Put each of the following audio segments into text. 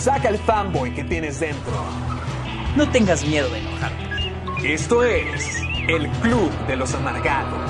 Saca el fanboy que tienes dentro. No tengas miedo de enojarte. Esto es el Club de los Amargados.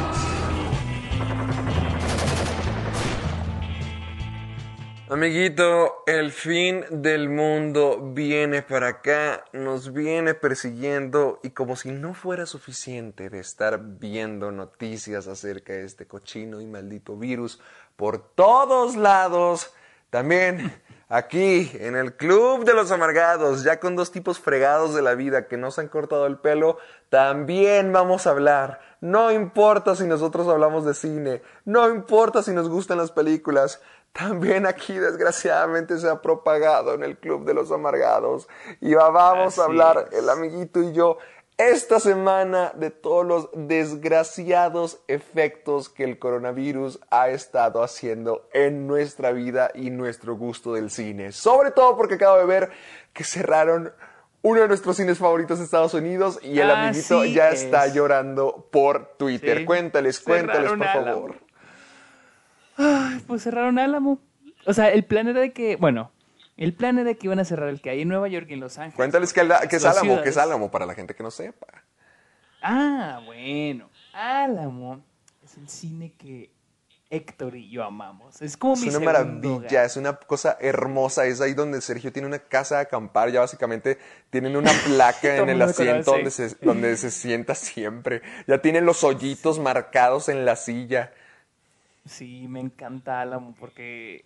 Amiguito, el fin del mundo viene para acá, nos viene persiguiendo y como si no fuera suficiente de estar viendo noticias acerca de este cochino y maldito virus por todos lados, también aquí en el Club de los Amargados, ya con dos tipos fregados de la vida que nos han cortado el pelo, también vamos a hablar. No importa si nosotros hablamos de cine, no importa si nos gustan las películas, también aquí desgraciadamente se ha propagado en el Club de los Amargados. Y va- vamos a hablar, es. el amiguito y yo, esta semana de todos los desgraciados efectos que el coronavirus ha estado haciendo en nuestra vida y nuestro gusto del cine. Sobre todo porque acabo de ver que cerraron uno de nuestros cines favoritos de Estados Unidos y el amiguito Así ya está es. llorando por Twitter. Sí. Cuéntales, cuéntales, Cerraron por Álamo. favor. Ay, pues cerraron Álamo. O sea, el plan era de que, bueno, el plan era que iban a cerrar el que hay en Nueva York y en Los Ángeles. Cuéntales que, que es Álamo, que es ciudades. Álamo para la gente que no sepa. Ah, bueno. Álamo es el cine que Héctor y yo amamos. Es como Es mi una maravilla, hogar. es una cosa hermosa. Es ahí donde Sergio tiene una casa de acampar. Ya básicamente tienen una placa en el asiento donde se, donde se sienta siempre. Ya tienen los hoyitos marcados en la silla. Sí, me encanta Álamo porque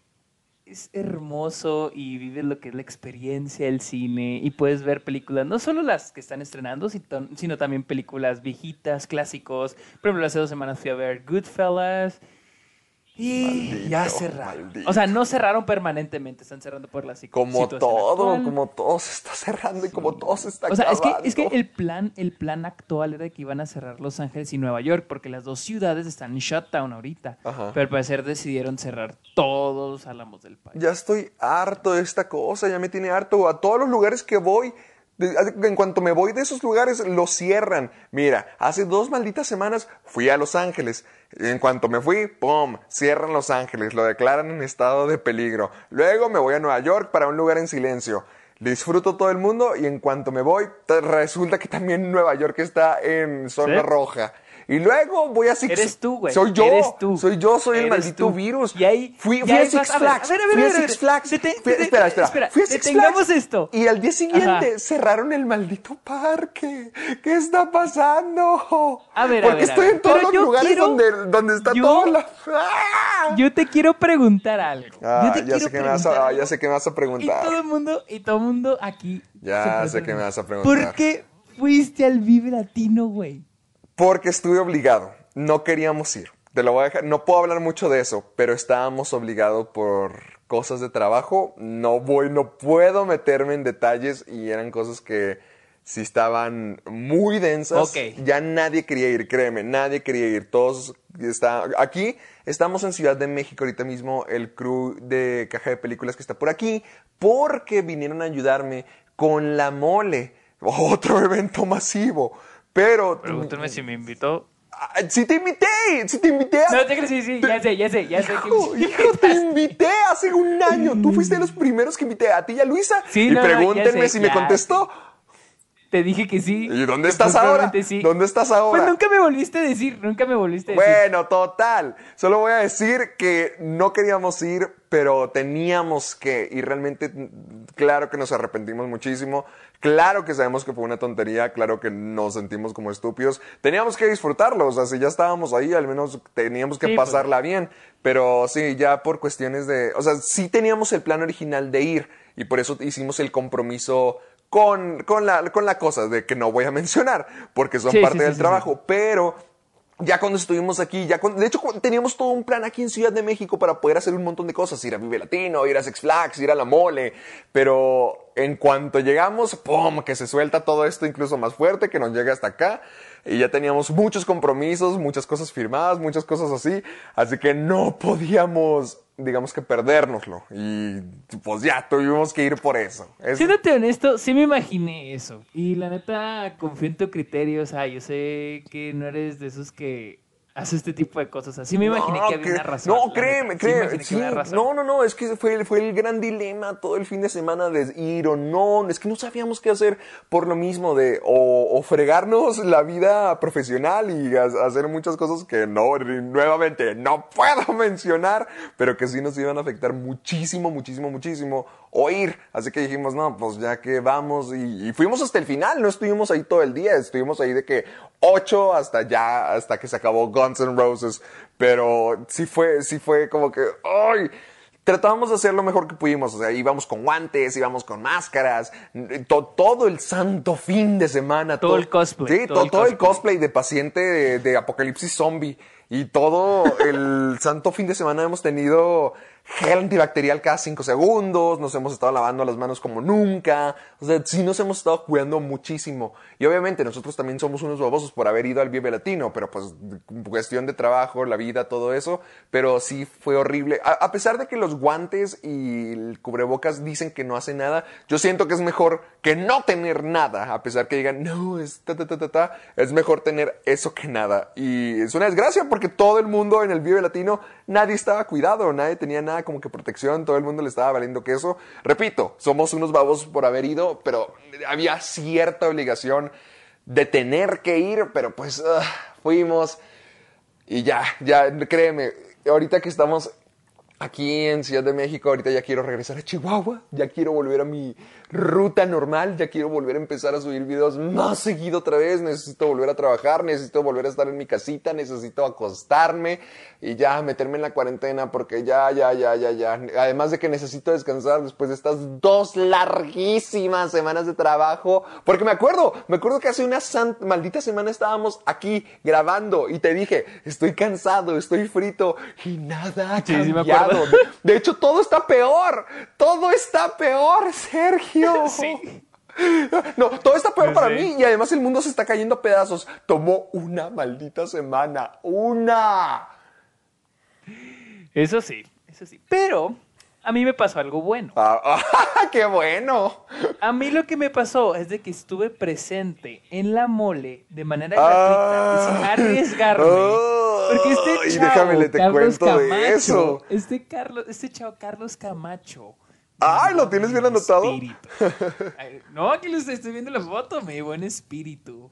es hermoso y vives lo que es la experiencia del cine y puedes ver películas, no solo las que están estrenando, si- sino también películas viejitas, clásicos. Por ejemplo, hace dos semanas fui a ver Goodfellas y Maldito, ya cerraron. maldito. O sea, no cerraron permanentemente, están cerrando por la Como todo, actual. como todo se está cerrando y como todo se está O sea, es que, es que el plan, el plan actual era que iban a cerrar Los Ángeles y Nueva York, porque las dos ciudades están en shutdown ahorita. Ajá. Pero al parecer decidieron cerrar todos los álamos del país. Ya estoy harto de esta cosa, ya me tiene harto. A todos los lugares que voy, en cuanto me voy de esos lugares, los cierran. Mira, hace dos malditas semanas fui a Los Ángeles. En cuanto me fui, ¡pum! Cierran Los Ángeles, lo declaran en estado de peligro. Luego me voy a Nueva York para un lugar en silencio. Disfruto todo el mundo y en cuanto me voy, resulta que también Nueva York está en zona ¿Sí? roja. Y luego voy a Six Eres tú, güey. Soy yo. Eres tú. Soy yo, soy el maldito tú. virus. Y ahí- fui, a Six a Flags. a ver, a ver, fui a a ver, Six Flags. Fui- espera, espera. espera, Fui a Six Flags esto. Y al día siguiente Ajá. cerraron el maldito parque. ¿Qué está pasando? A ver, a Porque ver, a estoy ver. en todos los lugares quiero- donde, donde está yo- todo la... ¡Ah! Yo te quiero preguntar algo. Ah, Yo te ya, sé que me vas preguntar a, algo. ya sé que me vas a Y preguntar. todo el mundo, y todo el mundo aquí. Ya sé que me vas a preguntar. ¿Por qué fuiste al Vive Latino, güey? Porque estuve obligado. No queríamos ir. Te lo voy a dejar. No puedo hablar mucho de eso, pero estábamos obligados por cosas de trabajo. No voy, no puedo meterme en detalles y eran cosas que sí estaban muy densas. Ok. Ya nadie quería ir, créeme, nadie quería ir. Todos está aquí. Estamos en Ciudad de México ahorita mismo, el crew de Caja de Películas que está por aquí, porque vinieron a ayudarme con la mole, otro evento masivo. Pero Pregúntame si me invitó. Ah, Sí te invité, sí te invité. a- No, te crees, sí, sí, ya sé, ya sé, ya sé. que Hijo, me- hijo, te invité hace un año. Tú fuiste de los primeros que invité a ti y a Luisa. Sí, y no, pregúntenme sé, si me contestó. Te dije que sí. ¿Y dónde estás ahora? sí. ¿Dónde estás ahora? Pues nunca me volviste a decir, nunca me volviste a decir. Bueno, total. Solo voy a decir que no queríamos ir, pero teníamos que. Y realmente, claro que nos arrepentimos muchísimo. Claro que sabemos que fue una tontería. Claro que nos sentimos como estúpidos. Teníamos que disfrutarlo. O sea, si ya estábamos ahí, al menos teníamos que Sí, pues. pasarla bien. Pero sí, ya por cuestiones de. O sea, sí teníamos el plan original de ir. Y por eso hicimos el compromiso con, con, la, con la cosa de que no voy a mencionar, porque son Sí, parte sí, del trabajo, pero ya cuando estuvimos aquí, ya cuando- de hecho teníamos todo un plan aquí en Ciudad de México para poder hacer un montón de cosas, ir a Vive Latino, ir a Six Flags, ir a La Mole, pero en cuanto llegamos, ¡pum!, que se suelta todo esto incluso más fuerte, que nos llega hasta acá, y ya teníamos muchos compromisos, muchas cosas firmadas, muchas cosas así, así que no podíamos, digamos que perdérnoslo, y pues ya, tuvimos que ir por eso. Es- Siéndote honesto, sí me imaginé eso. Y la neta, confío en tu criterio. O sea, yo sé que no eres de esos que hace este tipo de cosas. Así me imaginé que había una razón. No, créeme, créeme. sí, no, no, no, es que fue, fue el gran dilema todo el fin de semana de ir o no. Es que no sabíamos qué hacer por lo mismo de o, o fregarnos la vida profesional y ha- hacer muchas cosas que no, nuevamente, no puedo mencionar, pero que sí nos iban a afectar muchísimo, muchísimo, muchísimo. O ir. Así que dijimos, no, pues ya que vamos. Y, y fuimos hasta el final, no estuvimos ahí todo el día, estuvimos ahí de que 8 hasta ya, hasta que se acabó Guns N' Roses. Pero sí fue, sí fue como que, ¡ay! Tratábamos de hacer lo mejor que pudimos, o sea, íbamos con guantes, íbamos con máscaras, to- todo el santo fin de semana. Todo el cosplay, Sí, todo to- el todo el cosplay. cosplay de paciente de, de apocalipsis zombie. Y todo el santo fin de semana hemos tenido gel antibacterial cada cinco segundos, nos hemos estado lavando las manos como nunca. O sea, sí nos hemos estado cuidando muchísimo. Y obviamente nosotros también somos unos babosos por haber ido al Vive Latino, pero pues cuestión de trabajo, la vida, todo eso. Pero sí fue horrible. A, pesar de que los guantes y el cubrebocas dicen que no hace nada, yo siento que es mejor que no tener nada, a pesar que digan, no, es ta, ta, ta, ta, ta, es mejor tener eso que nada. Y es una desgracia porque todo el mundo en el Vive Latino, nadie estaba cuidado, nadie tenía nada como que protección, todo el mundo le estaba valiendo queso. Repito, somos unos babos por haber ido, pero había cierta obligación de tener que ir, pero pues ah, fuimos y ya, ya, créeme, ahorita que estamos aquí en Ciudad de México, ahorita ya quiero regresar a Chihuahua, ya quiero volver a mi ruta normal, ya quiero volver a empezar a subir videos más seguido otra vez, necesito volver a trabajar, necesito volver a estar en mi casita, necesito acostarme y ya meterme en la cuarentena porque ya, ya, ya, ya, ya. Además de que necesito descansar después de estas dos larguísimas semanas de trabajo, porque me acuerdo, me acuerdo que hace una maldita semana estábamos aquí grabando y te dije, estoy cansado, estoy frito y nada Sí, sí me cambiado. De hecho, todo está peor. Todo está peor, Sergio. Sí. No, todo está peor para mí y además el mundo se está cayendo a pedazos. Tomó una maldita semana. Una. Eso sí, eso sí. Pero a mí me pasó algo bueno. Ah, ah, ¡Qué bueno! A mí lo que me pasó es de que estuve presente en la mole de manera Ah. gratuita y sin arriesgarme. Oh, porque este y chavo, déjame le te Carlos cuento de Camacho, eso. Este Carlos, este chavo Carlos Camacho. Ay, ¿lo tienes bien anotado? Espíritu. No, aquí lo estoy, estoy viendo la foto, me buen espíritu.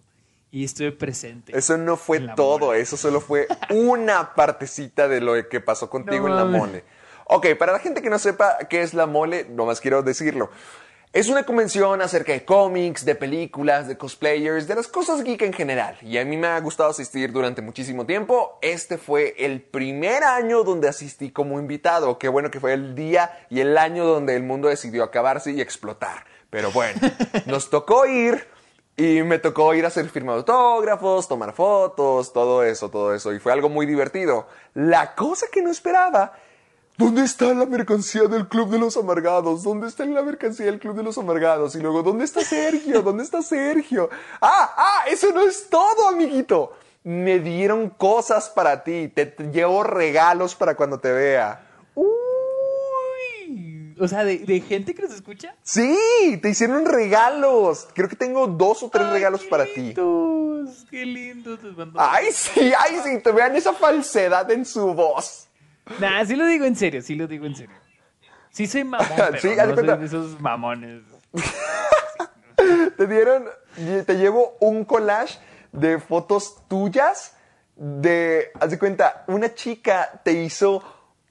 Y estuve presente. Eso no fue todo, mole. eso solo fue una partecita de lo que pasó contigo No en la mole. Ok, para la gente que no sepa qué es la mole, nomás quiero decirlo. Es una convención acerca de cómics, de películas, de cosplayers, de las cosas geek en general. Y a mí me ha gustado asistir durante muchísimo tiempo. Este fue el primer año donde asistí como invitado. Qué bueno que fue el día y el año donde el mundo decidió acabarse y explotar. Pero bueno, nos tocó ir y me tocó ir a hacer firma de autógrafos, tomar fotos, todo eso, todo eso. Y fue algo muy divertido. La cosa que no esperaba. ¿Dónde está la mercancía del Club de los Amargados? ¿Dónde está la mercancía del Club de los Amargados? Y luego, ¿dónde está Sergio? ¿Dónde está Sergio? ¡Ah! ¡Ah! Eso no es todo, amiguito. Me dieron cosas para ti. Te, te llevo regalos para cuando te vea. Uy. O sea, de, de gente que nos escucha. Sí, te hicieron regalos. Creo que tengo dos o tres Ay, regalos para ti. lindos, Qué lindo. te mandó. Ay, sí, ay, sí, te vean esa falsedad en su voz. Nah, sí lo digo en serio, sí lo digo en serio. Sí soy mamón, pero Sí, no de soy cuenta. de esos mamones. Te dieron, te llevo un collage de fotos tuyas de, haz de cuenta, una chica te hizo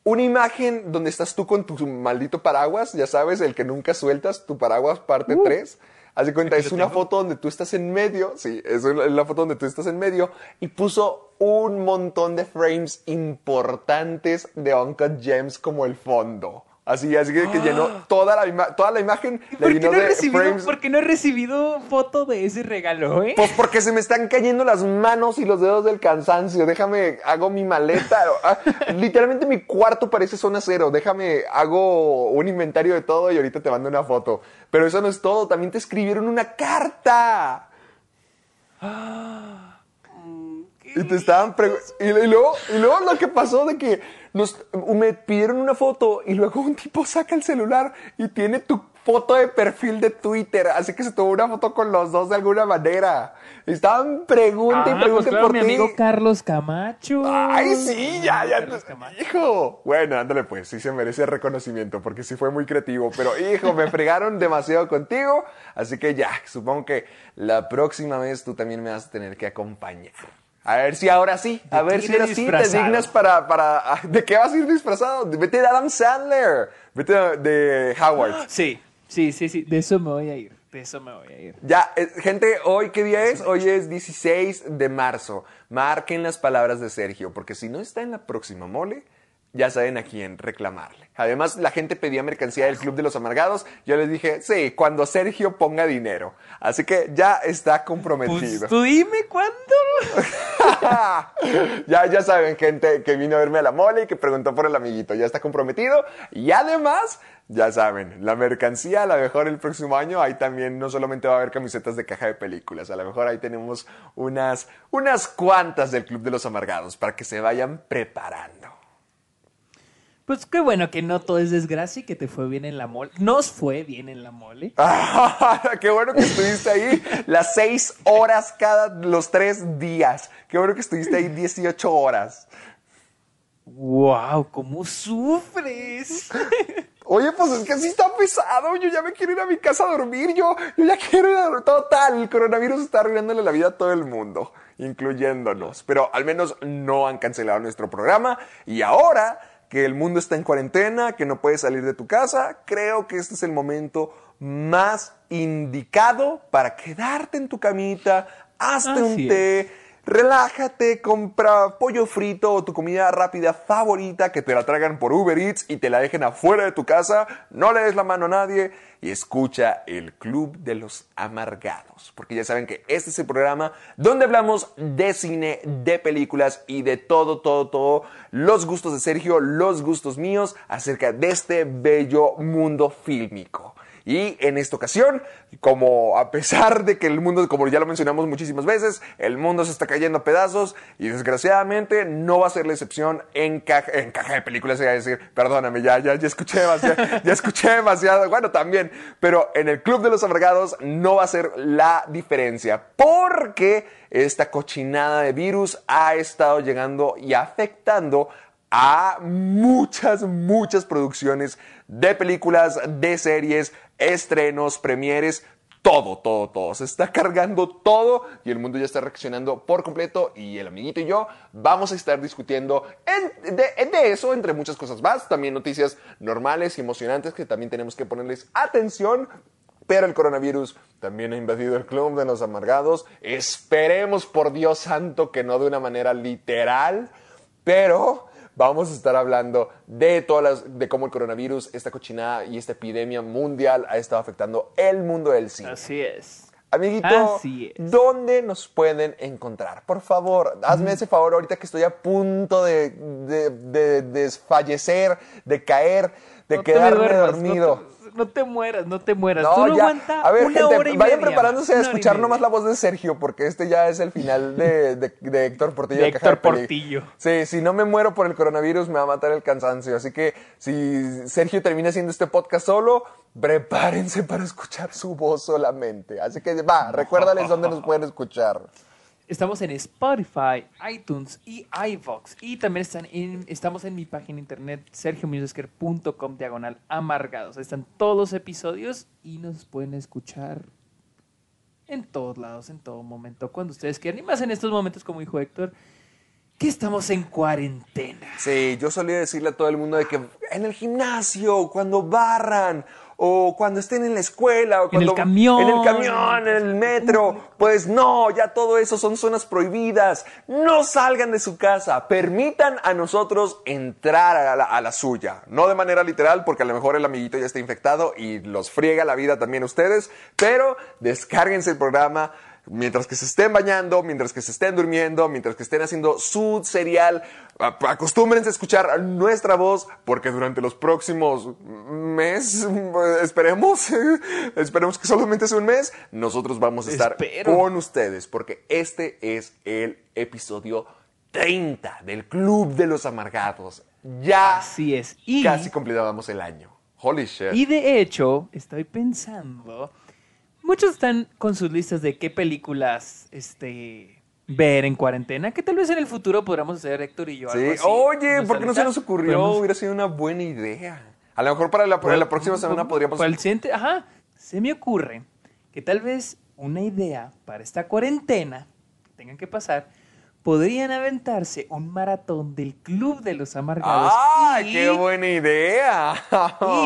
una imagen donde estás tú con tu maldito paraguas, ya sabes, el que nunca sueltas, tu paraguas parte 3. Haz de cuenta, es una tengo. foto donde tú estás en medio, sí, es la foto donde tú estás en medio, y puso un montón de frames importantes de Uncut Gems como el fondo. Así, así que, que llenó toda la, ima- toda la imagen, ¿Por qué, no he recibido, por qué no he recibido foto de ese regalo, eh? Pues porque se me están cayendo las manos y los dedos del cansancio. Déjame, hago mi maleta. Ah, Literalmente mi cuarto parece zona cero. Déjame, hago un inventario de todo y ahorita te mando una foto. Pero eso no es todo. También te escribieron una carta. Y te estaban pregu- y, y luego, y luego lo que pasó de que nos, me pidieron una foto y luego un tipo saca el celular y tiene tu foto de perfil de Twitter. Así que se tomó una foto con los dos de alguna manera. Estaban pregunta y Ah, pregunta pues claro, por mi ti. amigo Carlos Camacho. Ay, sí, ya, ya. Carlos Camacho. Hijo. Bueno, ándale pues, sí se merece reconocimiento porque sí fue muy creativo. Pero, hijo, me fregaron demasiado contigo. Así que ya, supongo que la próxima vez tú también me vas a tener que acompañar. A ver si ahora sí, a ¿De ver si ahora sí te dignas para, para... ¿De qué vas a ir disfrazado? Vete de Adam Sandler. Vete de, de Howard. Sí, sí, sí, sí. De eso me voy a ir. De eso me voy a ir. Ya, eh, gente, ¿hoy qué día es? Hoy es 16 de marzo. Marquen las palabras de Sergio, porque si no está en la próxima mole, ya saben a quién reclamarle. Además, la gente pedía mercancía del Club de los Amargados. Yo les dije, sí, cuando Sergio ponga dinero. Así que ya está comprometido. Pues tú dime cuándo. ya, ya saben, gente que vino a verme a la mole y que preguntó por el amiguito. Ya está comprometido. Y además, ya saben, la mercancía, a lo mejor el próximo año, ahí también no solamente va a haber camisetas de caja de películas. A lo mejor ahí tenemos unas, unas cuantas del Club de los Amargados para que se vayan preparando. Pues qué bueno que no todo es desgracia y que te fue bien en la mole. Nos fue bien en la mole. Qué bueno que estuviste ahí las seis horas cada los tres días. Qué bueno que estuviste ahí 18 horas. ¡Wow! ¿Cómo sufres? Oye, pues es que sí está pesado. Yo ya me quiero ir a mi casa a dormir. Yo, yo ya quiero ir a dormir. Total, el coronavirus está arruinándole la vida a todo el mundo, incluyéndonos. Pero al menos no han cancelado nuestro programa. Y ahora que el mundo está en cuarentena, que no puedes salir de tu casa, creo que este es el momento más indicado para quedarte en tu camita, hazte un té. Relájate, compra pollo frito o tu comida rápida favorita que te la traigan por Uber Eats y te la dejen afuera de tu casa, no le des la mano a nadie y escucha el Club de los Amargados. Porque ya saben que este es el programa donde hablamos de cine, de películas y de todo, todo, todo, los gustos de Sergio, los gustos míos acerca de este bello mundo fílmico. Y en esta ocasión, como a pesar de que el mundo, como ya lo mencionamos muchísimas veces, el mundo se está cayendo a pedazos y desgraciadamente no va a ser la excepción en caja, en caja de películas, iba a decir, perdóname, ya, ya, ya escuché demasiado, ya escuché demasiado, bueno, también, pero en el Club de los Amargados no va a ser la diferencia, porque esta cochinada de virus ha estado llegando y afectando a muchas, muchas producciones de películas, de series, estrenos, premieres, todo, todo, todo. Se está cargando todo y el mundo ya está reaccionando por completo y el amiguito y yo vamos a estar discutiendo en- de, de eso, entre muchas cosas más. También noticias normales y emocionantes que también tenemos que ponerles atención. Pero el coronavirus también ha invadido el club de los amargados. Esperemos por Dios santo que no de una manera literal, pero vamos a estar hablando de todas las, de cómo el coronavirus, esta cochinada y esta epidemia mundial ha estado afectando el mundo del cine. Así es. Amiguito, Así es. ¿dónde nos pueden encontrar? Por favor, hazme ese favor ahorita que estoy a punto de, de- de desfallecer, de caer, de No quedarme duermas, dormido. No te, no te mueras, no te mueras. No, Solo ya. aguanta A ver, una gente, hora y vayan media, preparándose a escuchar nomás la voz de Sergio, porque este ya es el final de, de- de Héctor Portillo. De Héctor. Portillo. Sí, si no me muero por el coronavirus, me va a matar el cansancio. Así que si Sergio termina haciendo este podcast solo, prepárense para escuchar su voz solamente. Así que va, recuérdales dónde nos pueden escuchar. Estamos en Spotify, iTunes y iVox. Y también están en, estamos en mi página internet, sergiomusesker.com diagonal amargados. Ahí están todos los episodios y nos pueden escuchar en todos lados, en todo momento, cuando ustedes quieran. Y más en estos momentos, como dijo Héctor, que estamos en cuarentena. Sí, yo solía decirle a todo el mundo de que en el gimnasio, cuando barran, o cuando estén en la escuela, o En cuando el camión. en el camión, en el metro. Pues no, ya todo eso son zonas prohibidas. No salgan de su casa. Permitan a nosotros entrar a la, a la suya. No de manera literal, porque a lo mejor el amiguito ya está infectado y los friega la vida también a ustedes. Pero descárguense el programa mientras que se estén bañando, mientras que se estén durmiendo, mientras que estén haciendo su cereal, acostúmbrense a escuchar nuestra voz, porque durante los próximos meses, esperemos, esperemos que solamente sea un mes, nosotros vamos a estar Espero. con ustedes, porque este es el episodio 30 del Club de los Amargados. Ya Así es. Y, casi completábamos el año. Holy shit. y de hecho, estoy pensando, muchos están con sus listas de qué películas este, ver en cuarentena, que tal vez en el futuro podamos hacer Héctor y yo algo Sí, así. oye, ¿por qué no se nos ocurrió? Podemos- Hubiera sido una buena idea. A lo mejor para la, para la próxima semana podríamos... Para el siguiente, ajá, se me ocurre que tal vez una idea para esta cuarentena que tengan que pasar, podrían aventarse un maratón del Club de los Amargados. ¡Ay, y- qué buena idea!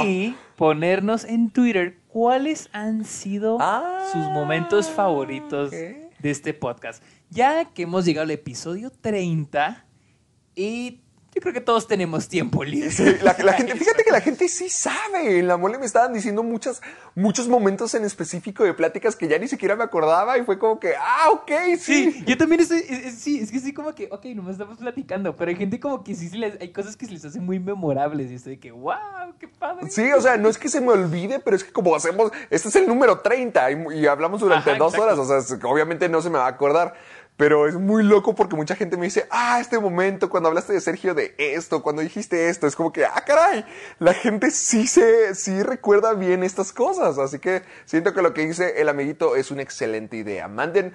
Y ponernos en Twitter cuáles han sido Ah, sus momentos favoritos de este podcast. Ya que hemos llegado al episodio 30 y yo creo que todos tenemos tiempo libre. Sí, la, la gente, fíjate que la gente sí sabe. En la mole me estaban diciendo muchas, muchos momentos en específico de pláticas que ya ni siquiera me acordaba y fue como que, ah, ok, sí. Sí, yo también estoy, es- es- sí, es que sí como que, ok, nomás estamos platicando, pero hay gente como que sí, se les, hay cosas que se les hacen muy memorables y estoy de que, wow, qué padre. Sí, o sea, no es que se me olvide, pero es que como hacemos, este es el número 30 y, y hablamos durante Ajá, dos exacto. horas, o sea, obviamente no se me va a acordar, pero es muy loco porque mucha gente me dice, ah, este momento, cuando hablaste de Sergio de esto, cuando dijiste esto, es como que, ah, caray, la gente sí se, sí recuerda bien estas cosas, así que siento que lo que dice el amiguito es una excelente idea. Mándennos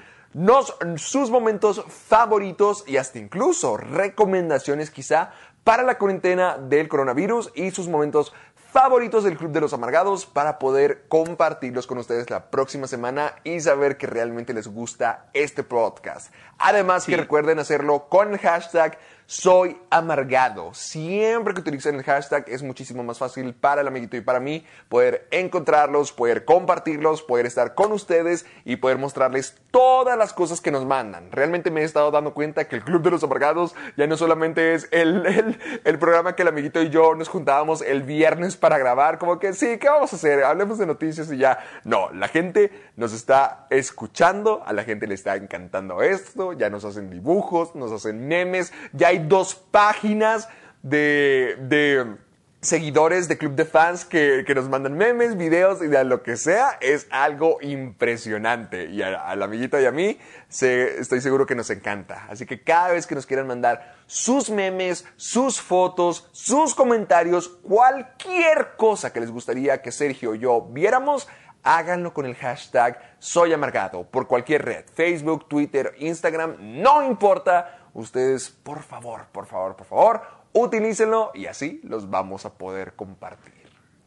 sus momentos favoritos y hasta incluso recomendaciones quizá para la cuarentena del coronavirus y sus momentos favoritos del Club de los Amargados para poder compartirlos con ustedes la próxima semana y saber que realmente les gusta este podcast. Además que recuerden hacerlo con el hashtag soy amargado. Siempre que utilicen el hashtag es muchísimo más fácil para el amiguito y para mí poder encontrarlos, poder compartirlos, poder estar con ustedes y poder mostrarles todas las cosas que nos mandan. Realmente me he estado dando cuenta que el Club de los Amargados ya no solamente es el, el, el programa que el amiguito y yo nos juntábamos el viernes para grabar, como que sí, ¿qué vamos a hacer? Hablemos de noticias y ya. No, la gente nos está escuchando, a la gente le está encantando esto, ya nos hacen dibujos, nos hacen memes, ya hay dos páginas de... seguidores de Club de Fans que, nos mandan memes, videos y de lo que sea, es algo impresionante. Y a- al amiguito y a mí estoy seguro que nos encanta. Así que cada vez que nos quieran mandar sus memes, sus fotos, sus comentarios, cualquier cosa que les gustaría que Sergio y yo viéramos, háganlo con el hashtag Soy Amargado por cualquier red, Facebook, Twitter, Instagram, no importa. Ustedes, por favor, por favor, por favor, utilícenlo y así los vamos a poder compartir.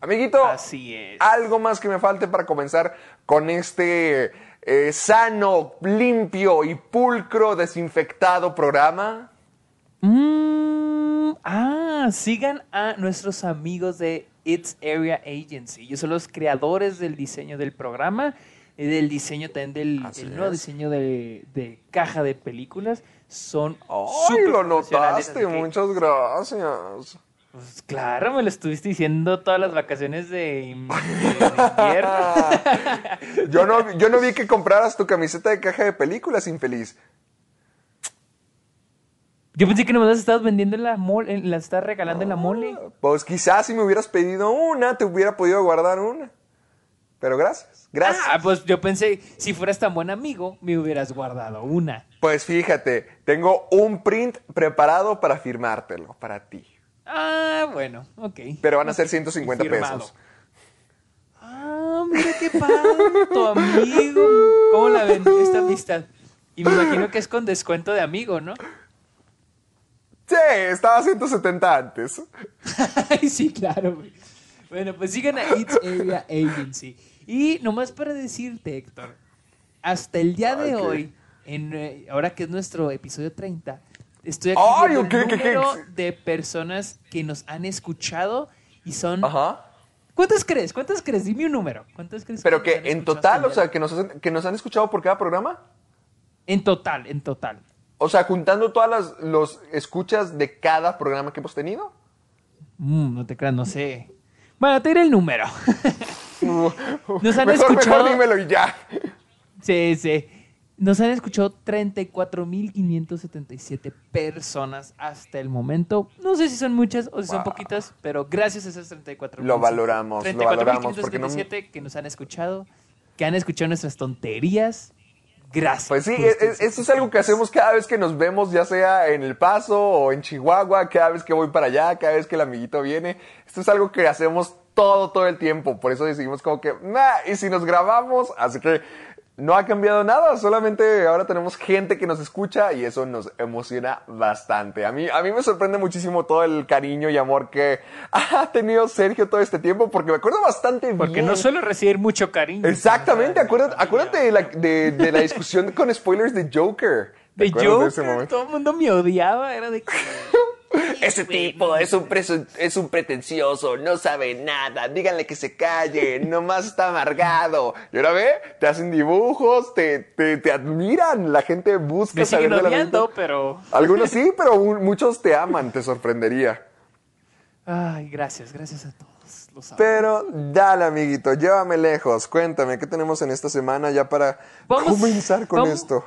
Amiguito, Así es. algo más que me falte para comenzar con este eh, sano, limpio y pulcro, desinfectado programa. Mm, ah, sigan a nuestros amigos de It's Area Agency. Ellos son los creadores del diseño del programa del diseño también del Así el nuevo es. diseño de, de caja de películas. Son ¡Ay, lo notaste! que, Muchas gracias. pues, claro, me lo estuviste diciendo todas las vacaciones de, in- de invierno. Yo no, yo no vi que compraras tu camiseta de caja de películas, infeliz. Yo pensé que nomás las estabas vendiendo en la mole, en- las estás regalando en la mole. Pues quizás si me hubieras pedido una, te hubiera podido guardar una. Pero gracias, gracias. Ah, pues yo pensé, si fueras tan buen amigo, me hubieras guardado una. Pues fíjate, tengo un print preparado para firmártelo, para ti. Ah, bueno, ok. Pero van a ser 150 Firmado. pesos. Ah, mira qué padre, tu amigo. ¿Cómo la ven esta amistad? Y me imagino que es con descuento de amigo, ¿no? Sí, estaba a 170 antes. Ay, sí, claro, güey. Bueno, pues sigan a It's Area Agency. Y nomás para decirte, Héctor, hasta el día de hoy, en, eh, ahora que es nuestro episodio 30, estoy aquí Ay, viendo ok, el ¿qué- qué? número de personas que nos han escuchado y son Ajá. ¿Cuántas crees? ¿Cuántas crees? Dime un número. ¿Cuántas crees? Pero que en total, o sea, que nos, hacen- que nos han escuchado por cada programa. En total, en total. O sea, juntando todas las los escuchas de cada programa que hemos tenido. Mm, no te creas, no sé. Bueno, te diré el número. Nos han mejor, escuchado. mejor dímelo y ya. Sí, sí. Nos han escuchado 34.577 personas hasta el momento. No sé si son muchas o si son poquitas, pero gracias a esas 34.000. Lo valoramos, lo valoramos, porque no- 34.577 que nos han escuchado, que han escuchado nuestras tonterías. Gracias. Pues sí, por e- ustedes. e- esto es algo que hacemos cada vez que nos vemos, ya sea en El Paso o en Chihuahua, cada vez que voy para allá, cada vez que el amiguito viene. Esto es algo que hacemos todo, todo el tiempo. Por eso decidimos como que, nah, y si nos grabamos, así que no ha cambiado nada, solamente ahora tenemos gente que nos escucha y eso nos emociona bastante. A mí, a mí me sorprende muchísimo todo el cariño y amor que ha tenido Sergio todo este tiempo, porque me acuerdo bastante Porque bien. no suelo recibir mucho cariño. Exactamente, acuérdate, acuérdate de, la, de- de la discusión con spoilers de Joker. ¿Te De Joker, todo el mundo me odiaba, era de. Ese tipo es un, preso- es un pretencioso, no sabe nada, díganle que se calle, nomás está amargado. Y ahora ve, te hacen dibujos, te, te, te admiran, la gente busca Me saber de la pero... Algunos sí, pero muchos te aman, te sorprendería. Ay, gracias, gracias a todos. Los amo. Pero dale, amiguito, llévame lejos. Cuéntame, ¿qué tenemos en esta semana ya para Vamos- comenzar con vamos- esto?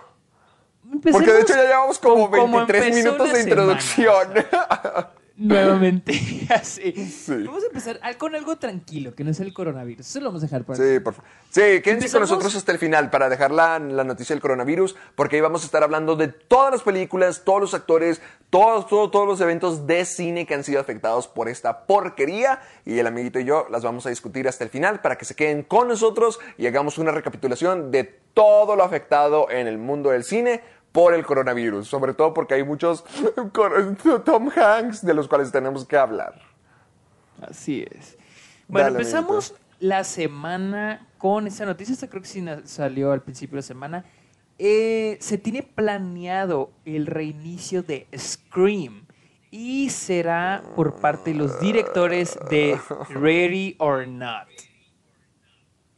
Porque de hecho ya llevamos como como 23 empezó minutos de introducción. semana. Nuevamente, así. Sí. Vamos a empezar con algo tranquilo, que no es el coronavirus. Eso lo vamos a dejar para Sí, por favor. Sí, quédense con nosotros hasta el final para dejar la, la noticia del coronavirus, porque ahí vamos a estar hablando de todas las películas, todos los actores, todos, todos, todos los eventos de cine que han sido afectados por esta porquería. Y el amiguito y yo las vamos a discutir hasta el final para que se queden con nosotros y hagamos una recapitulación de todo lo afectado en el mundo del cine por el coronavirus. Sobre todo porque hay muchos Tom Hanks de los cuales tenemos que hablar. Así es. Bueno, Dale, empezamos la semana con esta noticia. Esta creo que sí salió al principio de la semana. Eh, se tiene planeado el reinicio de Scream y será por parte de los directores de Ready or Not.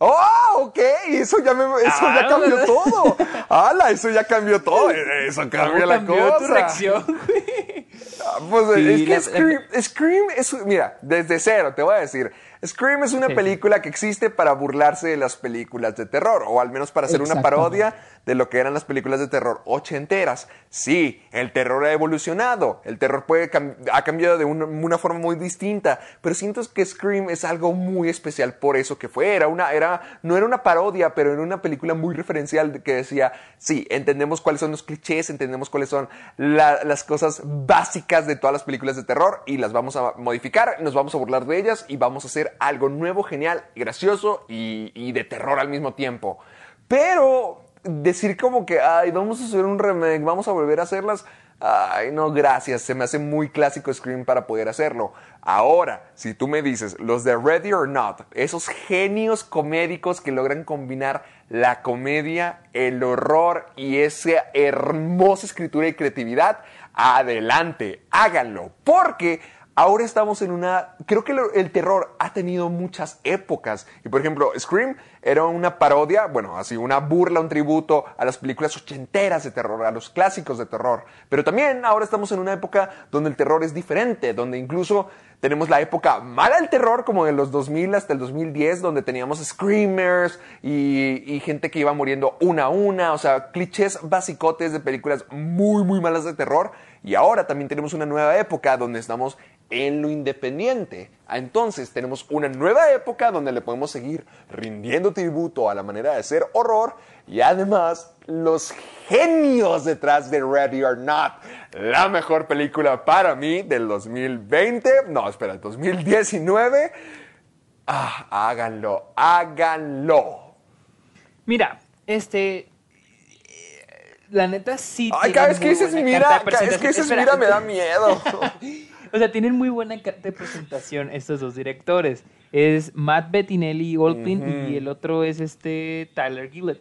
¡Oh, ok! Eso ya, me, eso Ah, ya cambió ¿verdad? todo. ¡Hala! Eso ya cambió todo. Eso cambia ¿Cómo la cambió cosa. tu reacción, güey? Ah, Pues Sí, es que la- Scream, Scream es, mira, desde cero te voy a decir, Scream es una Sí. película que existe para burlarse de las películas de terror, o al menos para hacer una parodia de lo que eran las películas de terror ochenteras. Sí, el terror ha evolucionado, el terror puede ha cambiado de un- una forma muy distinta, pero siento que Scream es algo muy especial por eso que fue, era una, era, no era una parodia, pero era una película muy referencial que decía, sí, entendemos cuáles son los clichés, entendemos cuáles son la- las cosas básicas de todas las películas de terror y las vamos a modificar, nos vamos a burlar de ellas y vamos a hacer algo nuevo, genial, gracioso y, y de terror al mismo tiempo. Pero decir como que, ay, vamos a hacer un remake, vamos a volver a hacerlas. Ay, no, gracias. Se me hace muy clásico Scream para poder hacerlo. Ahora, si tú me dices, los de Ready or Not, esos genios comédicos que logran combinar la comedia, el horror y esa hermosa escritura y creatividad, adelante, háganlo. Porque ahora estamos en una... Creo que el terror ha tenido muchas épocas. Y por ejemplo, Scream era una parodia, bueno, así una burla, un tributo a las películas ochenteras de terror, a los clásicos de terror. Pero también ahora estamos en una época donde el terror es diferente, donde incluso tenemos la época mala del terror, como de los 2000 hasta el 2010, donde teníamos screamers y, y gente que iba muriendo una a una, o sea, clichés basicotes de películas muy, muy malas de terror. Y ahora también tenemos una nueva época donde estamos en lo independiente. Entonces tenemos una nueva época donde le podemos seguir rindiendo tributo a la manera de ser horror y además los genios detrás de Ready or Not, la mejor película para mí del 2020, no, espera, 2019. Ah, háganlo, háganlo. Mira, este. La neta sí. Ay, cada vez que dices mira, cada vez que dices mira me da miedo. O sea, tienen muy buena carta de presentación estos dos directores. Es Matt Bettinelli Oldpin y el otro es este Tyler Gillett.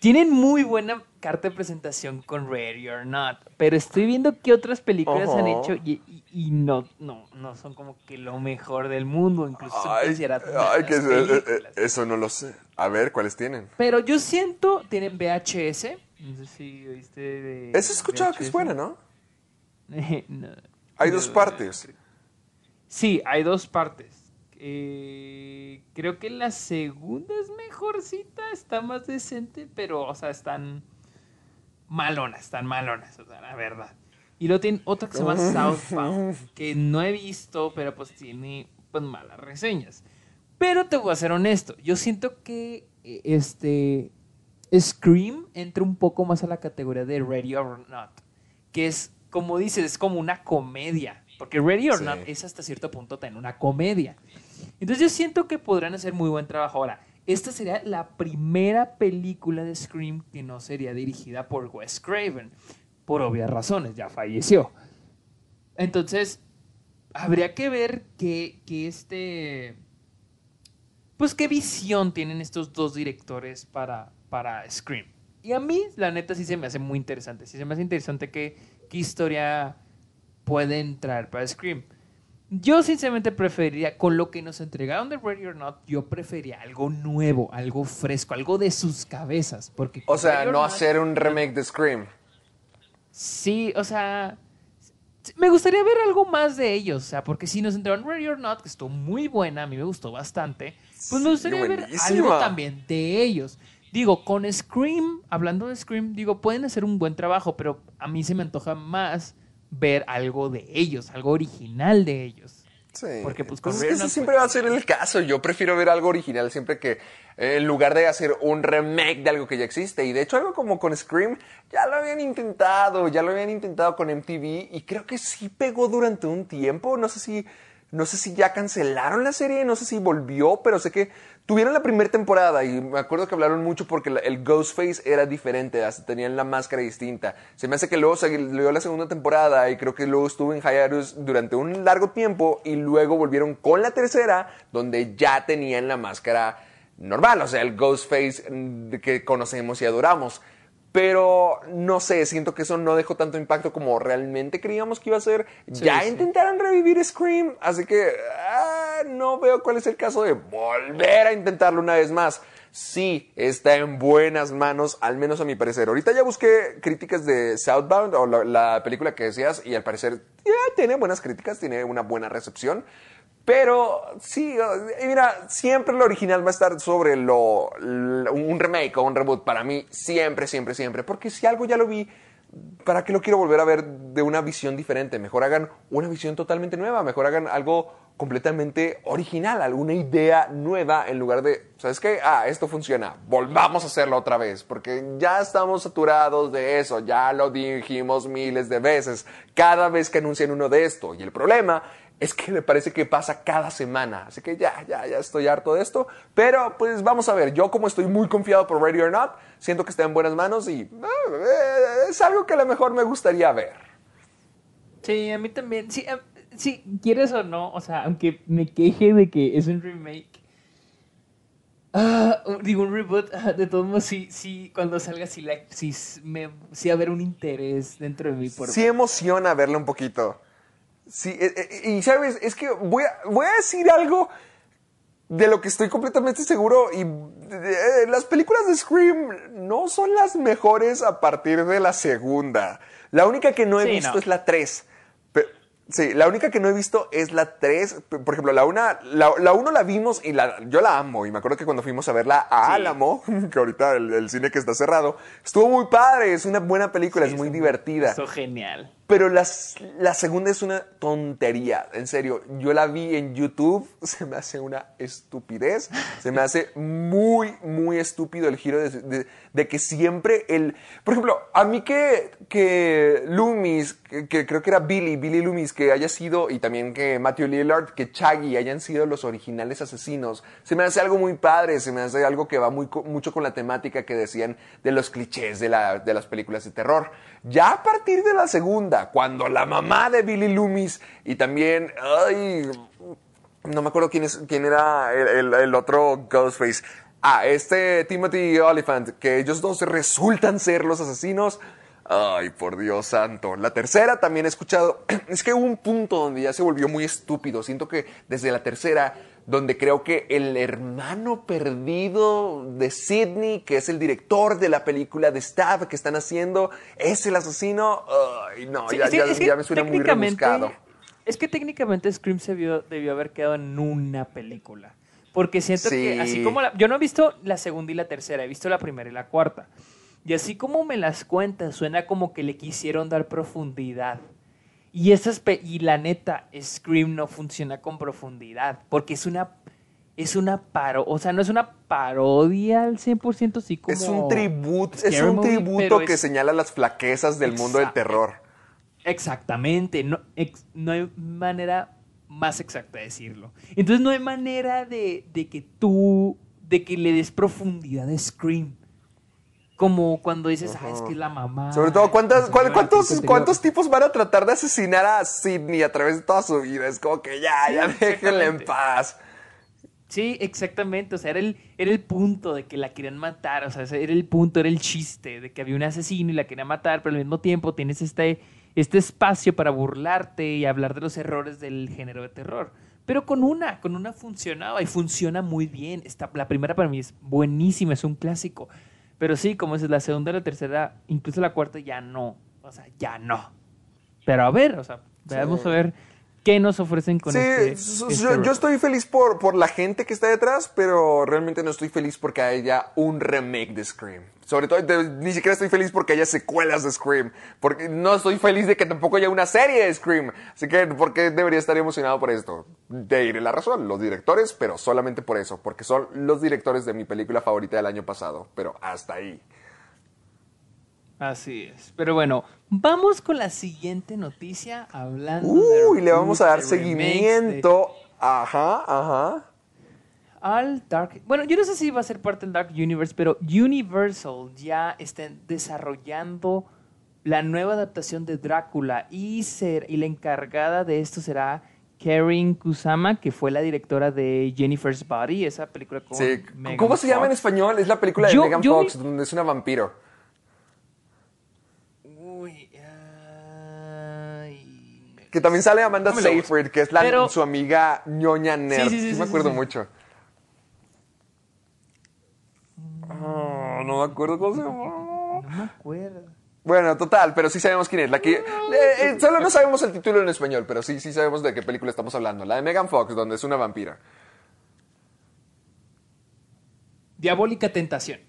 Tienen muy buena carta de presentación con Ready or Not, pero estoy viendo qué otras películas han hecho y, y- y no, no, no son como que lo mejor del mundo, incluso son Ay, consideradas ay, que eso, eh, eh, eso no lo sé. A ver, ¿cuáles tienen? Pero yo siento, tienen VHS, no sé si oíste de... Esa he escuchado que es buena, ¿no? No. Hay dos partes. Sí, hay dos partes. Eh, creo que la segunda es mejorcita, está más decente, pero, o sea, están malonas, están malonas, o sea, la verdad. Y luego tiene otra que se llama Southbound, que no he visto, pero pues tiene pues malas reseñas. Pero te voy a ser honesto, yo siento que eh, este Scream entra un poco más a la categoría de Ready or Not, que es, como dices, es como una comedia, porque Ready or Sí. Not es hasta cierto punto también una comedia. Entonces yo siento que podrán hacer muy buen trabajo. Ahora, esta sería la primera película de Scream que no sería dirigida por Wes Craven, por obvias razones, ya falleció. Entonces, habría que ver que, que este... Pues qué visión tienen estos dos directores para, para Scream. Y a mí, la neta, sí se me hace muy interesante. Sí se me hace interesante que, qué historia pueden traer para Scream. Yo sinceramente preferiría, con lo que nos entregaron de Ready or Not, yo preferiría algo nuevo, algo fresco, algo de sus cabezas. Porque O sea, Ready no Not- hacer un remake de Scream. Sí, o sea, me gustaría ver algo más de ellos, o sea, porque si nos entregaron Ready or Not, que estuvo muy buena, a mí me gustó bastante, pues me Sí, gustaría ver algo también de ellos. Digo, con Scream, hablando de Scream, digo, pueden hacer un buen trabajo, pero a mí se me antoja más ver algo de ellos, algo original de ellos. Sí. Porque, pues, con es que Ready or ese Not, siempre pues, va a ser el caso. Yo prefiero ver algo original siempre que eh, en lugar de hacer un remake de algo que ya existe. Y de hecho, algo como con Scream, ya lo habían intentado, ya lo habían intentado con MTV y creo que sí pegó durante un tiempo. No sé si, no sé si ya cancelaron la serie, no sé si volvió, pero sé que tuvieron la primera temporada y me acuerdo que hablaron mucho porque el Ghostface era diferente, tenían la máscara distinta. Se me hace que luego salió la segunda temporada y creo que luego estuvo en hiatus durante un largo tiempo y luego volvieron con la tercera donde ya tenían la máscara normal, o sea, el Ghostface mm, que conocemos y adoramos. Pero no sé, siento que eso no dejó tanto impacto como realmente creíamos que iba a ser. Sí, ya sí. intentaron revivir Scream, así que ah, no veo cuál es el caso de volver a intentarlo una vez más. Sí, está en buenas manos, al menos a mi parecer. Ahorita ya busqué críticas de Southbound o la, la película que decías y al parecer ya tiene buenas críticas, tiene una buena recepción. Pero sí, mira, siempre lo original va a estar sobre lo- un remake o un reboot para mí, siempre, siempre, siempre. Porque si algo ya lo vi, ¿para qué lo quiero volver a ver de una visión diferente? Mejor hagan una visión totalmente nueva, mejor hagan algo completamente original, alguna idea nueva en lugar de, ¿sabes qué? Ah, esto funciona, volvamos a hacerlo otra vez, porque ya estamos saturados de eso, ya lo dijimos miles de veces, cada vez que anuncian uno de esto. Y el problema es que me parece que pasa cada semana. Así que ya, ya, ya estoy harto de esto. Pero pues vamos a ver, yo como estoy muy confiado por Ready or Not, siento que está en buenas manos y eh, es algo que a lo mejor me gustaría ver. Sí, a mí también. Sí, eh, sí, quieres o no, o sea, aunque me queje de que es un remake. ah, digo, un reboot, ah, de todos modos, sí, sí, cuando salga, sí, la, sí, me, sí haber un interés dentro de mí por Sí emociona verlo un poquito. Sí, eh, eh, y sabes, es que voy a, voy a decir algo de lo que estoy completamente seguro y eh, las películas de Scream no son las mejores a partir de la segunda. La única que no he Sí, visto no. es la 3. Sí, la única que no he visto es la 3. Por ejemplo, la 1 la, la uno la vimos y la, yo la amo. Y me acuerdo que cuando fuimos a verla a Sí. Álamo, que ahorita el, el cine que está cerrado, estuvo muy padre. Es una buena película, Sí, es muy divertida. Eso genial. Pero las- la segunda es una tontería, en serio. Yo la vi en YouTube, se me hace una estupidez. Se me hace muy, muy estúpido el giro de, de- que siempre el... Por ejemplo, a mí que, que Loomis, que, creo que era Billy, Billy Loomis, que haya sido, y también que Matthew Lillard, que Chaggy hayan sido los originales asesinos, se me hace algo muy padre, se me hace algo que va muy, mucho con la temática que decían de los clichés de, la- de las películas de terror. Ya a partir de la segunda, cuando la mamá de Billy Loomis y también, ay, no me acuerdo quién, es, quién era el, el- el otro Ghostface. Ah, este Timothy Oliphant, que ellos dos resultan ser los asesinos. Ay, por Dios santo. La tercera también he escuchado. Es que hubo un punto donde ya se volvió muy estúpido. Siento que desde la tercera, donde creo que el hermano perdido de Sidney, que es el director de la película de Stab que están haciendo, es el asesino. Ay, no, Sí, ya, es que- ya- es que ya me suena muy rebuscado. Es que técnicamente Scream se vio- debió haber quedado en una película. Porque siento que, Sí. así como la, yo no he visto la segunda y la tercera, he visto la primera y la cuarta. Y así como me las cuentas, suena como que le quisieron dar profundidad. Y, esas y la neta, Scream no funciona con profundidad. Porque es una. Es una paro, o sea, no es una parodia al 100%, sí como... Es un tributo, es un movie, tributo que es- señala las flaquezas del mundo del terror. Exactamente, no, ex- no hay manera más exacta de decirlo. Entonces no hay manera de, de que tú, de que le des profundidad a Scream. Como cuando dices, ah, es que es la mamá. Sobre todo, ¿cuántas, cuál- cuántos, que anterior". ¿cuántos tipos van a tratar de asesinar a Sidney a través de toda su vida? Es como que ya, ya déjenle en paz. Sí, exactamente. O sea, era el, era el punto de que la querían matar. O sea, era el punto, era el chiste de que había un asesino y la querían matar, pero al mismo tiempo tienes este, este espacio para burlarte y hablar de los errores del género de terror. Pero con una, con una funcionaba y funciona muy bien. Esta, la primera para mí es buenísima, es un clásico. Pero sí, como es la segunda la tercera, incluso la cuarta ya no. O sea, ya no. Pero a ver, o sea, vamos a ver qué nos ofrecen con Sí, este. este yo, estoy feliz por, por la gente que está detrás, pero realmente no estoy feliz porque haya un remake de Scream. Sobre todo, de- ni siquiera estoy feliz porque haya secuelas de Scream. Porque no estoy feliz de que tampoco haya una serie de Scream. Así que, ¿por qué debería estar emocionado por esto? Te diré la razón, los directores, pero solamente por eso. Porque son los directores de mi película favorita del año pasado. Pero hasta ahí. Así es. Pero bueno, vamos con la siguiente noticia hablando de Uy, le vamos a dar de de- seguimiento. Ajá, ajá. al Dark. Bueno, yo no sé si va a ser parte del Dark Universe, pero Universal ya está desarrollando la nueva adaptación de Drácula y, ser, y la encargada de esto será Karen Kusama, que fue la directora de Jennifer's Body, esa película con Sí. Megan ¿Cómo se llama en español? Es la película de Yo- Megan yo Fox, vi- donde es una vampiro. Que también sale Amanda No. Seyfried, que es la, Pero- su amiga ñoña nerd. Sí, sí, sí, me sí, acuerdo sí. mucho. Ah, no me acuerdo cómo se llama. no me acuerdo. Bueno, total, pero sí sabemos quién es. La que, eh, eh, solo no sabemos el título en español, pero sí, sí sabemos de qué película estamos hablando. La de Megan Fox, donde es una vampira. Diabólica Tentación.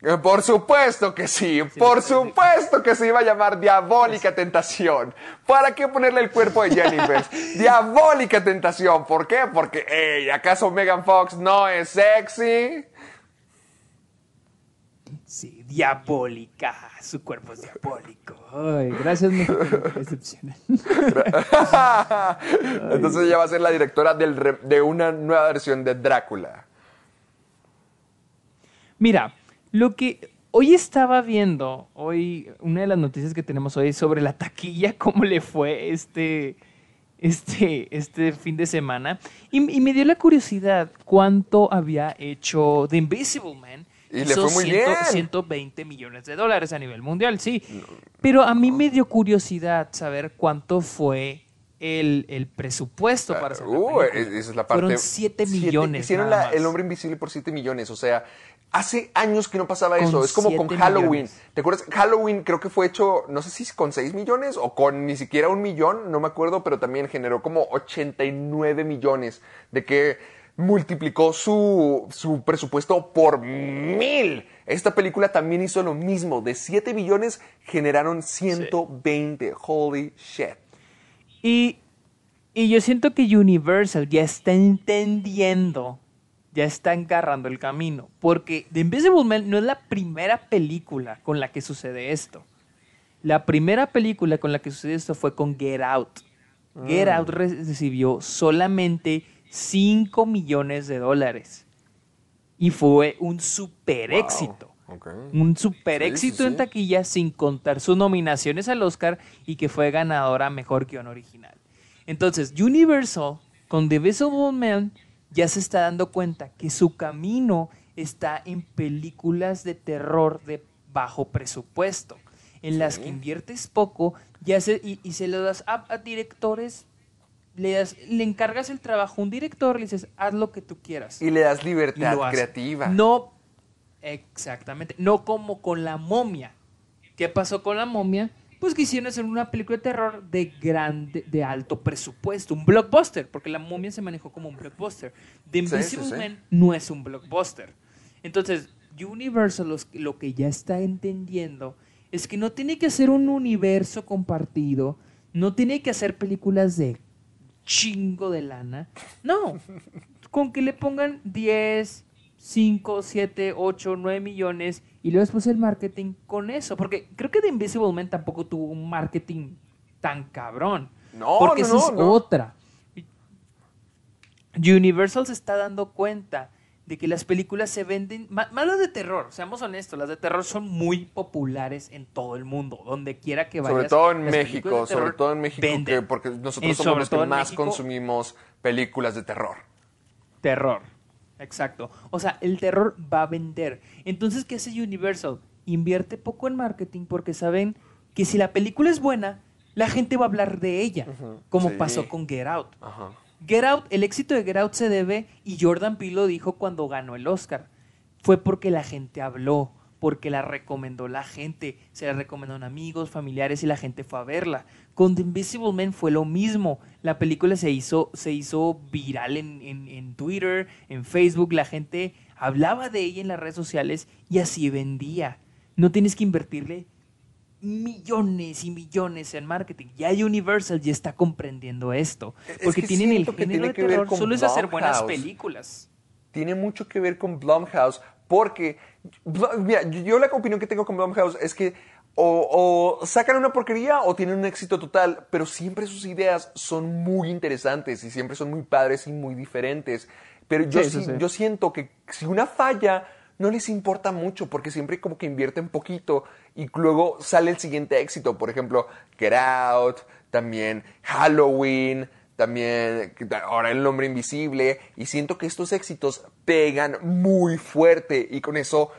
Eh, Por supuesto que sí, por supuesto que se iba a llamar Diabólica Tentación. ¿Para qué ponerle el cuerpo de Jennifer? Diabólica Tentación, ¿por qué? Porque, hey, ¿acaso Megan Fox no es sexy? Sí, diabólica. Su cuerpo es diabólico. Ay, gracias, México. me decepcionan. Entonces ella va a ser la directora del de una nueva versión de Drácula. Mira, lo que hoy estaba viendo, hoy, una de las noticias que tenemos hoy es sobre la taquilla, cómo le fue este, este, este fin de semana. Y, y me dio la curiosidad cuánto había hecho The Invisible Man. Y le fue muy 100 bien. 120 millones de dólares a nivel mundial, sí. Pero a mí me dio curiosidad saber cuánto fue el, el presupuesto para hacer la Uh, película. esa es la parte. Fueron 7 Siete- millones. Hicieron la- el hombre invisible por 7 millones. O sea, hace años que no pasaba Con eso. Es como con Halloween. millones. ¿Te acuerdas? Halloween creo que fue hecho, no sé si con 6 millones o con ni siquiera un millón, no me acuerdo, pero también generó como 89 millones. De que multiplicó su, su presupuesto por mil. Esta película también hizo lo mismo. De 7 millones generaron 120. Holy shit. Y, y yo siento que Universal ya está entendiendo, ya está agarrando el camino. Porque The Invisible Man no es la primera película con la que sucede esto. La primera película con la que sucede esto fue con Get Out. Get Out re- recibió solamente 5 millones de dólares. Y fue un super éxito. Un super Sí, éxito sí, en taquilla sin contar sus nominaciones al Oscar y que fue ganadora Mejor Guión Original. Entonces, Universal con The Visible Man ya se está dando cuenta que su camino está en películas de terror de bajo presupuesto. en las que inviertes poco y, hace- y, y se lo das a, a directores, le, das- le encargas el trabajo a un director, le dices, haz lo que tú quieras. Y le das libertad creativa. No, exactamente, no como con la momia. ¿Qué pasó con la momia? Pues quisieron hacer una película de terror de grande, de alto presupuesto, un blockbuster, porque la momia se manejó como un blockbuster. The Sí, sí, Invisible sí. Man no es un blockbuster. Entonces, Universal los- lo que ya está entendiendo es que no tiene que hacer un universo compartido, no tiene que hacer películas de chingo de lana. No, con que le pongan 10, 5, 7, 8, 9 millones y luego después el marketing con eso. Porque creo que The Invisible Man tampoco tuvo un marketing tan cabrón. No, porque no, esa es no, otra. Universal se está dando cuenta de que las películas se venden, más las de terror, seamos honestos, las de terror son muy populares en todo el mundo, donde quiera que vayas. Sobre todo en México, terror sobre todo en México, que- porque nosotros Eh, somos los que más México, consumimos películas de terror. Terror. Exacto. O sea, el terror va a vender. Entonces, ¿qué hace Universal? Invierte poco en marketing porque saben que si la película es buena, la gente va a hablar de ella, como sí. pasó con Get Out. Get Out, el éxito de Get Out se debe, y Jordan Peele lo dijo cuando ganó el Oscar, fue porque la gente habló, porque la recomendó la gente, se la recomendaron amigos, familiares y la gente fue a verla. Con The Invisible Man fue lo mismo, la película se hizo, se hizo viral en, en- en Twitter, en Facebook, la gente hablaba de ella en las redes sociales y así vendía. No tienes que invertirle millones y millones en marketing. Ya Universal ya está comprendiendo esto. Es Porque que tienen el género tiene de terror, solo es hacer buenas películas. tiene mucho que ver con Blumhouse porque, mira, yo, la opinión que tengo con Blumhouse es que o, o sacan una porquería o tienen un éxito total, pero siempre sus ideas son muy interesantes y siempre son muy padres y muy diferentes. Pero yo, Sí, eso sí- sí. yo siento que si una falla no les importa mucho porque siempre como que invierten poquito y luego sale el siguiente éxito. Por ejemplo, Get Out, también Halloween, también ahora El Hombre Invisible. Y siento que estos éxitos pegan muy fuerte y con eso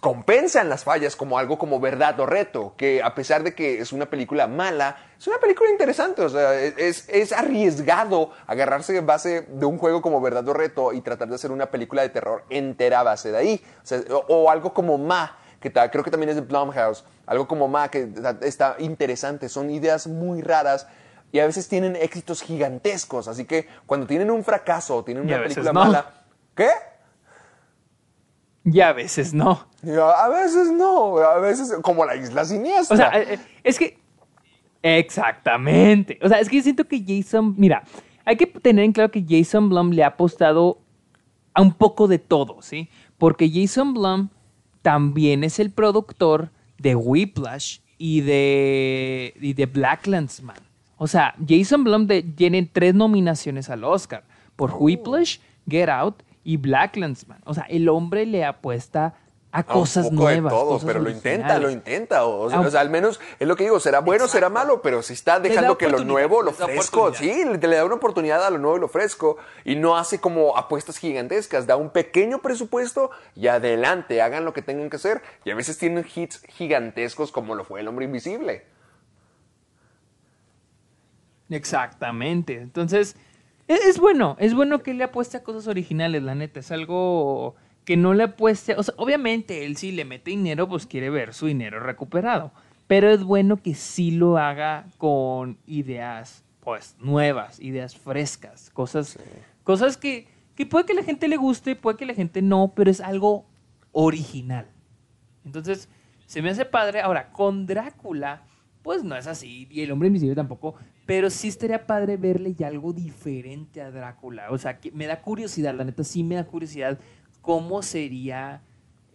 compensan las fallas como algo como verdad o reto, que a pesar de que es una película mala, es una película interesante, o sea, es, es arriesgado agarrarse de base de un juego como verdad o reto y tratar de hacer una película de terror entera a base de ahí, o, o- algo como Ma, que creo que también es de Blumhouse, algo como Ma que está interesante, son ideas muy raras y a veces tienen éxitos gigantescos, así que cuando tienen un fracaso o tienen una película no. mala, ¿qué? Y a veces no. A veces no, a veces como la isla siniestra. O sea, eh, eh, es que. Exactamente. O sea, es que yo siento que Jason. Mira, hay que tener en claro que Jason Blum le ha apostado a un poco de todo, ¿sí? Porque Jason Blum también es el productor de Whiplash y de, y de Black Landsman. O sea, Jason Blum de- tiene tres nominaciones al Oscar por Whiplash, Get Out y Black Landsman. O sea, el hombre le apuesta a A cosas un poco de nuevas. todo, pero lo intenta, lo intenta. O, sea, o sea, al menos es lo que digo, será bueno, será malo, pero si está dejando que lo nuevo, lo fresco, sí, le, le da una oportunidad a lo nuevo y lo fresco y no hace como apuestas gigantescas, da un pequeño presupuesto y adelante, hagan lo que tengan que hacer. Y a veces tienen hits gigantescos como lo fue El Hombre Invisible. Exactamente. Entonces, e- es, bueno, es bueno que le apueste a cosas originales, la neta. Es algo que no le apueste. O sea, obviamente, él si le mete dinero, pues quiere ver su dinero recuperado. Pero es bueno que sí lo haga con ideas, pues, nuevas, ideas frescas, cosas, cosas que, que puede que la gente le guste, puede que la gente no, pero es algo original. Entonces, se me hace padre. Ahora, con Drácula, pues no es así. Y el hombre invisible tampoco. Pero sí estaría padre verle ya algo diferente a Drácula. O sea, que me da curiosidad, la neta, sí me da curiosidad cómo sería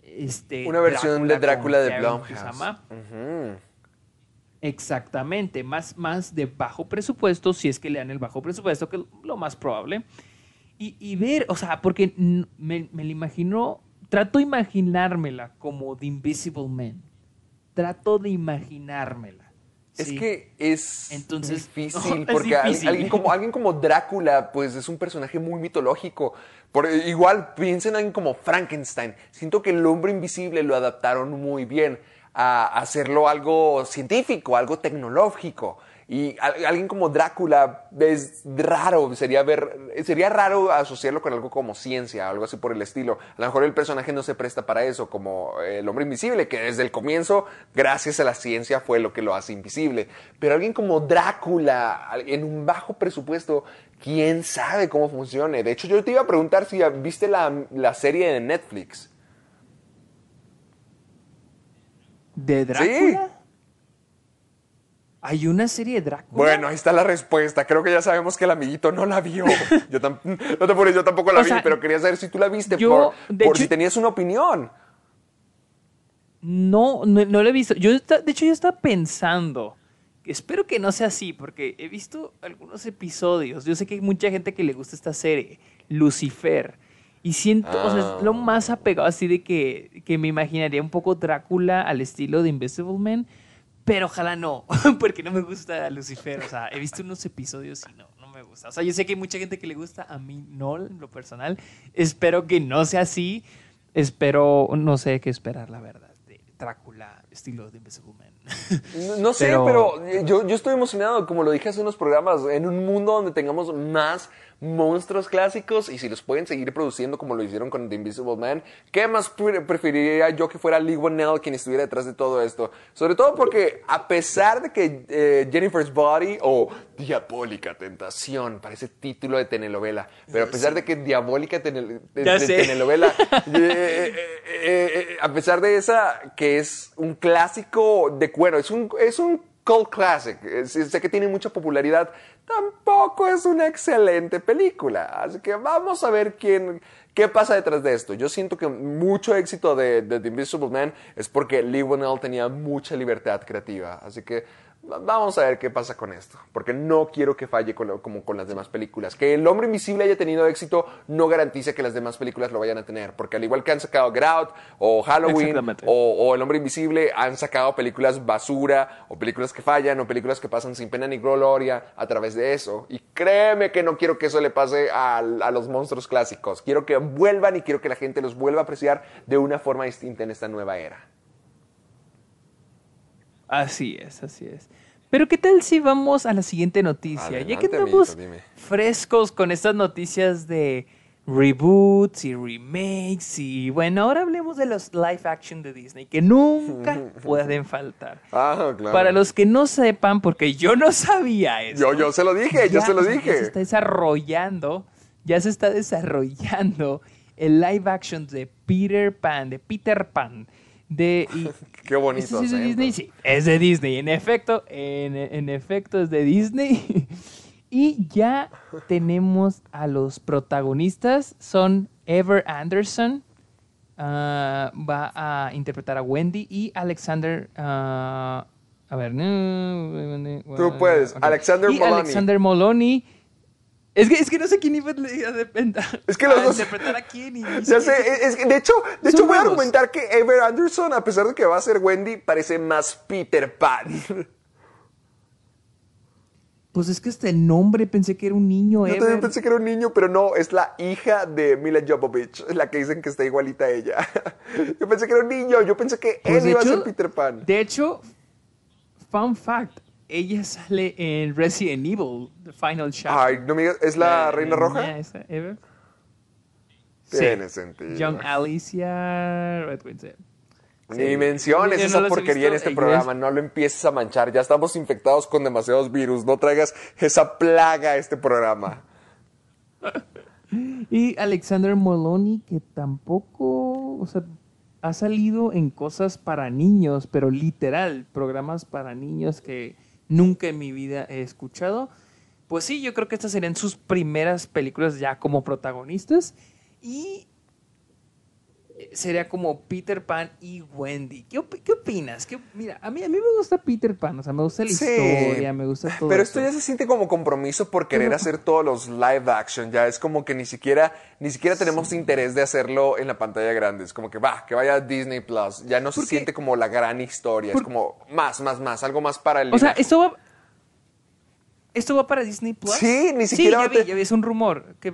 este. Una versión de Drácula de Blumhouse. Exactamente, más, más de bajo presupuesto, si es que le dan el bajo presupuesto, que es lo más probable. Y, y ver, o sea, porque me, me la imagino, trato de imaginármela como The Invisible Man. Trato de imaginármela. Es ¿sí? que es Entonces, difícil, porque difícil. Alguien, como, alguien como Drácula, pues es un personaje muy mitológico. Por, igual, piensen en alguien como Frankenstein. Siento que el hombre invisible lo adaptaron muy bien. a hacerlo algo científico, algo tecnológico. Y al- alguien como Drácula es raro, sería ver, sería raro asociarlo con algo como ciencia, algo así por el estilo. A lo mejor el personaje no se presta para eso, como eh, el hombre invisible, que desde el comienzo, gracias a la ciencia, fue lo que lo hace invisible. Pero alguien como Drácula, en un bajo presupuesto, quién sabe cómo funcione. De hecho, yo te iba a preguntar si viste la, la serie de Netflix. ¿De Drácula? ¿Hay una serie de Drácula? Bueno, ahí está la respuesta. Creo que ya sabemos que el amiguito no la vio. Yo tam- no te pones, yo tampoco la O vi, sea, pero quería saber si tú la viste yo, por, de por hecho- si tenías una opinión. No, no, no lo he visto. Yo, de hecho, yo estaba pensando. Espero que no sea así, porque he visto algunos episodios. Yo sé que hay mucha gente que le gusta esta serie, Lucifer. Y siento, o sea, es lo Ah. más apegado así de que, que me imaginaría un poco Drácula al estilo de Invisible Man. Pero ojalá no, porque no me gusta Lucifer. O sea, he visto unos episodios y no, no me gusta. O sea, yo sé que hay mucha gente que le gusta, a mí no, en lo personal. Espero que no sea así. Espero, no sé qué esperar, la verdad, de Drácula, estilo de Invisible Man. No, sé, Pero- pero, eh, yo, yo estoy emocionado, como lo dije hace unos programas, en un mundo donde tengamos más monstruos clásicos y si los pueden seguir produciendo como lo hicieron con The Invisible Man, ¿qué más pre- preferiría yo que fuera Lee Whannell quien estuviera detrás de todo esto? Sobre todo porque a pesar de que eh, Jennifer's Body o Diabólica Tentación parece título de telenovela, pero a pesar de que Diabólica telenovela, eh, eh, eh, eh, a pesar de esa que es un clásico de cuero, es un, es un cult classic, sé que tiene mucha popularidad, tampoco es una excelente película. Así que vamos a ver quién, qué pasa detrás de esto. Yo siento que mucho éxito de, de The Invisible Man es porque Lee Whannell tenía mucha libertad creativa. Así que vamos a ver qué pasa con esto, porque no quiero que falle con lo- como con las demás películas. Que El Hombre Invisible haya tenido éxito no garantiza que las demás películas lo vayan a tener, porque al igual que han sacado Get Out o Halloween o El Hombre Invisible, han sacado películas basura o películas que fallan o películas que pasan sin pena ni gloria a través de eso. Y créeme que no quiero que eso le pase a, a los monstruos clásicos. Quiero que vuelvan y quiero que la gente los vuelva a apreciar de una forma distinta en esta nueva era. Así es, así es. Pero ¿qué tal si vamos a la siguiente noticia? ya que Adelante, estamos amiguito, frescos con estas noticias de reboots y remakes y bueno, ahora hablemos de los live action de Disney que nunca pueden faltar. Ah, claro. Para los que no sepan, porque yo no sabía eso. Yo, yo se lo dije, yo ya- se lo ya dije. se está desarrollando, ya se está desarrollando el live action de Peter Pan, de Peter Pan. De, y- Qué bonito ¿Este sí es de. Disney? Sí, es de Disney. En efecto, en, en efecto es de Disney. y ya tenemos a los protagonistas. Son Ever Anderson, ah, va a interpretar a Wendy, y Alexander... ah, a ver, no, Tú puedes. ok. Alexander y Moloney. Alexander Moloney. Es que, es que no sé quién iba a Es que los a dos- interpretar a quién. y- Ya sé, es que de hecho, de hecho voy a argumentar que Ever Anderson, a pesar de que va a ser Wendy, parece más Peter Pan. Pues es que este nombre pensé que era un niño, Yo Ever. también pensé que era un niño, pero no, es la hija de Mila Jovovich, la que dicen que está igualita a ella. Yo pensé que era un niño, yo pensé que Pues, él iba a ser Peter Pan. De hecho, fun fact, ella sale en Resident Evil, The Final Chapter. Ay, no me digas, ¿es la Reina Roja? esa. Tiene sentido. Young Alicia Redwing. sí. Ni menciones no esa porquería en este programa, no lo empieces a manchar. Ya estamos infectados con demasiados virus. No traigas esa plaga a este programa. Y Alexander Moloney, que tampoco, o sea, ha salido en cosas para niños, pero literal, programas para niños que nunca en mi vida he escuchado. Pues sí, yo creo que estas serían sus primeras películas ya como protagonistas. Y sería como Peter Pan y Wendy. ¿Qué, op- qué opinas? ¿Qué- mira, a mí, a mí me gusta Peter Pan, o sea, me gusta la Sí. historia, me gusta todo Pero esto esto. ya se siente como compromiso por querer hacer todos los live action. Ya es como que ni siquiera, ni siquiera tenemos interés de hacerlo en la pantalla grande. Es como que va, que vaya a Disney Plus. Ya no se Porque- siente como la gran historia. Es como más, más, más. Algo más para el. O sea, esto va. ¿Esto va para Disney Plus? Sí, ni Sí, siquiera te- vi, ya vi, es un rumor. Que,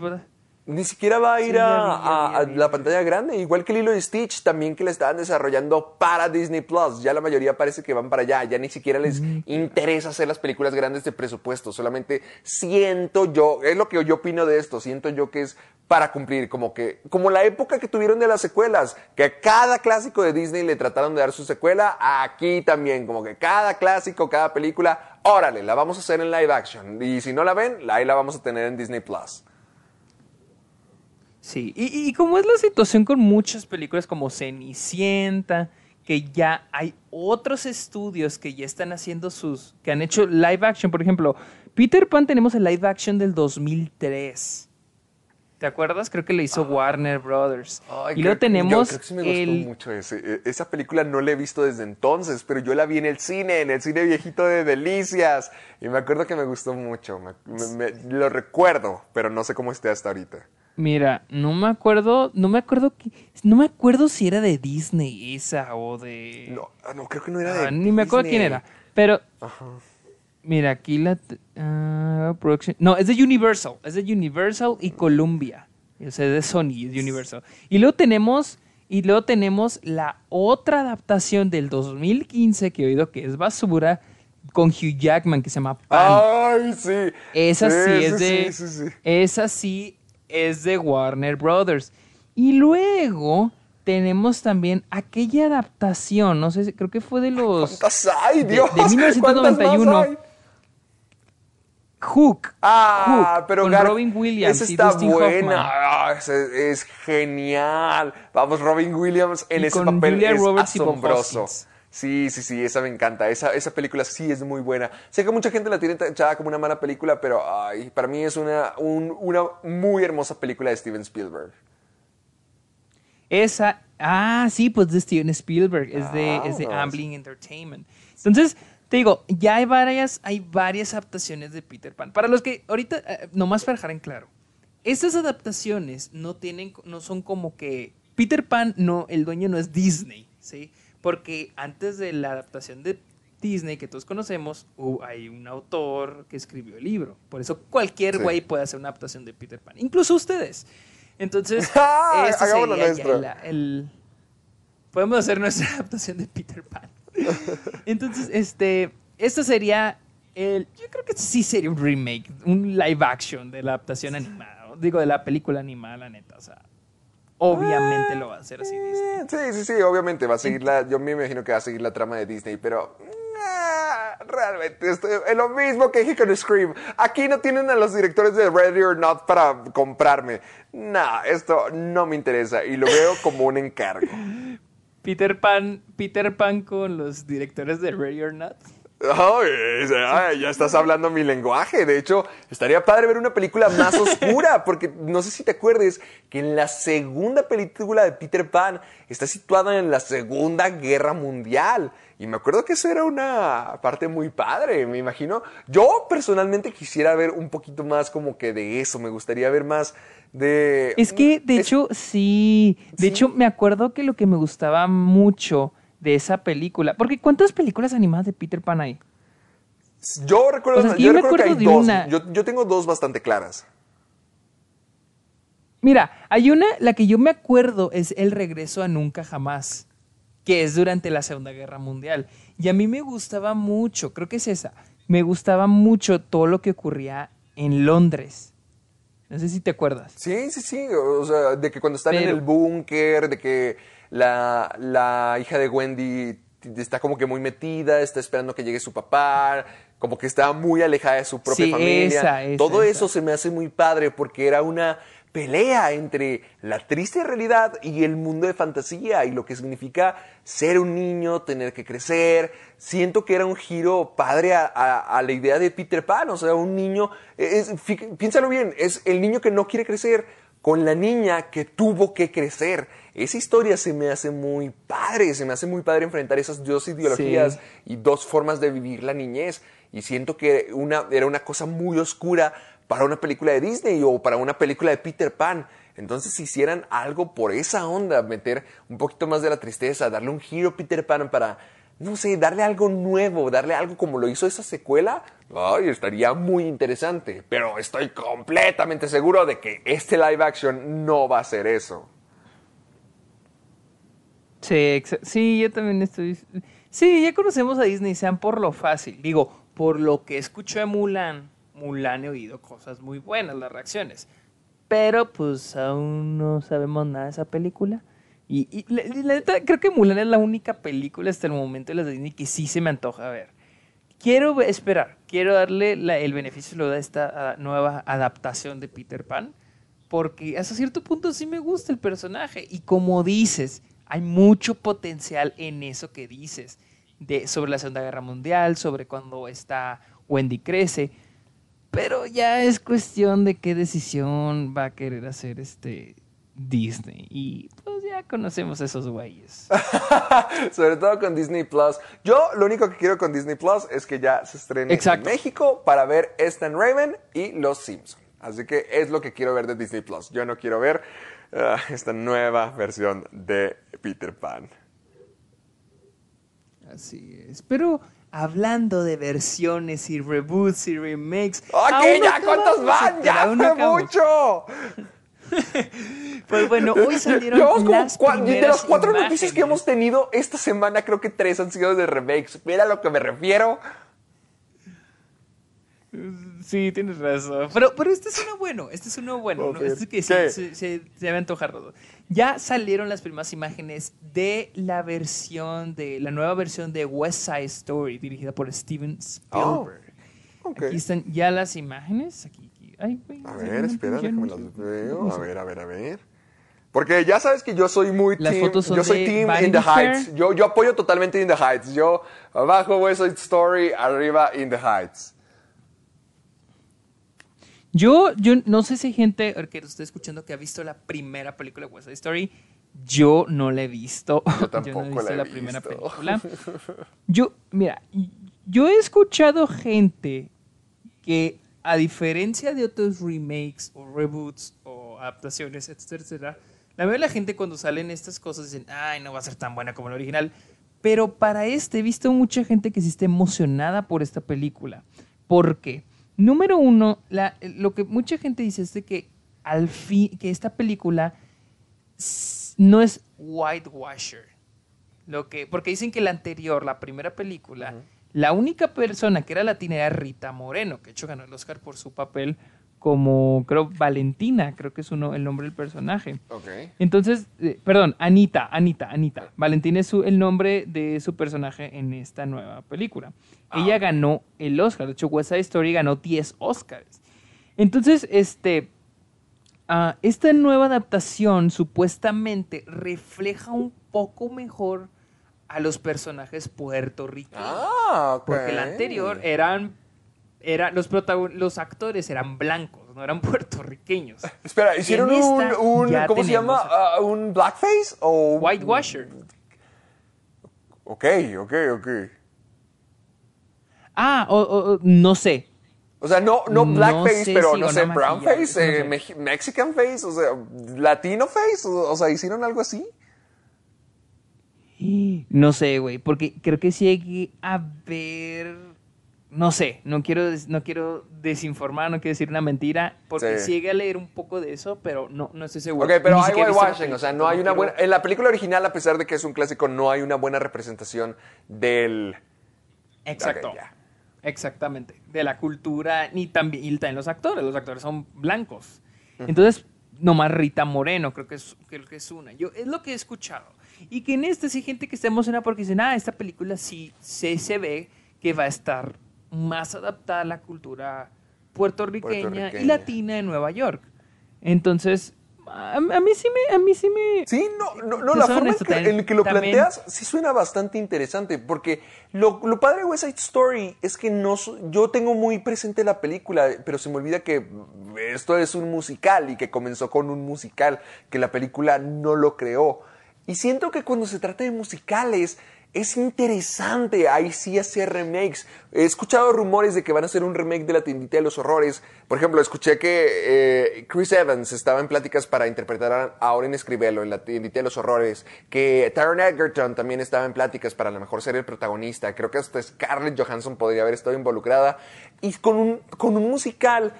Ni siquiera va a ir Sí, ya a, vi, ya vi, ya a- a vi, la pantalla grande, igual que Lilo y Stitch, también que la estaban desarrollando para Disney Plus. Ya la mayoría parece que van para allá, ya ni siquiera les interesa hacer las películas grandes de presupuesto, solamente siento yo, es lo que yo opino de esto, siento yo que es para cumplir, como que, como la época que tuvieron de las secuelas, que a cada clásico de Disney le trataron de dar su secuela, aquí también, como que cada clásico, cada película, órale, la vamos a hacer en live action. Y si no la ven, ahí la vamos a tener en Disney Plus. Sí, y, y como es la situación con muchas películas como Cenicienta, que ya hay otros estudios que ya están haciendo sus, que han hecho live action, por ejemplo, Peter Pan tenemos el live action del 2003. ¿Te acuerdas? Creo que le hizo Warner Brothers. Ay, y luego creo- yo tenemos creo que sí me gustó el, mucho ese. E- Esa película no la he visto desde entonces, pero yo la vi en el cine, en el cine viejito de Delicias. Y me acuerdo que me gustó mucho. me- me- me- lo recuerdo, pero no sé cómo esté hasta ahorita. Mira, no me acuerdo, no me acuerdo que, no me acuerdo si era de Disney esa o de No, ah, no creo que no era de Ah, ni me acuerdo quién era. Pero, Ajá. mira, aquí la... production- no, es de Universal. Es de Universal y Columbia. O sea, de Sony, es Universal. Y luego tenemos... Y luego tenemos la otra adaptación del 2015 que he oído que es basura con Hugh Jackman que se llama Pan. Ay, sí. Esa sí, es de. sí, sí. Esa sí es de Warner Brothers. Y luego tenemos también aquella adaptación, no sé, creo que fue de los. ¿Cuántas hay, de- Dios? de 1991. ¿Cuántas más hay? Hook. Ah, Hook, pero con Gar- Robin Williams esa y está Dustin buena. Ah, es genial. Vamos, Robin Williams en Y ese papel Julia es Roberts y asombroso. Sí, sí, sí, esa me encanta. Esa, esa película sí es muy buena. Sé que mucha gente la tiene tachada como una mala película, pero ay, para mí es una, un- una muy hermosa película de Steven Spielberg. Esa. Ah, sí, pues de Steven Spielberg. Es de, es de. Amblin Entertainment. Entonces, te digo, ya hay varias, hay varias adaptaciones de Peter Pan. Para los que ahorita, eh, nomás para dejar en claro, estas adaptaciones no tienen, no son como que Peter Pan, no, el dueño no es Disney, ¿sí? Porque antes de la adaptación de Disney que todos conocemos, hay un autor que escribió el libro. Por eso cualquier Sí. güey puede hacer una adaptación de Peter Pan, incluso ustedes. Entonces, hagámoslo sería ya la- el, podemos hacer nuestra adaptación de Peter Pan. Entonces, este, esto sería el, yo creo que sí sería un remake, un live action de la adaptación animada, digo de la película animada, la neta, o sea, obviamente lo va a hacer así Disney. Sí, sí, sí, obviamente va a seguir la, yo me imagino que va a seguir la trama de Disney, pero ah, realmente esto es lo mismo que dije con Scream. Aquí no tienen a los directores de Ready or Not para comprarme. Nah, esto no me interesa y lo veo como un encargo. Peter Pan, Peter Pan con los directores de Ready or Not. Ay, ay, ya estás hablando mi lenguaje. De hecho, estaría padre ver una película más oscura, porque no sé si te acuerdes que en la segunda película de Peter Pan está situada en la Segunda Guerra Mundial. Y me acuerdo que eso era una parte muy padre, me imagino. Yo personalmente quisiera ver un poquito más como que de eso, me gustaría ver más de... Es que, de Es- hecho, sí. De hecho, me acuerdo que lo que me gustaba mucho de esa película. Porque ¿cuántas películas animadas de Peter Pan hay? Yo recuerdo, O sea, yo recuerdo que hay de dos. una. Yo, yo tengo dos bastante claras. Mira, hay una, la que yo me acuerdo es El regreso a Nunca Jamás, que es durante la Segunda Guerra Mundial. Y a mí me gustaba mucho, creo que es esa, me gustaba mucho todo lo que ocurría en Londres. No sé si te acuerdas. Sí, sí, sí. O sea, de que cuando están en el búnker, de que la, la hija de Wendy está como que muy metida, está esperando que llegue su papá, como que está muy alejada de su propia Sí, familia. esa, esa, Todo esa. eso se me hace muy padre porque era una pelea entre la triste realidad y el mundo de fantasía y lo que significa ser un niño, tener que crecer. Siento que era un giro padre a, a- a la idea de Peter Pan, o sea, un niño, es, piénsalo bien, es el niño que no quiere crecer con la niña que tuvo que crecer. Esa historia se me hace muy padre, se me hace muy padre enfrentar esas dos ideologías Sí. y dos formas de vivir la niñez. Y siento que una, era una cosa muy oscura para una película de Disney o para una película de Peter Pan. Entonces, si hicieran algo por esa onda, meter un poquito más de la tristeza, darle un giro a Peter Pan para, no sé, darle algo nuevo, darle algo como lo hizo esa secuela, Ay, estaría muy interesante, pero estoy completamente seguro de que este live action no va a ser eso. Sí, sí, yo también estoy. Sí, ya conocemos a Disney, sean por lo fácil. Digo, por lo que escucho de Mulan, Mulan he oído cosas muy buenas, las reacciones. Pero pues aún no sabemos nada de esa película. Y, la, neta, creo que Mulan es la única película hasta el momento de las de Disney que sí se me antoja ver. Quiero esperar, quiero darle el beneficio de la duda a esta nueva adaptación de Peter Pan, porque hasta cierto punto sí me gusta el personaje. Y como dices, hay mucho potencial en eso que dices, de, sobre la Segunda Guerra Mundial, sobre cuando está Wendy crece. Pero ya es cuestión de qué decisión va a querer hacer este Disney. Y pues ya conocemos esos güeyes. Sobre todo con Disney Plus. Yo lo único que quiero con Disney Plus es que ya se estrene Exacto. en México para ver Stan Raven y Los Simpson. Así que es lo que quiero ver de Disney Plus. Yo no quiero ver ah, esta nueva versión de Peter Pan. Así es. Pero hablando de versiones y reboots y remakes. ¡Ok, ya! ¿Cuántos van? ¡Ya fue mucho! Pues bueno, hoy salieron Llevamos las de las cuatro noticias que hemos tenido esta semana, creo que tres han sido de remakes. Mira a lo que me refiero. Sí, tienes razón. Pero, pero este es uno bueno, este es uno bueno. ¿no? Este que sí, se, se, se me antoja todo. Ya salieron las primeras imágenes de la versión, de la nueva versión de West Side Story, dirigida por Steven Spielberg. Ok. Aquí están ya las imágenes. Aquí, aquí. Ay, güey, A ver, espera, déjame las veo. A ver, a ver, a ver. Porque ya sabes que yo soy muy Las team, fotos son yo soy team Vanity in the Heights. Fair. Yo, yo apoyo totalmente In the Heights. Yo abajo West Side Story, arriba In the Heights. Yo, yo no sé si hay gente que nos esté escuchando que ha visto la primera película de West Side Story. Yo no la he visto. Yo tampoco no he visto la he la primera visto. película. Yo, mira, yo he escuchado gente que, a diferencia de otros remakes o reboots o adaptaciones, etcétera, etcétera, la mayoría de la gente cuando salen estas cosas dicen, ay, no va a ser tan buena como la original. Pero para este he visto mucha gente que sí está emocionada por esta película. ¿Por qué? Número uno, la- lo que mucha gente dice es de que al fin, que esta película no es whitewasher. Lo que, porque dicen que la anterior, la primera película, la única persona que era latina era Rita Moreno, que de hecho ganó el Oscar por su papel como, creo, Valentina, creo que es uno, el nombre del personaje. Ok. Entonces, eh, perdón, Anita, Anita, Anita. Valentina es su- el nombre de su personaje en esta nueva película. Ella ganó el Oscar. De hecho, West Side Story ganó 10 Oscars. Entonces, este, ah, esta nueva adaptación supuestamente refleja un poco mejor a los personajes puertorriqueños. Ah, ok. Porque la anterior eran, era, los, protagon- los actores eran blancos, no eran puertorriqueños. Espera, ¿hicieron un, un- ¿cómo se llama? Ah, ¿Un blackface? O Whitewasher. Ok, ok, ok. Ah, o- no sé. O sea, no, no No blackface, sé pero si no sé, eso no eh, sé. mexican face, o sea, latino face, o, o sea, ¿hicieron algo así? No sé, güey, porque creo que sí hay que haber... No sé, no quiero, no quiero desinformar, no quiero decir una mentira, porque Sí. llegué a leer un poco de eso, pero no, no estoy seguro. Ok, pero Ni hay whitewashing, o sea, no hay una quiero- buena... En la película original, a pesar de que es un clásico, no hay una buena representación del... Exacto. Exactamente. De la cultura, ni también, y también los actores. Los actores son blancos. Entonces, nomás Rita Moreno, creo que es, creo que es una. Yo, es lo que he escuchado. Y que en este sí hay gente que está emocionada porque dicen, ah, esta película sí, sí se ve que va a estar más adaptada a la cultura puertorriqueña, y Puertorriqueña. latina de Nueva York. Entonces, a, a mí sí me, a mí sí me... Sí, no, no, la soy forma en que, en que lo también- planteas sí suena bastante interesante, porque lo, lo padre de West Side Story es que no, yo tengo muy presente la película, pero se me olvida que esto es un musical y que comenzó con un musical, que la película no lo creó. Y siento que cuando se trata de musicales, es interesante ahí sí hacer remakes. He escuchado rumores de que van a hacer un remake de La tiendita de los horrores. Por ejemplo, escuché que eh, Chris Evans estaba en pláticas para interpretar a Oren Escribelo en La tiendita de los horrores. Que Taron Egerton también estaba en pláticas para a lo mejor ser el protagonista. Creo que hasta Scarlett Johansson podría haber estado involucrada. Y con un, con un musical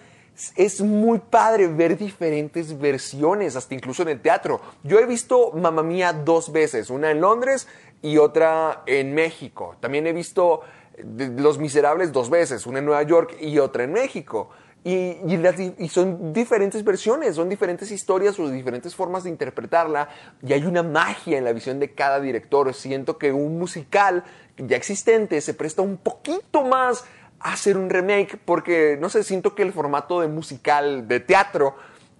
es muy padre ver diferentes versiones, hasta incluso en el teatro. Yo he visto Mamma Mía dos veces, una en Londres y otra en México. También he visto Los Miserables dos veces, una en Nueva York y otra en México. Y, son diferentes versiones, son diferentes historias o diferentes formas de interpretarla y hay una magia en la visión de cada director. Siento que un musical ya existente se presta un poquito más a hacer un remake porque, no sé, siento que el formato de musical de teatro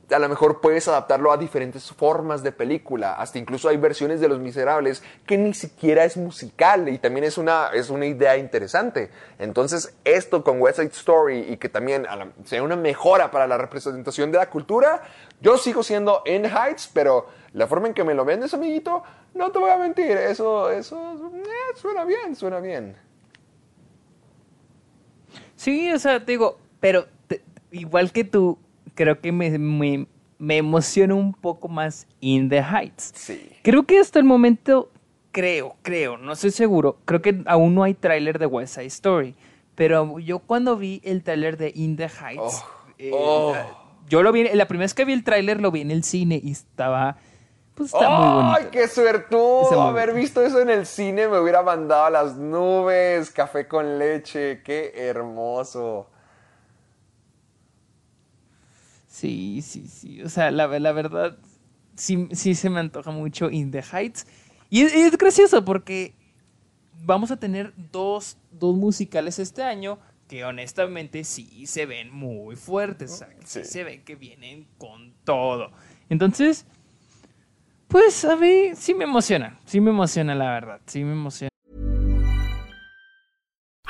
a lo mejor puedes adaptarlo a diferentes formas de película. Hasta incluso hay versiones de Los Miserables que ni siquiera es musical y también es una, es una idea interesante. Entonces, esto con West Side Story y que también sea una mejora para la representación de la cultura, yo sigo siendo In Heights, pero la forma en que me lo vendes, amiguito, no te voy a mentir, eso, eso eh, suena bien, suena bien. Sí, o sea, te digo, pero igual que tú, creo que me, me, emociona un poco más In the Heights. Sí. Creo que hasta el momento, creo, creo, no estoy seguro, creo que aún no hay tráiler de West Side Story, pero yo cuando vi el tráiler de In the Heights, oh, eh, oh. yo lo vi, la primera vez que vi el tráiler lo vi en el cine y estaba... Pues está muy bonito. ¡Ay, qué suertudo! Haber visto eso en el cine me hubiera mandado a las nubes, café con leche, qué hermoso. Sí, sí, sí. O sea, la, la verdad, sí, sí se me antoja mucho In the Heights. Y es, gracioso porque vamos a tener dos, dos, musicales este año que honestamente sí se ven muy fuertes. sí. se ven que vienen con todo. Entonces, pues a mí sí me emociona. Sí me emociona, la verdad. Sí me emociona.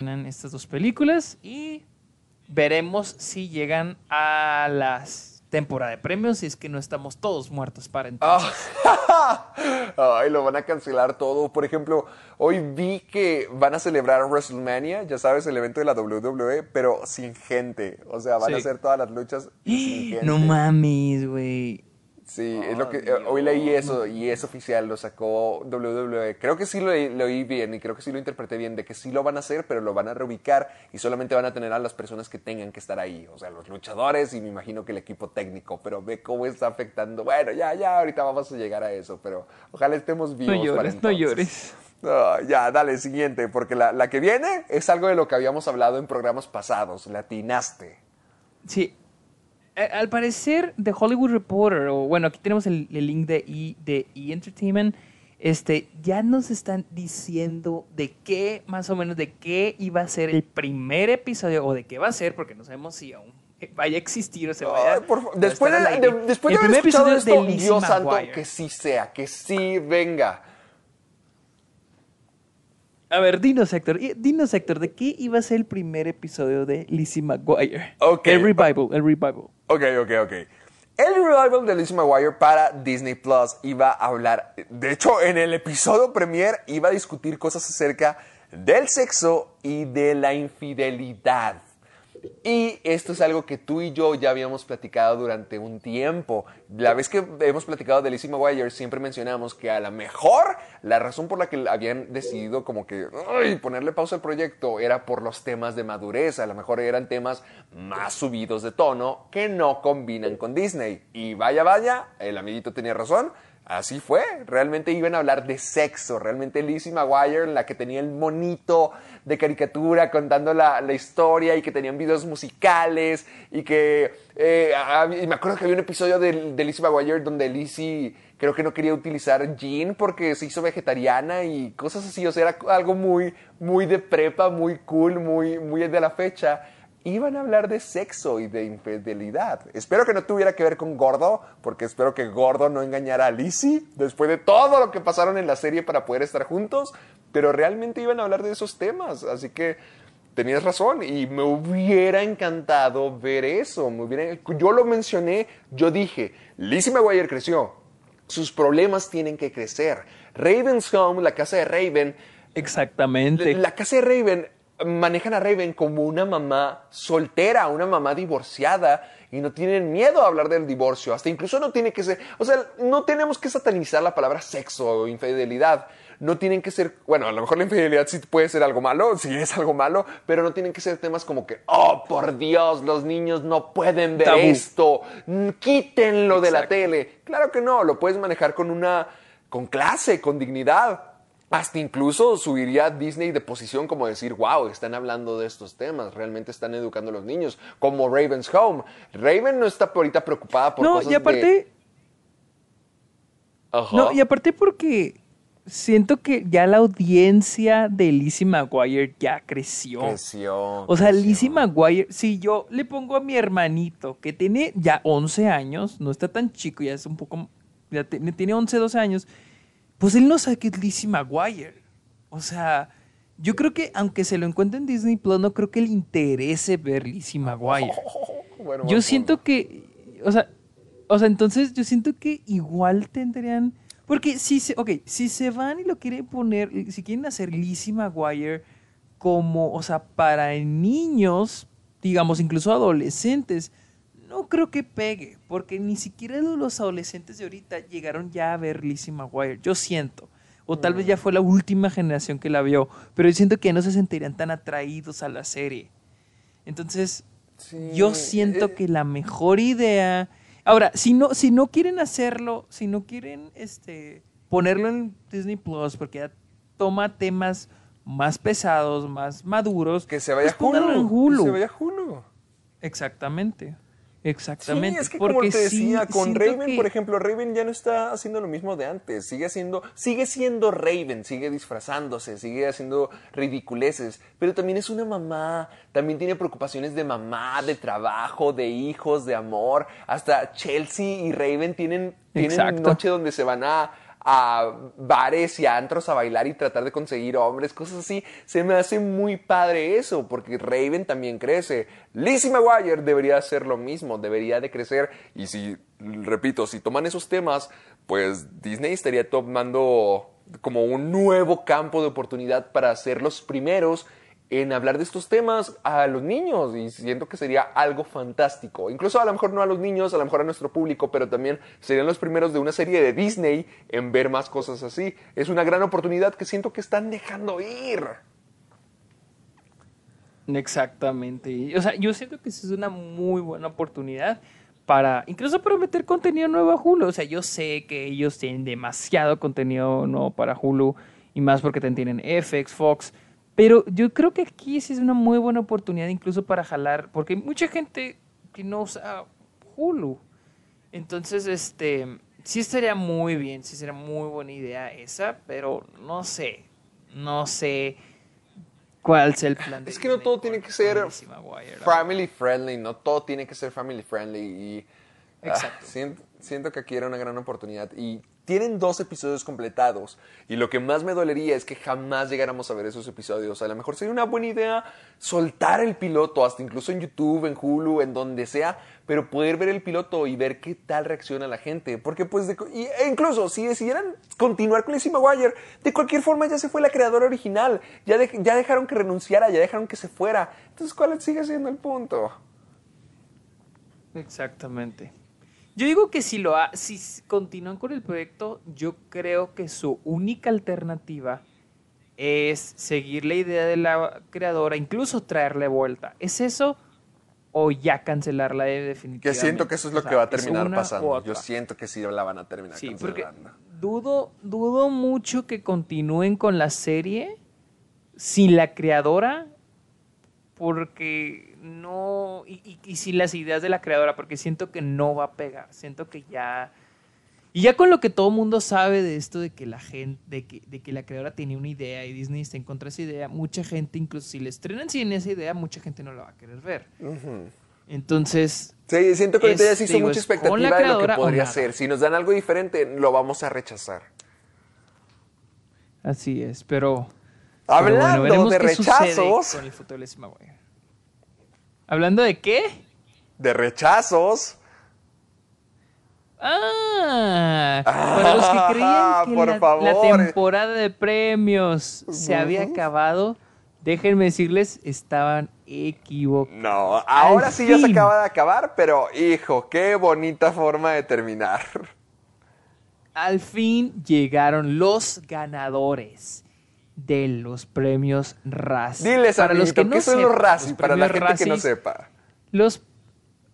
Estas dos películas y veremos si llegan a las temporada de premios y es que no estamos todos muertos para entonces. Ah. Ay, lo van a cancelar todo. Por ejemplo, hoy vi que van a celebrar WrestleMania, ya sabes, el evento de la WWE, pero sin gente. O sea, van a hacer todas las luchas sin gente. No mames, güey. Sí, es lo que eh, hoy leí eso y es oficial, lo sacó WWE. Creo que sí lo, lo, oí bien y creo que sí lo interpreté bien, de que sí lo van a hacer, pero lo van a reubicar y solamente van a tener a las personas que tengan que estar ahí, o sea, los luchadores y me imagino que el equipo técnico, pero ve cómo está afectando. Bueno, ya, ya, ahorita vamos a llegar a eso, pero ojalá estemos vivos. No llores, no llores. ya, dale, siguiente, porque la, la que viene es algo de lo que habíamos hablado en programas pasados, latinaste. Sí, al parecer, The Hollywood Reporter, o bueno, aquí tenemos el, link de E, de e Entertainment, este, ya nos están diciendo de qué, más o menos, de qué iba a ser el primer episodio, o de qué va a ser, porque no sabemos si aún vaya a existir o se vaya Después de, después de haber escuchado esto, Dios santo, que sí sea, que sí venga. A ver, dinos, Héctor. Dinos, Héctor, ¿de qué iba a ser el primer episodio de Lizzie McGuire? Okay. El revival, el revival. Ok, ok, ok. El revival de Lizzie McGuire para Disney Plus iba a hablar, de hecho, en el episodio premier iba a discutir cosas acerca del sexo y de la infidelidad. Y esto es algo que tú y yo ya habíamos platicado durante un tiempo. La vez que hemos platicado de Lizzie McGuire, siempre mencionamos que a lo mejor la razón por la que habían decidido como que ponerle pausa al proyecto era por los temas de madurez. A lo mejor eran temas más subidos de tono que no combinan con Disney. Y vaya, vaya, el amiguito tenía razón Así fue, realmente iban a hablar de sexo, realmente Lizzie McGuire, la que tenía el monito de caricatura contando la, historia y que tenían videos musicales y que eh, me acuerdo que había un episodio de, de Lizzie McGuire donde Lizzie creo que no quería utilizar Jean porque se hizo vegetariana y cosas así, o sea, era algo muy, muy de prepa, muy cool, muy, muy de la fecha. Iban a hablar de sexo y de infidelidad. Espero que no tuviera que ver con Gordo, porque espero que Gordo no engañara a Lizzie después de todo lo que pasaron en la serie para poder estar juntos, pero realmente iban a hablar de esos temas, así que tenías razón y me hubiera encantado ver eso. Me hubiera, yo lo mencioné, yo dije, Lizzie McGuire creció, sus problemas tienen que crecer. Raven's Home, la casa de Raven, Exactamente. la casa de Raven manejan a Raven como una mamá soltera, una mamá divorciada y no tienen miedo a hablar del divorcio, hasta incluso no tiene que ser, o sea, no tenemos que satanizar la palabra sexo o infidelidad, no tienen que ser, bueno, a lo mejor la infidelidad sí puede ser algo malo, sí es algo malo, pero no tienen que ser temas como que, oh, por Dios, los niños no pueden ver Tabú. esto, quítenlo de la tele. Claro que no, lo puedes manejar con una, con clase, con dignidad. Hasta incluso subiría Disney de posición como decir, wow, están hablando de estos temas, realmente están educando a los niños, como Raven's Home. Raven no está ahorita preocupada por no, cosas y aparte, de... Ajá. no, y aparte porque siento que ya la audiencia de Lizzie McGuire ya creció. Creció, O sea, creció. Lizzie McGuire, si yo le pongo a mi hermanito, que tiene ya 11 años, no está tan chico, ya es un poco, ya tiene, tiene 11, 12 años, pues él no sabe que es Lizzie McGuire. O sea, yo creo que aunque se lo encuentre en Disney Plus, no creo que le interese ver Lizzie McGuire. Bueno, Yo siento que, o sea, o sea, entonces yo siento que igual tendrían, porque si se, ok, si se van y lo quieren poner, si quieren hacer Lizzie McGuire como, o sea, para niños, digamos, incluso adolescentes, no creo que pegue, porque ni siquiera los adolescentes de ahorita llegaron ya a ver Lizzie McGuire, yo siento. O tal vez ya fue la última generación que la vio, pero yo siento que no se sentirían tan atraídos a la serie. Entonces, Sí, yo siento eh, que la mejor idea. Ahora, si no, si no quieren hacerlo, si no quieren este, ponerlo en Disney Plus, porque ya toma temas más pesados, más maduros, Que se vaya pues pónganlo Hulu. en Hulu. Que se vaya Hulu. Exactamente. Exactamente. Sí, es que como te decía, sí, con Raven, que- por ejemplo, Raven ya no está haciendo lo mismo de antes. Sigue haciendo, sigue siendo Raven, sigue disfrazándose, sigue haciendo ridiculeces. Pero también es una mamá, también tiene preocupaciones de mamá, de trabajo, de hijos, de amor. Hasta Chelsea y Raven tienen, tienen Exacto. noche donde se van a a bares y a antros a bailar y tratar de conseguir hombres, cosas así. Se me hace muy padre eso, porque Raven también crece. Lizzie McGuire debería hacer lo mismo, debería de crecer. Y si, repito, si toman esos temas, pues Disney estaría tomando como un nuevo campo de oportunidad para ser los primeros en hablar de estos temas a los niños y siento que sería algo fantástico. Incluso a lo mejor no a los niños, a lo mejor a nuestro público, pero también serían los primeros de una serie de Disney en ver más cosas así. Es una gran oportunidad que siento que están dejando ir. Exactamente. O sea, yo siento que es una muy buena oportunidad para, incluso para meter contenido nuevo a Hulu. O sea, yo sé que ellos tienen demasiado contenido nuevo para Hulu y más porque tienen FX, Fox. Pero yo creo que aquí sí es una muy buena oportunidad incluso para jalar, porque hay mucha gente que no usa Hulu. Entonces, este, sí estaría muy bien, sí sería muy buena idea esa, pero no sé, no sé cuál sea el plan. de Es que no todo tiene que ser family friendly, no todo tiene que ser family friendly y ah, Exacto. siento, siento que aquí era una gran oportunidad y tienen dos episodios completados y lo que más me dolería es que jamás llegáramos a ver esos episodios. A lo mejor sería una buena idea soltar el piloto, hasta incluso en YouTube, en Hulu, en donde sea, pero poder ver el piloto y ver qué tal reacciona la gente. Porque pues, de e incluso si decidieran continuar con Lizzie McGuire, de cualquier forma ya se fue la creadora original, ya, ya dejaron que renunciara, ya dejaron que se fuera. Entonces, ¿cuál sigue siendo el punto? Exactamente. Yo digo que si lo ha- si continúan con el proyecto, yo creo que su única alternativa es seguir la idea de la creadora, incluso traerle vuelta. ¿Es eso o ya cancelarla de Que definitivamente? siento que eso es lo O sea, que va a terminar pasando. Yo siento que sí la van a terminar Sí, cancelando. dudo, dudo mucho que continúen con la serie sin la creadora, porque no, y, y, y sin las ideas de la creadora, porque siento que no va a pegar, siento que ya... Y ya con lo que todo el mundo sabe de esto de que la gente, de que, de que la creadora tenía una idea y Disney está en contra de esa idea, mucha gente, incluso si le estrenan sin esa idea, mucha gente no la va a querer ver. Entonces, Sí, siento que ahorita ya se hizo digo, mucha expectativa de lo que podría ser. Si nos dan algo diferente, lo vamos a rechazar. así es, pero... Hablando pero bueno, veremos de rechazos, con el futuro de. ¿Hablando de qué? de rechazos, Ah, para los que creían que por la, favor. la temporada de premios se había acabado, déjenme decirles, estaban equivocados. no, ahora Al sí ya se acaba de acabar, pero hijo, qué bonita forma de terminar. Al fin llegaron los ganadores de los premios Razzie. Diles, Para los que no ¿qué son los Razzie? los Para la gente que no sepa. Los,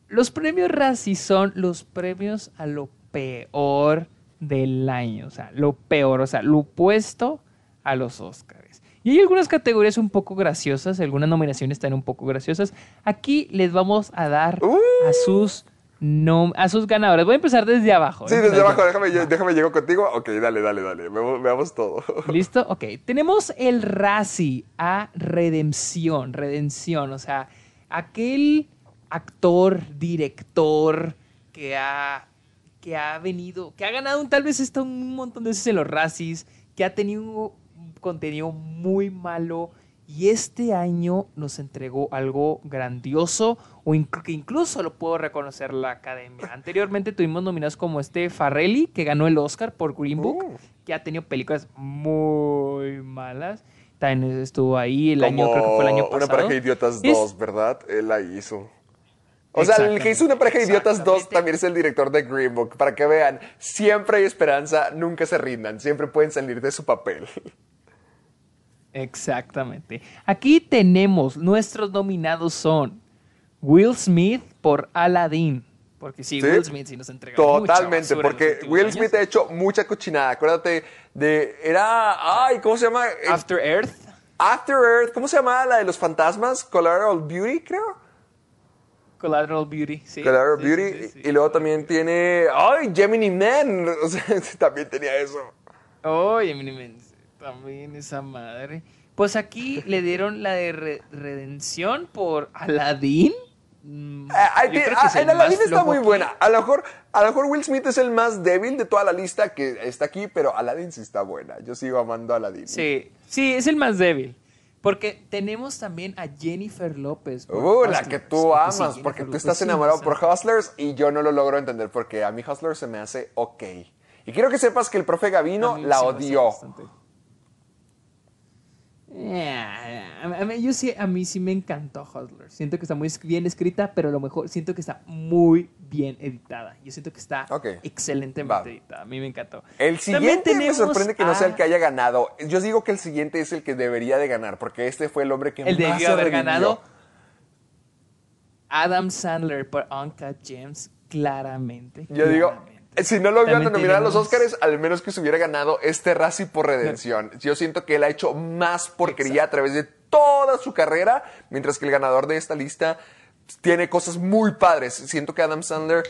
los premios Razzie son los premios a lo peor del año. O sea, lo peor, o sea, lo opuesto a los Oscars. Y hay algunas categorías un poco graciosas, algunas nominaciones están un poco graciosas. Aquí les vamos a dar Uh. a sus nom- a sus ganadores. Voy a empezar desde abajo. Sí, ¿eh? desde abajo, déjame, yo- déjame llego contigo. Ok, dale, dale, dale. Veamos, veamos todo. ¿Listo? Ok. Tenemos el Razzie a redención. Redención. O sea, aquel actor, director que ha, que ha venido, que ha ganado un- tal vez está un montón de veces en los Razzies, que ha tenido un contenido muy malo y este año nos entregó algo grandioso o inc- que incluso lo puedo reconocer la academia. Anteriormente tuvimos nominados como este Farrelly, que ganó el Oscar por Green Book, Uh. que ha tenido películas muy malas. También estuvo ahí el año, creo que fue el año pasado. Una pareja de idiotas Es- 2, ¿verdad? Él la hizo. O sea, el que hizo una pareja de idiotas 2 Exactamente. también es el director de Green Book. Para que vean, siempre hay esperanza, nunca se rindan, siempre pueden salir de su papel. Exactamente. Aquí tenemos, nuestros nominados son Will Smith por Aladdin. Porque sí, ¿Sí? Will Smith sí nos entrega mucha Totalmente, porque Will años. Smith ha hecho mucha cochinada. Acuérdate de. Era. Ay, ¿cómo se llama? After Earth. After Earth. ¿Cómo se llamaba la de los fantasmas? Collateral Beauty, creo. Collateral Beauty, sí. Collateral Sí, Beauty. sí. Y luego también tiene. ¡Ay! Gemini Man. O sea, también tenía eso. Oye, Eminem, también esa madre. Pues aquí le dieron la de re- redención por Aladdin. Mm, Ah, ah, el Aladdin está muy aquí. buena. A lo, mejor, a lo mejor Will Smith es el más débil de toda la lista que está aquí, pero Aladdin sí está buena. Yo sigo amando a Aladdin. Sí, sí, es el más débil. Porque tenemos también a Jennifer López. Uh, la que tú amas, sí, porque tú estás enamorado por Hustlers y yo no lo logro entender porque a mí Hustlers se me hace ok. Y quiero que sepas que el profe Gavino la odió. bastante. Eh, a mí- yo sí, a mí sí me encantó Hustlers. Siento que está muy bien escrita, pero a lo mejor siento que está muy bien editada. Yo siento que está Ok. excelentemente Va. editada. A mí me encantó. El siguiente me sorprende que no sea el que haya ganado. Yo digo que el siguiente es el que debería de ganar, porque este fue el hombre que El más debió se haber ganado Adam Sandler por Uncut Gems, claramente. Yo digo. Si no lo También nominar a los Oscars, al menos que se hubiera ganado este Razzie por redención. Yo siento que él ha hecho más porquería a través de toda su carrera, mientras que el ganador de esta lista tiene cosas muy padres. Siento que Adam Sandler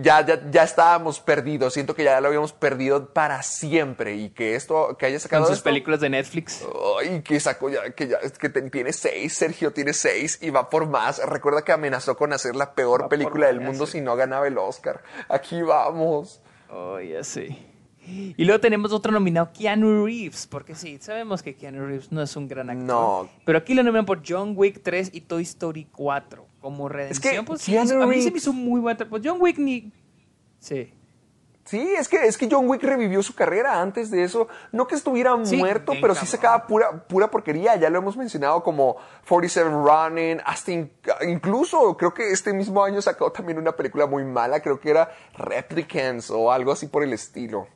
ya, ya, ya estábamos perdidos, siento que ya lo habíamos perdido para siempre y que esto, que haya sacado Con sus esto- películas de Netflix. Ay, que sacó ya, que ya, que tiene seis, Sergio tiene seis y va por más. Recuerda que amenazó con hacer la peor Va película del mundo sí. si no ganaba el Oscar. Aquí vamos. Oh, ya sé. Y luego tenemos otro nominado, Keanu Reeves, porque sí, sabemos que Keanu Reeves no es un gran actor. No. Pero aquí lo nominan por John Wick 3 y Toy Story 4. Como redención, que pues sí, a mí se me hizo muy buen Pues John Wick ni... Sí. Sí, es que, es que John Wick revivió su carrera antes de eso. No que estuviera Sí, muerto, pero sí sacaba pura, pura porquería. Ya lo hemos mencionado como 47 Running, hasta in- incluso creo que este mismo año sacó también una película muy mala. Creo que era Replicants o algo así por el estilo.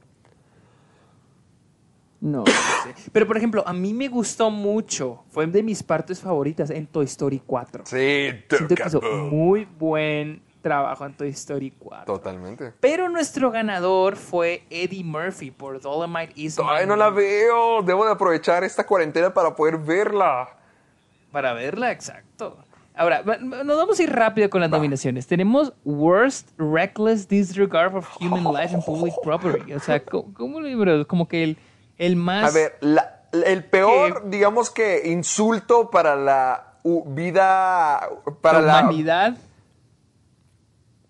No, no sé. Pero por ejemplo, a mí me gustó mucho. Fue de mis partes favoritas en Toy Story 4. Sí, Siento que hizo muy buen trabajo en Toy Story 4. Totalmente. Pero nuestro ganador fue Eddie Murphy por Dolomite is Todavía no la veo. Debo de aprovechar esta cuarentena para poder verla. Para verla, exacto. Ahora, nos vamos a ir rápido con las nominaciones. Tenemos Worst Reckless Disregard of Human Life and Public Property. O sea, ¿cómo, digo? Como que el, el más... A ver, la- el peor, digamos que insulto para la vida, para la... humanidad.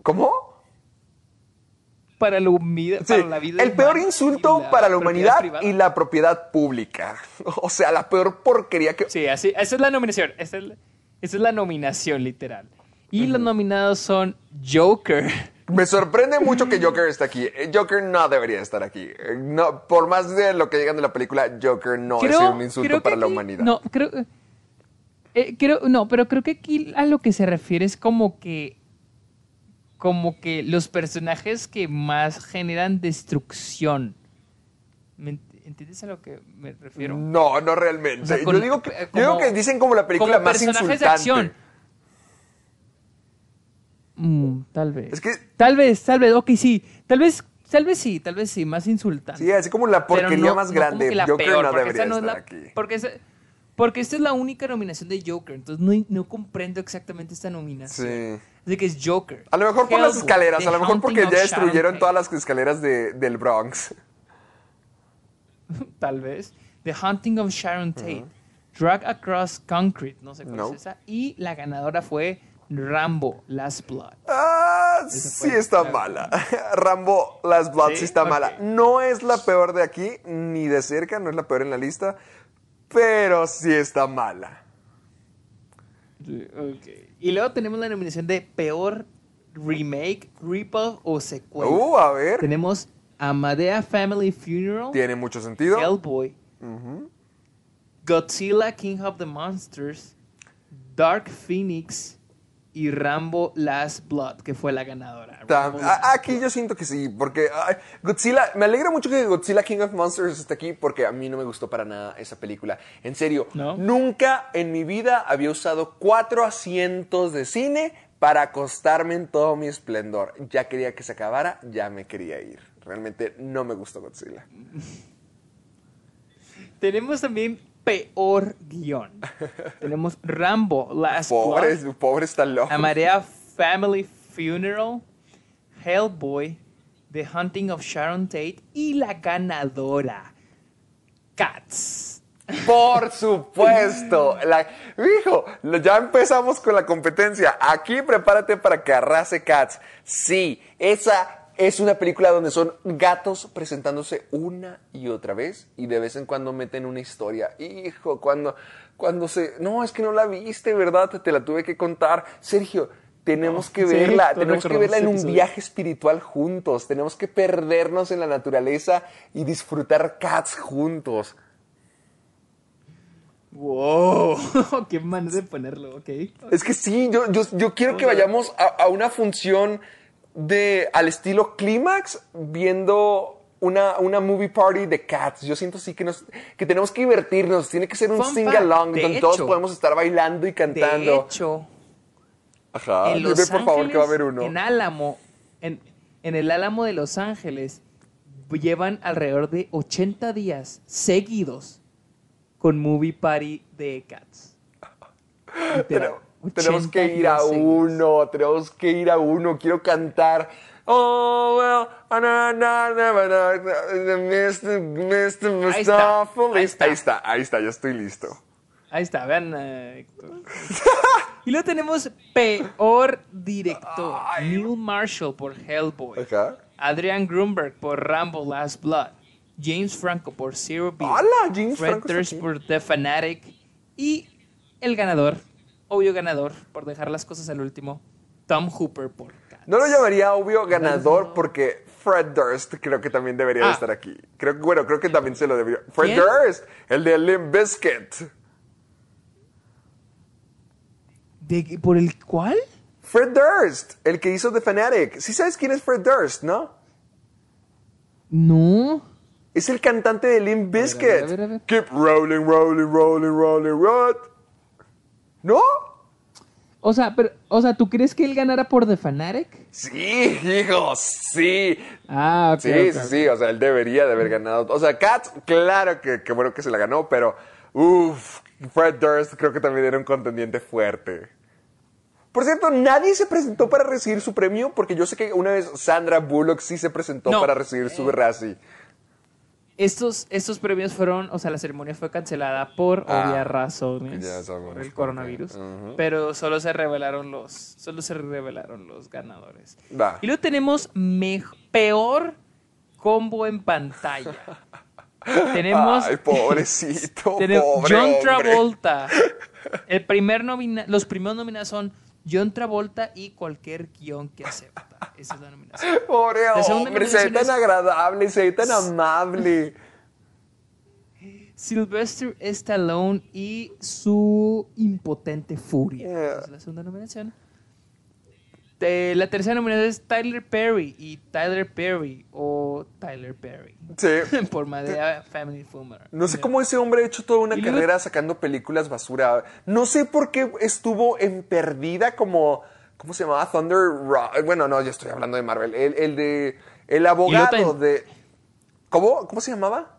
¿Cómo? Para la, humida- Sí, para la vida el peor insulto la para la humanidad privada. y la propiedad pública. O sea, la peor porquería que... Sí, así, esa es la nominación. Esa es la, esa es la nominación, literal. Y los nominados son Joker. Me sorprende mucho que Joker esté aquí. Eh, Joker no debería estar aquí. Eh, No, por más de lo que digan de la película, Joker no es un insulto creo para la humanidad. No, creo, eh, creo, no, pero creo que aquí a lo que se refiere es como que, como que los personajes que más generan destrucción. ¿Me ent- ¿Entiendes a lo que me refiero? No, no realmente. O sea, con- yo, digo que, yo digo que dicen como la película como más personajes insultante. de acción. Mm, tal vez. Es que- Tal vez, tal vez, ok, sí. Tal vez, tal vez sí, tal vez sí, más insultante. Sí, así como la porquería no- más no grande. Joker peor, no debería esa no es estar la- aquí. Porque, esa- porque esta es la única nominación de Joker, entonces no, no comprendo exactamente esta nominación. Sí. Así que es Joker. A lo mejor por las escaleras, a lo mejor porque ya destruyeron todas las escaleras de- del Bronx. Tal vez. The Haunting of Sharon Tate. Drag Across Concrete, no sé cuál es esa. Y la ganadora fue Rambo, Last Blood. Ah, sí está la- mala. Rambo Last Blood sí, ¿Sí? está mala. No es la peor de aquí, ni de cerca, no es la peor en la lista, pero sí está mala. Y luego tenemos la nominación de peor remake, rip-off o secuela. Uh, a ver. Tenemos Amadea Family Funeral, Tiene mucho sentido. Hellboy, Godzilla King of the Monsters, Dark Phoenix y Rambo Last Blood, que fue la ganadora. Aquí yo siento que sí, porque ay, Godzilla, me alegra mucho que Godzilla King of Monsters esté aquí porque a mí no me gustó para nada esa película. En serio, ¿No? nunca en mi vida había usado cuatro asientos de cine para acostarme en todo mi esplendor. Ya quería que se acabara, ya me quería ir. Realmente no me gustó Godzilla. Tenemos también peor guion. Tenemos Rambo Last Pobre, Blood, pobre está loco. Amadea Family Funeral, Hellboy, The Hunting of Sharon Tate y la ganadora, Cats. Por supuesto. La, hijo, ya empezamos con la competencia. Aquí prepárate para que arrase Cats. Sí, esa es una película donde son gatos presentándose una y otra vez y de vez en cuando meten una historia. Hijo, cuando, cuando se... No, es que no la viste, ¿verdad? Te la tuve que contar. Sergio, tenemos que verla, tenemos que verla en un viaje espiritual juntos. Tenemos que perdernos en la naturaleza y disfrutar Cats juntos. Wow, qué manera de ponerlo, ok. Es que sí, yo, yo, yo quiero que vayamos a, a una función de al estilo clímax viendo una, una movie party de cats. Yo siento sí que nos que tenemos que divertirnos. Tiene que ser un Fun sing along de donde todos podemos estar bailando y De cantando. hecho, Ajá. en Dime Los por favor que va a haber uno. En Álamo, en, en el Álamo de Los Ángeles, llevan alrededor de 80 días seguidos con Movie Party de Cats. Literal, Tenemos- tenemos 80 que ir a uno, tenemos que ir a uno. Quiero cantar. Oh, well, na, na, na, Mr. Mr. Ahí está, Mustafa. ahí está. Ahí está, ahí está, ya estoy listo. Ahí está, vean, eh, Héctor. y luego tenemos peor director. Neil Marshall por Hellboy. Ajá. Adrian Grunberg por Rambo Last Blood. James Franco por Zero Beat. ¡Hala! James Fred Franco Durst por The Fanatic. Y el ganador, obvio ganador, por dejar las cosas al último, Tom Hooper por Cats. No lo llamaría obvio ganador porque Fred Durst creo que también debería de Ah. estar aquí. Creo bueno, creo que también se lo debería. Fred ¿Quién? Durst, el de Limp Bizkit. ¿De, ¿Por el cuál? Fred Durst, el que hizo The Fanatic. Sí sabes quién es Fred Durst, ¿no? No. Es el cantante de Limp ver, a Bizkit. ver, a ver, a ver. Keep rolling, rolling, rolling, rolling, roll. ¿No? O sea, pero, o sea, ¿tú crees que él ganara por The Fanatic? Sí, hijo, sí. Ah, ok. Sí, ok, sí, sí, o sea, él debería de haber ganado. O sea, Cats, claro que, que bueno que se la ganó, pero uff, Fred Durst creo que también era un contendiente fuerte. Por cierto, nadie se presentó para recibir su premio, porque yo sé que una vez Sandra Bullock sí se presentó No, para recibir su eh, Razzie. Estos, estos premios fueron, o sea, la ceremonia fue cancelada por Ah, obvias razones ya sabemos por el coronavirus, pero solo se revelaron los, solo se revelaron los ganadores. Y luego tenemos peor combo en pantalla. tenemos Ay, pobrecito, tenemos pobre John hombre. Travolta. El primer nomina- los primeros nominados son John Travolta y cualquier guion que acepta. Esa es la nominación. Pobre hombre, se ve tan es- agradable, se ve tan amable. Sylvester Stallone y su impotente furia. Yeah. Esa es la segunda nominación. Eh, la tercera nominación es Tyler Perry y Tyler Perry o Tyler Perry. Sí. Por Madea Family Funeral. No sé cómo ese hombre ha hecho toda una luego- carrera sacando películas basura. No sé por qué estuvo en perdida como. ¿Cómo se llamaba? Thunder Rock. Bueno, no, yo estoy hablando de Marvel. El, el de. El abogado de. ¿Cómo? ¿Cómo se llamaba?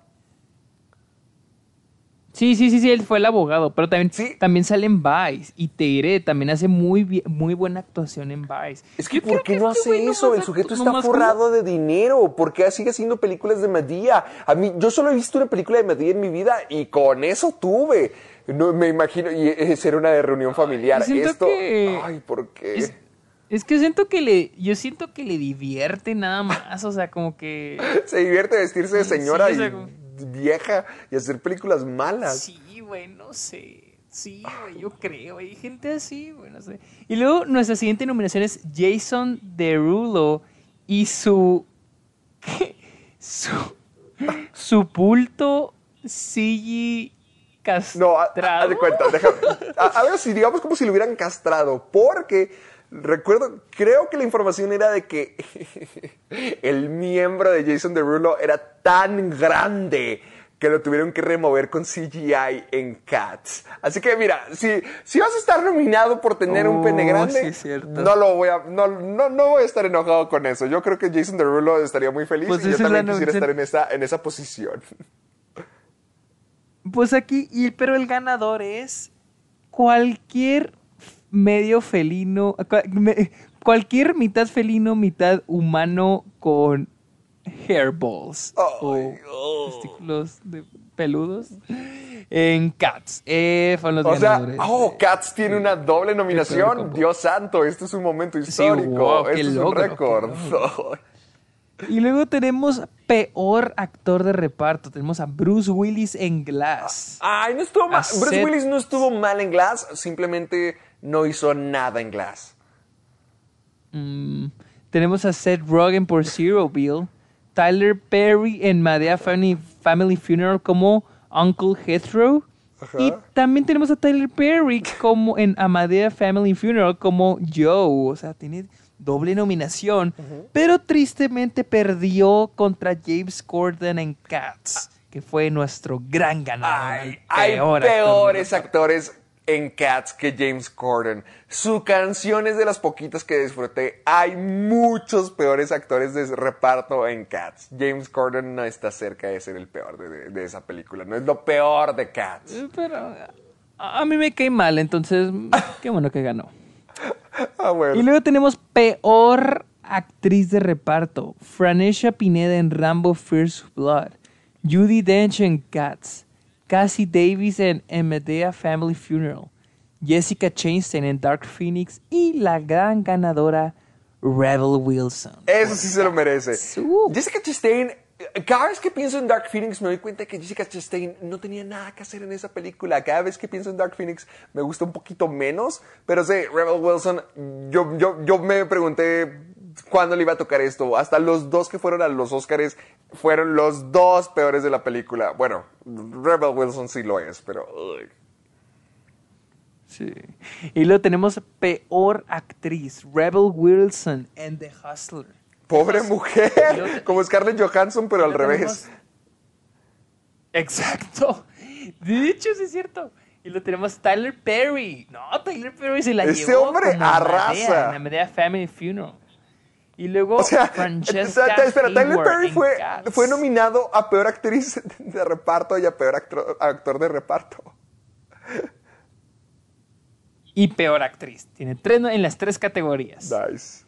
Sí, sí, sí, sí, él fue el abogado, pero también, Sí. también sale en Vice. Y te diré, también hace muy, bien- muy buena actuación en Vice. Es que ¿por qué no este hace eso? El sujeto está como- forrado de dinero. ¿Por qué sigue haciendo películas de Medea? A mí, yo solo he visto una película de Medea en mi vida y con eso tuve. No, me imagino, y esa era una de reunión familiar. siento Esto, que- ay, ¿por qué? Es, es que siento que le, yo siento que le divierte nada más, o sea, como que... Se divierte vestirse de Sí, señora o sea, y como- vieja y hacer películas malas. Sí, güey, no sé. Sí, güey, yo creo. Hay gente así, güey, no sé. Y luego nuestra siguiente nominación es Jason Derulo y su. su. su bulto CG No, castrado. haz de cuenta, déjame. A, a ver si digamos como si lo hubieran castrado, porque recuerdo, creo que la información era de que el miembro de Jason Derulo era tan grande que lo tuvieron que remover con CGI en Cats. Así que mira, si, si vas a estar nominado por tener un pene Oh, grande, sí, es cierto. no lo voy a, no, no, no voy a estar enojado con eso. Yo creo que Jason Derulo estaría muy feliz Pues y yo también quisiera estar en esa, en esa posición. Pues aquí, y, pero el ganador es cualquier medio felino, cualquier mitad felino, mitad humano con hairballs o oh. testículos de peludos en Cats. Eh, fueron los O sea, oh, Cats tiene una doble nominación. Dios santo, este es un momento histórico. wow, qué este es un logro, récord. Y luego tenemos peor actor de reparto. Tenemos a Bruce Willis en Glass. Ay, no estuvo mal. Bruce Willis no estuvo mal en Glass, simplemente no hizo nada en Glass. Mm, tenemos a Seth Rogen por Zero Bill. Tyler Perry en Madea Family, Family Funeral como Uncle Jethro. Y también tenemos a Tyler Perry como en Amadea Family Funeral como Joe. O sea, tiene doble nominación. Pero tristemente perdió contra James Corden en Cats, que fue nuestro gran ganador. Ay, hay actor peores actores en Cats que James Corden. Su canción es de las poquitas que disfruté. Hay muchos peores actores de reparto en Cats. James Corden no está cerca de ser el peor de, de- de esa película. No es lo peor de Cats. Eh, Pero a a mí me cae mal, entonces qué bueno que ganó. Ah, bueno. Y luego tenemos peor actriz de reparto. Franesha Pineda en Rambo First Blood. Judy Dench en Cats. Cassie Davis en Medea Family Funeral. Jessica Chastain en Dark Phoenix. Y la gran ganadora, Rebel Wilson. Eso sí se lo merece. Jessica Chastain, cada vez que pienso en Dark Phoenix me doy cuenta que Jessica Chastain no tenía nada que hacer en esa película. Cada vez que pienso en Dark Phoenix me gusta un poquito menos. Pero sí, Rebel Wilson, yo, yo, yo me pregunté cuándo le iba a tocar esto. Hasta los dos que fueron a los Oscars fueron los dos peores de la película. Bueno, Rebel Wilson sí lo es, pero... uy. Sí. Y luego tenemos peor actriz. Rebel Wilson en The Hustler. Pobre mujer, como Scarlett Johansson, pero al revés. tenemos- Exacto. De hecho, sí es cierto. Y lo tenemos Tyler Perry. No, Tyler Perry se la Ese llevó. hombre arrasa. En la Medea Family Funeral. Y luego O sea, Francesca espera, Tyler Hayward Perry fue, nominado a peor actriz de reparto y a peor actro- actor de reparto. y peor actriz. Tiene tres en las tres categorías. Nice.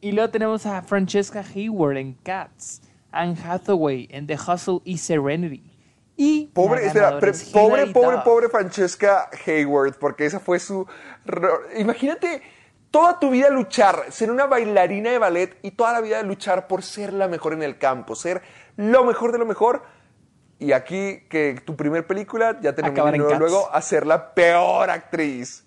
Y luego tenemos a Francesca Hayward en Cats, Anne Hathaway en The Hustle y Serenity. Y pobre, espera, pobre, pobre, pobre Francesca Hayward, porque esa fue su... Imagínate toda tu vida luchar, ser una bailarina de ballet y toda la vida luchar por ser la mejor en el campo, ser lo mejor de lo mejor. Y aquí que tu primer película ya tenemos luego, luego a ser la peor actriz.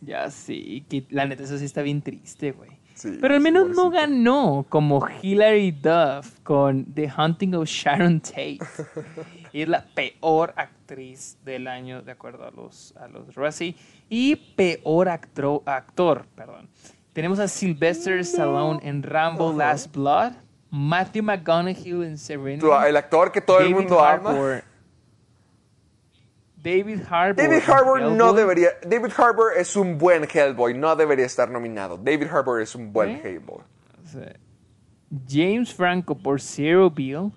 Ya sí, que la neta eso sí está bien triste, güey. Pero al menos no ganó como Hilary Duff con The Hunting of Sharon Tate. y es la peor actriz del año, de acuerdo a los, a los Y peor actor, perdón. Tenemos a Sylvester Stallone en Rambo Last Blood. Matthew McConaughey en Serenity. El actor que todo el mundo ama. David Harbour. David Harbour no debería. David Harbour es un buen Hellboy, no debería estar nominado. David Harbour es un buen Hellboy. James Franco por Zero Bill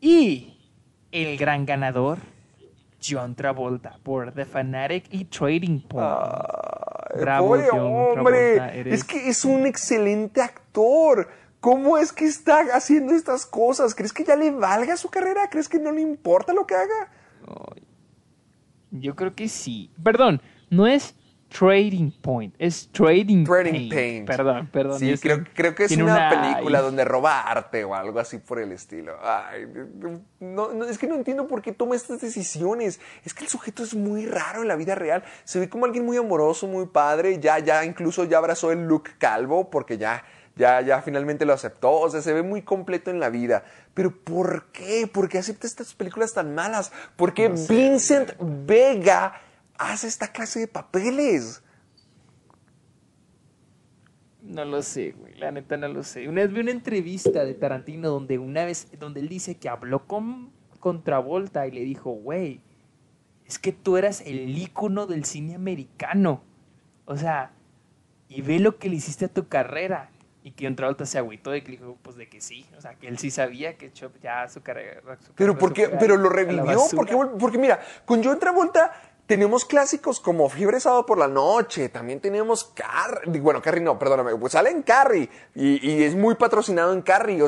y el gran ganador John Travolta por The Fanatic y Trading Point. Bravo, hombre. Es que es un excelente actor. ¿Cómo es que está haciendo estas cosas? ¿Crees que ya le valga su carrera? ¿Crees que no le importa lo que haga? Yo creo que sí. Perdón, no es Trading Point, es Trading, trading paint. Perdón, perdón. Sí, creo, creo, que es una, película donde roba arte o algo así por el estilo. Ay, no, es que no entiendo por qué toma estas decisiones. Es que el sujeto es muy raro en la vida real. Se ve como alguien muy amoroso, muy padre. Ya, ya, incluso ya abrazó el look calvo porque ya, ya, ya finalmente lo aceptó. O sea, se ve muy completo en la vida. Pero ¿por qué? ¿Por qué acepta estas películas tan malas? ¿Por qué Vincent Vega hace esta clase de papeles? No lo sé, güey. La neta no lo sé. Una vez vi una entrevista de Tarantino donde una vez, donde él dice que habló con, con Travolta y le dijo, güey, es que tú eras el ícono del cine americano. O sea, y ve lo que le hiciste a tu carrera. Y que Travolta se agüitó y que dijo, pues de que sí. O sea, que él sí sabía que Chop ya su carrera. pero, porque, pero lo revivió. Porque, porque mira, con John Travolta tenemos clásicos como Fiebre Sábado por la Noche. También tenemos Carrie. Bueno, Carrie no, perdóname. Pues sale en Carrie. Y, es muy patrocinado en Carrie.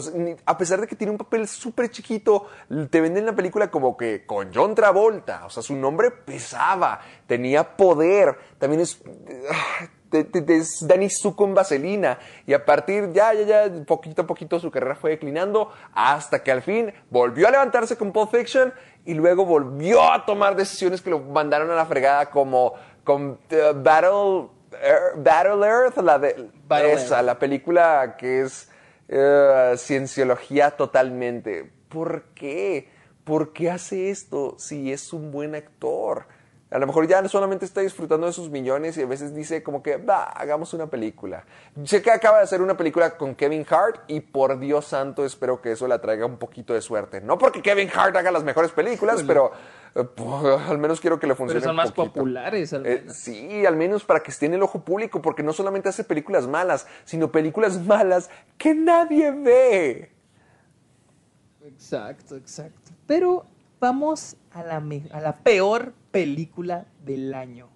a pesar de que tiene un papel súper chiquito, te venden la película como que con John Travolta. O sea, su nombre pesaba. Tenía poder. También es. Ah, es Danny Zuko en Vaselina. Y a partir, ya, ya, ya, poquito a poquito su carrera fue declinando hasta que al fin volvió a levantarse con Pulp Fiction y luego volvió a tomar decisiones que lo mandaron a la fregada como con eh, Battle, Battle Earth, la de esa, la película que es uh, cienciología totalmente. ¿Por qué? ¿Por qué hace esto si es un buen actor? A lo mejor ya solamente está disfrutando de sus millones y a veces dice como que, va, hagamos una película. Sé que acaba de hacer una película con Kevin Hart y por Dios santo espero que eso le traiga un poquito de suerte. No porque Kevin Hart haga las mejores películas, pero eh, al menos quiero que le funcione. Pero son más populares, al eh, sí, al menos para que esté en el ojo público, porque no solamente hace películas malas, sino películas malas que nadie ve. Exacto, exacto. Pero vamos a la, a la peor película del año.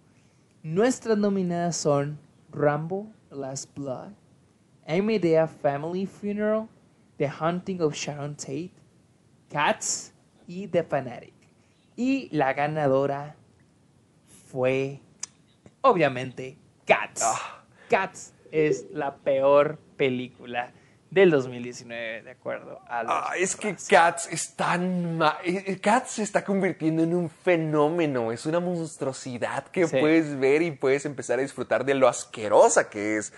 Nuestras nominadas son Rambo, Last Blood, Amedea Family Funeral, The Hunting of Sharon Tate, Cats y The Fanatic. Y la ganadora fue, obviamente, Cats. Ah. Cats es la peor película del 2019, de acuerdo a ah, Es que Cats es tan... Eh, eh, Cats se está convirtiendo en un fenómeno, es una monstruosidad que puedes ver y puedes empezar a disfrutar de lo asquerosa que es.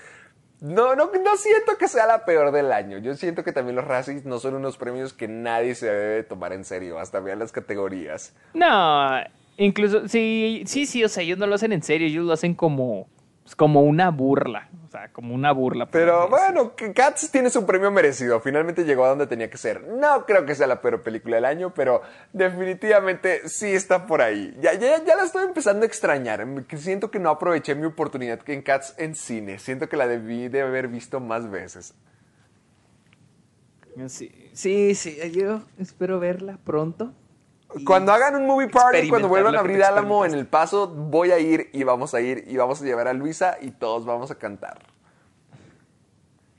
No, no, no siento que sea la peor del año. Yo siento que también los Razzies no son unos premios que nadie se debe tomar en serio, hasta vean las categorías. No, incluso, sí, sí, sí, o sea, ellos no lo hacen en serio, ellos lo hacen como como una burla, sea, como una burla. Pero bueno, Cats tiene su premio merecido, finalmente llegó a donde tenía que ser. No creo que sea la peor película del año, pero definitivamente sí está por ahí. Ya, ya, ya la estoy empezando a extrañar, siento que no aproveché mi oportunidad en Cats en cine, siento que la debí de haber visto más veces. Sí, sí, sí, yo espero verla pronto. Cuando hagan un movie party, cuando vuelvan a abrir Álamo en el paso, voy a ir y vamos a ir y vamos a llevar a Luisa y todos vamos a cantar.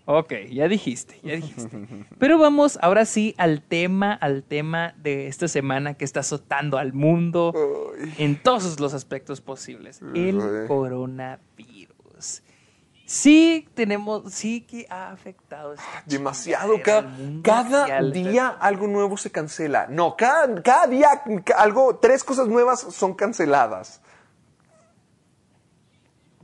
Ok, ya dijiste, ya dijiste. Pero vamos ahora sí al tema, al tema de esta semana que está azotando al mundo en todos los aspectos posibles. El coronavirus. Sí tenemos, sí que ha afectado esta Demasiado. Cada, cada día algo nuevo se cancela. No, cada, cada día algo, tres cosas nuevas son canceladas.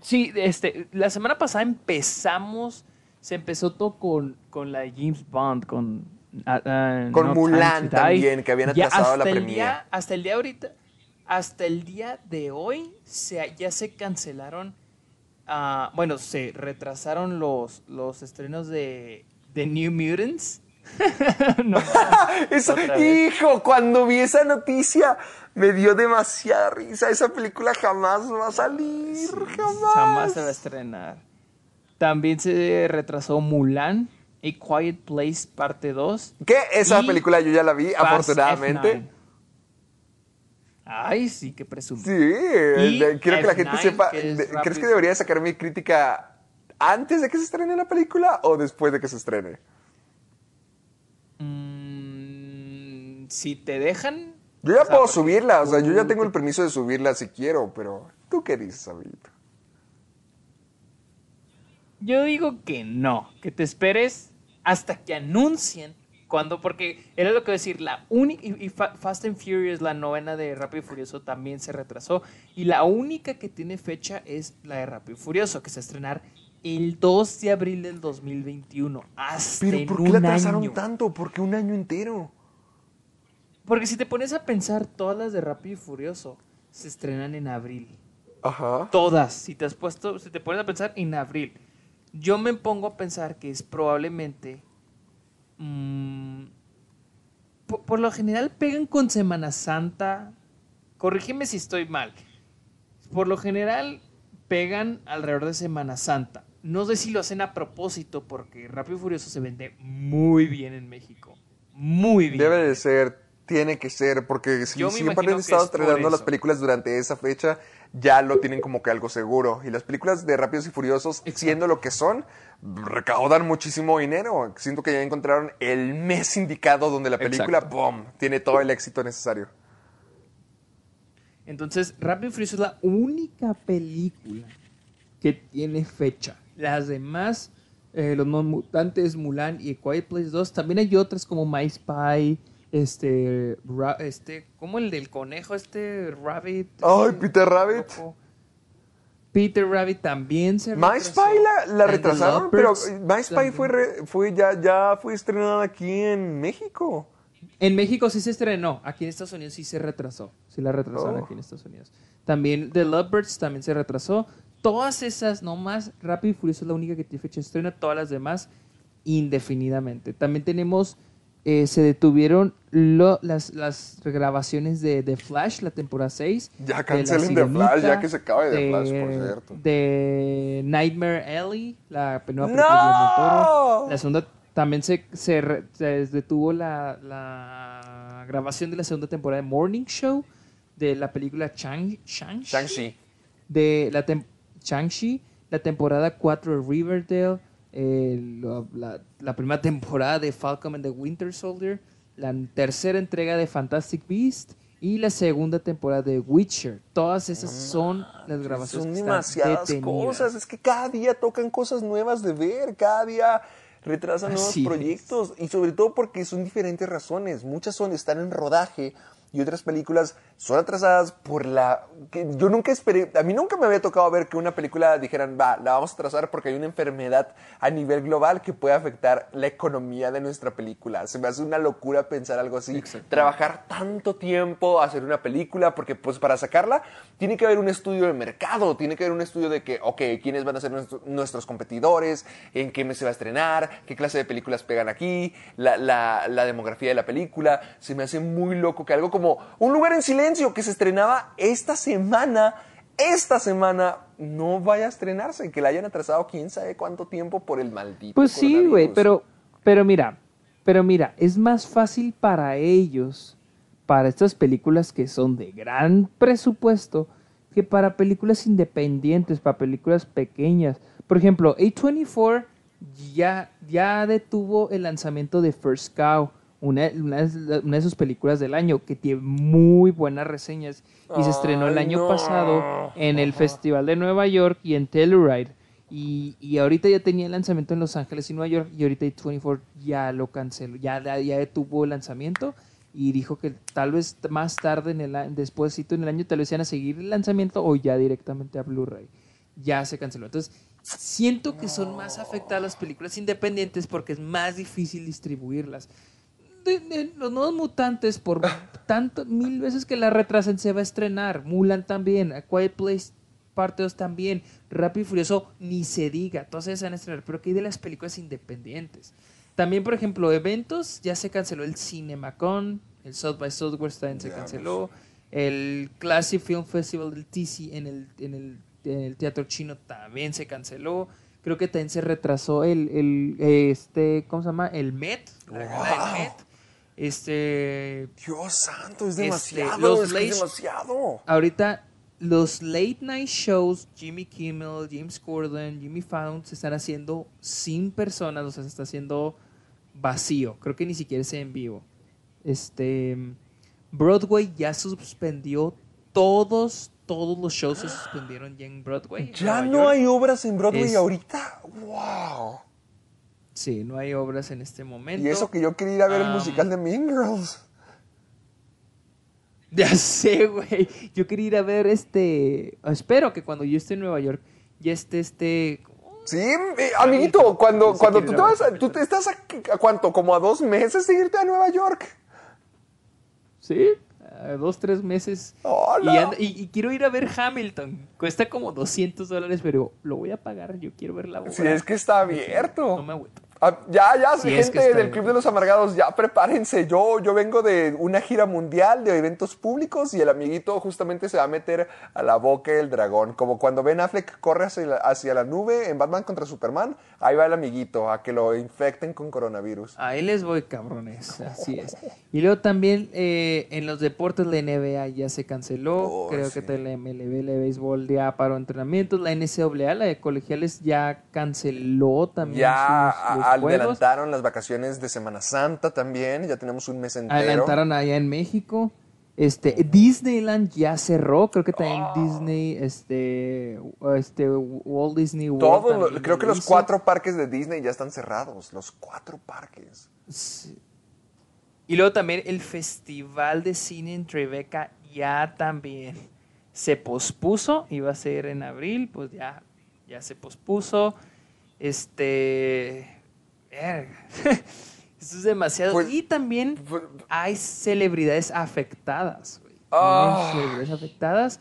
Sí, este, la semana pasada empezamos, se empezó todo con, con la de James Bond, con... ah, ah, Con Mulan también, que habían atrasado la día- hasta el día ahorita, hasta el día de hoy, se, ya se cancelaron, ah, bueno, se retrasaron los, los estrenos de, de New Mutants. no, Eso- hijo, cuando vi esa noticia me dio demasiada risa. Esa película jamás va a salir. jamás. Jamás se va a estrenar. También se retrasó Mulan, A Quiet Place parte 2. ¿Qué? Esa película yo ya la vi, Fast afortunadamente. F9. Ay, sí, que presumo. Sí, quiero que la gente F9, sepa. que ¿Crees rápido. que debería sacar mi crítica antes de que se estrene la película o después de que se estrene? Mm, si te dejan. Yo ya o sea, puedo subirla, o sea, yo ya tengo el permiso de subirla si quiero, pero ¿tú qué dices, amiguito? Yo digo que no, que te esperes hasta que anuncien cuando, porque era lo que iba a decir, la única, y, y Fa- Fast and Furious, la novena de Rápido y Furioso también se retrasó, y la única que tiene fecha es la de Rápido y Furioso, que se va a estrenar el 2 de abril del 2021, hasta Pero ¿por qué la atrasaron año. tanto? ¿Por qué un año entero? Porque si te pones a pensar, todas las de Rápido y Furioso se estrenan en abril. Ajá. Todas, si te has puesto, si te pones a pensar en abril. Yo me pongo a pensar que es probablemente. Mm, por, por lo general pegan con Semana Santa. Corrígeme si estoy mal. Por lo general pegan alrededor de Semana Santa. No sé si lo hacen a propósito porque Rápido y Furioso se vende muy bien en México. Muy bien. Debe de ser, tiene que ser, porque si Yo siempre han estado estrenando las películas durante esa fecha, ya lo tienen como que algo seguro. Y las películas de Rápidos y Furiosos, Exacto. siendo lo que son, recaudan muchísimo dinero. Siento que ya encontraron el mes indicado donde la película, Exacto. ¡pum!, tiene todo el éxito necesario. Entonces, Rápido y Furioso es la única película que tiene fecha. Las demás, eh, Los Mutantes, Mulan y Quiet Place 2, también hay otras como My Spy, este, Ra- este, como el del conejo, este Rabbit. Ay, Peter Rabbit. loco. Peter Rabbit también se My retrasó. Spy la, retrasaron, pero My Spy fue, re- fue ya, ya fue estrenada aquí en México. En México sí se estrenó, aquí en Estados Unidos sí se retrasó. Sí la retrasaron Oh. aquí en Estados Unidos. También The Lovebirds también se retrasó. Todas esas, no más, Rápido y Furioso es la única que tiene fecha de estreno, todas las demás indefinidamente. También tenemos, eh, se detuvieron lo- las, las regrabaciones de, de Flash, la temporada 6. Ya de cancelen de Flash, ya que se acabe de Flash, por cierto. De Nightmare Alley, la nueva ¡No! película de del Toro. La segunda también se, se, re- se detuvo la, la grabación de la segunda temporada de Morning Show de la película Chang, Shang, Shang-Chi. de la tem- Shang-Chi, la temporada 4 de Riverdale, eh, la, la primera temporada de Falcon and the Winter Soldier, la tercera entrega de Fantastic Beast y la segunda temporada de Witcher. Todas esas son las grabaciones Son que están demasiadas cosas. Es que cada día tocan cosas nuevas de ver. Cada día retrasan nuevos es. proyectos. Y sobre todo porque son diferentes razones. Muchas son están en rodaje y otras películas son atrasadas por la... que yo nunca esperé... A mí nunca me había tocado ver que una película dijeran, va, la vamos a atrasar porque hay una enfermedad a nivel global que puede afectar la economía de nuestra película. Se me hace una locura pensar algo así. Trabajar tanto tiempo, hacer una película, porque pues para sacarla tiene que haber un estudio de mercado, tiene que haber un estudio de que, ok, quiénes van a ser nuestro- nuestros competidores, en qué mes se va a estrenar, qué clase de películas pegan aquí, la, la- la demografía de la película. Se me hace muy loco que algo como Un lugar en silencio que se estrenaba esta semana, esta semana no vaya a estrenarse, que la hayan atrasado quién sabe cuánto tiempo por el maldito. Pues sí, güey, pero, pero mira, pero mira, es más fácil para ellos para estas películas que son de gran presupuesto que para películas independientes, para películas pequeñas. Por ejemplo, A24 ya, ya detuvo el lanzamiento de First Cow, una, una, de sus películas del año, que tiene muy buenas reseñas y se estrenó el año pasado en el Festival de Nueva York y en Telluride. Y, y, ahorita ya tenía el lanzamiento en Los Ángeles y Nueva York y ahorita A24 ya lo canceló, ya, ya detuvo el lanzamiento y dijo que tal vez más tarde, en el, después en el año, tal vez iban a seguir el lanzamiento o ya directamente a Blu-ray. Ya se canceló. Entonces, siento que son más afectadas las películas independientes porque es más difícil distribuirlas. Los nuevos mutantes, por tanto, mil veces que la retrasen, se va a estrenar. Mulan también, A Quiet Place parte 2 también, Rápido y Furioso, ni se diga, todas se van a estrenar, pero ¿qué hay de las películas independientes? También, por ejemplo, eventos, ya se canceló el CinemaCon, el South by Southwest también se canceló, el Classic Film Festival del TC en el, en el, en el Teatro Chino también se canceló, creo que también se retrasó el, el este, ¿cómo se llama? El Met, la Met. Este. Dios santo, es este, demasiado. es demasiado. Ahorita los late night shows, Jimmy Kimmel, James Corden, Jimmy Fallon, se están haciendo sin personas, o sea, se está haciendo vacío. Creo que ni siquiera es en vivo. Este. Broadway ya suspendió todos, todos los shows se suspendieron ya en Broadway. ¿Ya no hay obras en Broadway ahorita? ¡Wow! Sí, no hay obras en este momento. Y eso que yo quería ir a ver el musical de Mean Girls. Ya sé, güey. Yo quería ir a ver este. Espero que cuando yo esté en Nueva York ya esté este. Sí, eh, amiguito, cuando, cuando tú te vas, tú te estás a, cuánto, como a dos meses de irte a Nueva York. Sí, a dos, tres meses. y, quiero ir a ver Hamilton. Cuesta como 200 dólares, pero lo voy a pagar. Yo quiero ver la obra. Sí, es que está abierto. No me agüito. Ah, ya, ya, gente del Club de los Amargados, ya prepárense. Yo, yo vengo de una gira mundial de eventos públicos y el amiguito justamente se va a meter a la boca del dragón. Como cuando Ben Affleck corre hacia la, hacia la nube en Batman contra Superman, ahí va el amiguito a que lo infecten con coronavirus. Ahí les voy, cabrones. Así es. Y luego también eh, en los deportes la NBA ya se canceló. Oh, Creo que la MLB, la béisbol ya paró entrenamientos. La NCAA, la de colegiales, ya canceló también. Ya, adelantaron las vacaciones de Semana Santa también, ya tenemos un mes entero. Adelantaron allá en México. Este, Disneyland ya cerró, creo que también ah. Disney, este, este, Walt Disney World. Todo, creo que los cuatro parques de Disney ya están cerrados, los cuatro parques. Y luego también el Festival de Cine en Tribeca ya también se pospuso, iba a ser en abril, pues ya, ya se pospuso. Este, Eso es demasiado. Pues, y también pues, hay celebridades afectadas, ah. celebridades afectadas.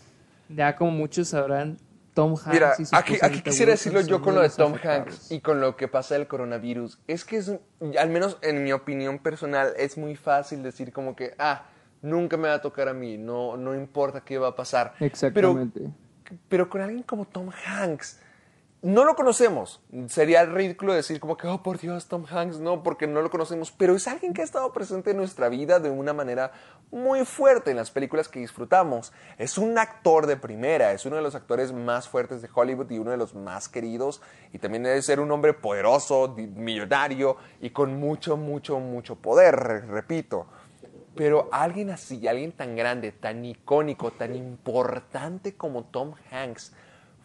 Ya como muchos sabrán, Tom Hanks. Mira, aquí, aquí quisiera decirlo yo con lo de Tom Hanks y con lo que pasa del coronavirus. Es que es, al menos en mi opinión personal, es muy fácil decir como que, ah, nunca me va a tocar a mí, no, no importa qué va a pasar. Exactamente. Pero, pero con alguien como Tom Hanks, no lo conocemos. Sería ridículo decir como que, oh, por Dios, Tom Hanks, no, porque no lo conocemos, pero es alguien que ha estado presente en nuestra vida de una manera muy fuerte en las películas que disfrutamos. Es un actor de primera, es uno de los actores más fuertes de Hollywood y uno de los más queridos, y también debe ser un hombre poderoso, millonario y con mucho, mucho, mucho poder, repito. Pero alguien así, alguien tan grande, tan icónico, tan importante como Tom Hanks,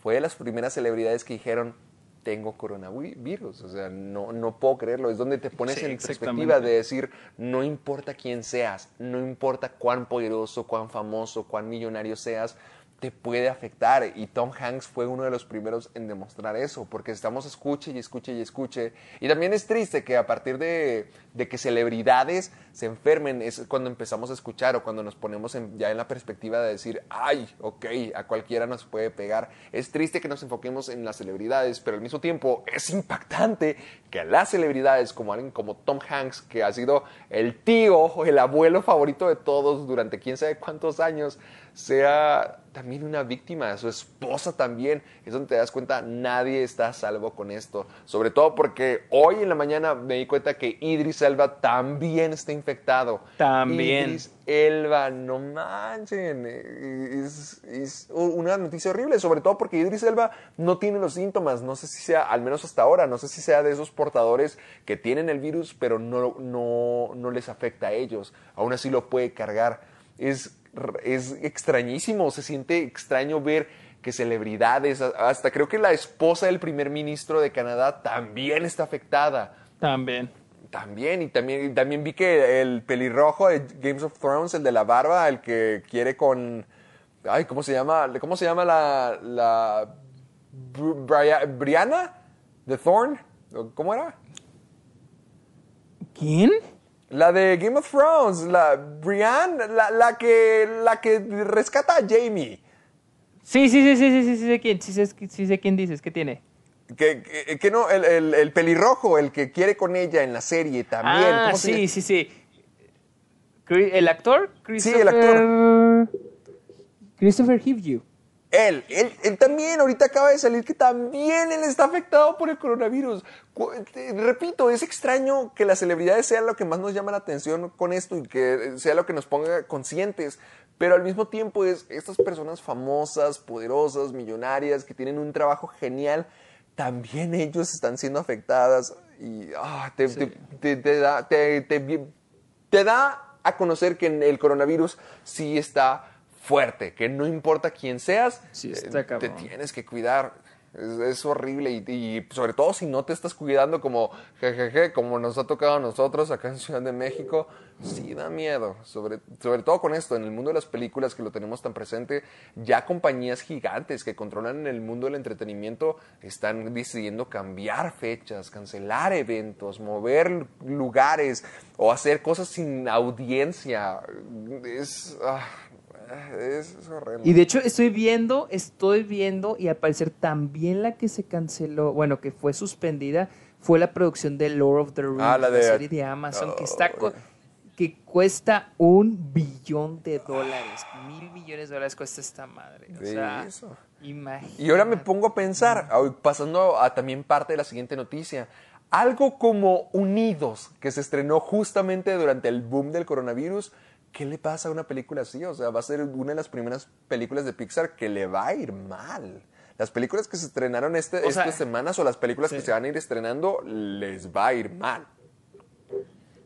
fue de las primeras celebridades que dijeron, tengo coronavirus, o sea, no, no puedo creerlo, es donde te pones en perspectiva de decir, no importa quién seas, no importa cuán poderoso, cuán famoso, cuán millonario seas, te puede afectar. Y Tom Hanks fue uno de los primeros en demostrar eso, porque estamos escuche y escuche y escuche. Y también es triste que a partir de, que celebridades se enfermen, es cuando empezamos a escuchar o cuando nos ponemos ya en la perspectiva de decir, ay, ok, a cualquiera nos puede pegar. Es triste que nos enfoquemos en las celebridades, pero al mismo tiempo es impactante que a las celebridades, como como Tom Hanks, que ha sido el tío o el abuelo favorito de todos durante quién sabe cuántos años, sea también una víctima, su esposa también. Es donde te das cuenta, nadie está a salvo con esto. Sobre todo porque hoy en la mañana me di cuenta que Idris Elba también está infectado. También. Idris Elba, no manchen. Es, es una noticia horrible, sobre todo porque Idris Elba no tiene los síntomas. No sé si sea, al menos hasta ahora, no sé si sea de esos portadores que tienen el virus, pero no, no, no les afecta a ellos. Aún así lo puede cargar. Es es extrañísimo, se siente extraño ver que celebridades, hasta creo que la esposa del primer ministro de Canadá también está afectada. También. También, y también, también vi que el pelirrojo de Games of Thrones, el de la barba, el que quiere con... Ay, ¿cómo se llama? ¿Cómo se llama la... la Brianna? ¿De Thorn? ¿Cómo era? ¿Quién? La de Game of Thrones, la Brienne, la, la, que, la que rescata a Jamie. Sí, sí, sí, sí, sí, sí, sí sé quién, sí sé, sí sé quién dices, ¿qué tiene? Que, que, no, el, el, el, pelirrojo, el que quiere con ella en la serie también. Ah, sí, sí, sí. ¿El actor? Sí, el actor. Christopher Hivju. Él, él, también, ahorita acaba de salir que también él está afectado por el coronavirus. Repito, es extraño que las celebridades sean lo que más nos llama la atención con esto y que sea lo que nos ponga conscientes, pero al mismo tiempo es estas personas famosas, poderosas, millonarias, que tienen un trabajo genial, también ellos están siendo afectadas y ah, te, da, te da a conocer que el coronavirus sí está fuerte, que no importa quién seas, eh, te tienes que cuidar. Es, horrible y, sobre todo si no te estás cuidando como jejeje, como nos ha tocado a nosotros acá en Ciudad de México, sí da miedo. Sobre, sobre todo con esto, en el mundo de las películas que lo tenemos tan presente, ya compañías gigantes que controlan el mundo del entretenimiento están decidiendo cambiar fechas, cancelar eventos, mover lugares o hacer cosas sin audiencia. Es... Ah, es, horrible. Y de hecho estoy viendo, estoy viendo, y al parecer también la que se canceló, bueno, que fue suspendida, fue la producción de Lord of the Rings, ah, la, serie de Amazon, que está que cuesta un billón de dólares, mil millones de dólares cuesta esta madre. O sea, Y ahora me pongo a pensar, pasando a también parte de la siguiente noticia, algo como Unidos, que se estrenó justamente durante el boom del coronavirus, ¿qué le pasa a una película así? O sea, va a ser una de las primeras películas de Pixar que le va a ir mal. Las películas que se estrenaron este, estas semanas o las películas que se van a ir estrenando, les va a ir mal.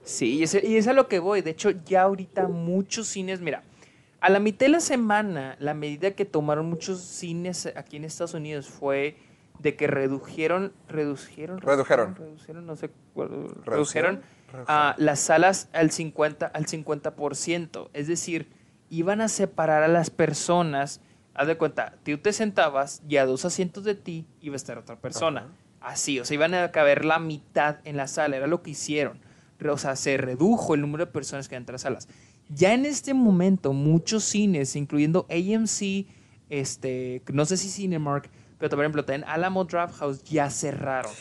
Sí, y es, y es a lo que voy. De hecho, ya ahorita muchos cines, mira, a la mitad de la semana, la medida que tomaron muchos cines aquí en Estados Unidos fue de que redujeron, redujeron, redujeron, redujeron, no sé, redujeron las salas al 50, al 50%. Es decir, iban a separar a las personas. Haz de cuenta, tú te sentabas y a dos asientos de ti iba a estar otra persona. Así, o sea, iban a caber la mitad en la sala, era lo que hicieron. O sea, se redujo el número de personas que entran a las salas. Ya en este momento, muchos cines, incluyendo AMC, este, no sé si Cinemark, pero por ejemplo, también Alamo Draft House, ya cerraron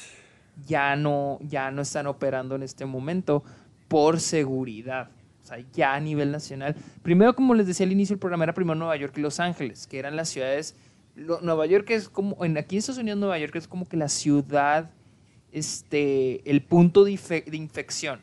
ya no, ya no están operando en este momento por seguridad. O sea, ya a nivel nacional. Primero, como les decía al inicio del programa, era primero Nueva York y Los Ángeles, que eran las ciudades. Nueva York es como, en, aquí en Estados Unidos, Nueva York es como que la ciudad, este, el punto de, infección.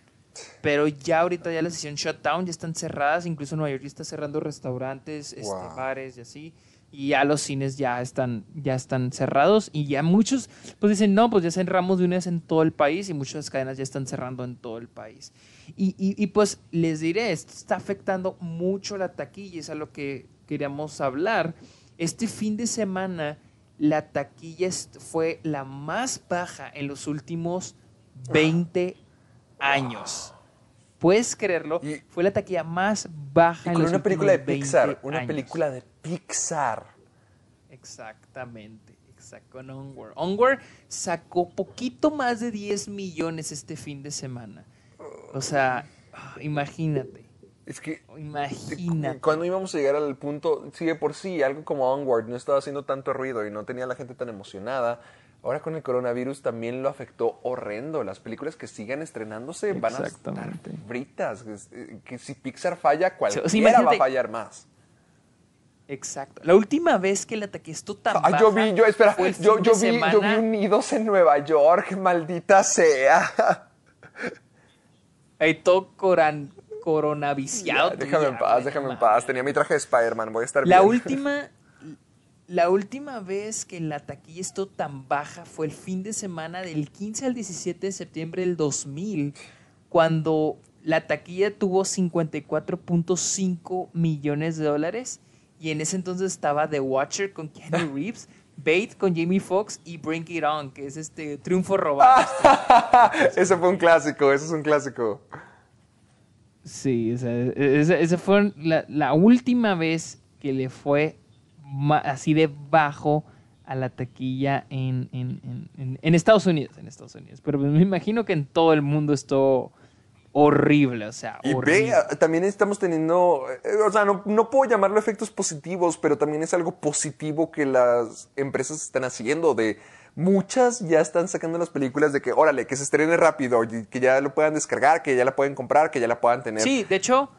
Pero ya ahorita ya la sesión shutdown, ya están cerradas, incluso Nueva York ya está cerrando restaurantes, este, bares y así y ya los cines ya están, ya están cerrados y ya muchos pues dicen, no, pues ya cerramos de una vez en todo el país y muchas cadenas ya están cerrando en todo el país. Y, y, pues les diré, esto está afectando mucho la taquilla, es a lo que queríamos hablar. Este fin de semana la taquilla fue la más baja en los últimos 20 años. ¿Puedes creerlo? fue la taquilla más baja en los una película de Pixar, una película de Pixar. Exactamente, exacto, con Onward. Onward sacó poquito más de 10 millones este fin de semana. O sea, ah, imagínate. Es que. Imagínate. Cuando íbamos a llegar al punto, sigue por sí, algo como Onward no estaba haciendo tanto ruido y no tenía la gente tan emocionada. Ahora con el coronavirus también lo afectó horrendo. Las películas que sigan estrenándose van a estar fritas. Que, si Pixar falla, cualquiera va a fallar más. Exacto. La última vez que la taquilla estuvo tan Ah, yo vi, yo, espera, yo, yo vi, yo vi Unidos en Nueva York, maldita sea. Ahí todo coran, coronaviciado. Ya, déjame en paz, déjame en paz. Tenía mi traje de Spider-Man, voy a estar La bien. última, la última vez que la taquilla estuvo tan baja fue el fin de semana del 15 al 17 de septiembre del 2000, cuando la taquilla tuvo 54.5 millones de dólares y en ese entonces estaba The Watcher con Keanu Reeves, Bait con Jamie Foxx y Bring It On, que es este triunfo robado. ese fue un clásico, ese es un clásico. Sí, o sea, esa, esa fue la, la última vez que le fue así de bajo a la taquilla en, en- en- Estados Unidos, en Estados Unidos. Pero me imagino que en todo el mundo esto horrible, o sea, Y horrible. ve, ah, también estamos teniendo, eh, o sea, no, no puedo llamarlo efectos positivos, pero también es algo positivo que las empresas están haciendo. De muchas ya están sacando las películas de que, órale, que se estrene rápido, y que ya lo puedan descargar, que ya la pueden comprar, que ya la puedan tener. Sí, de hecho,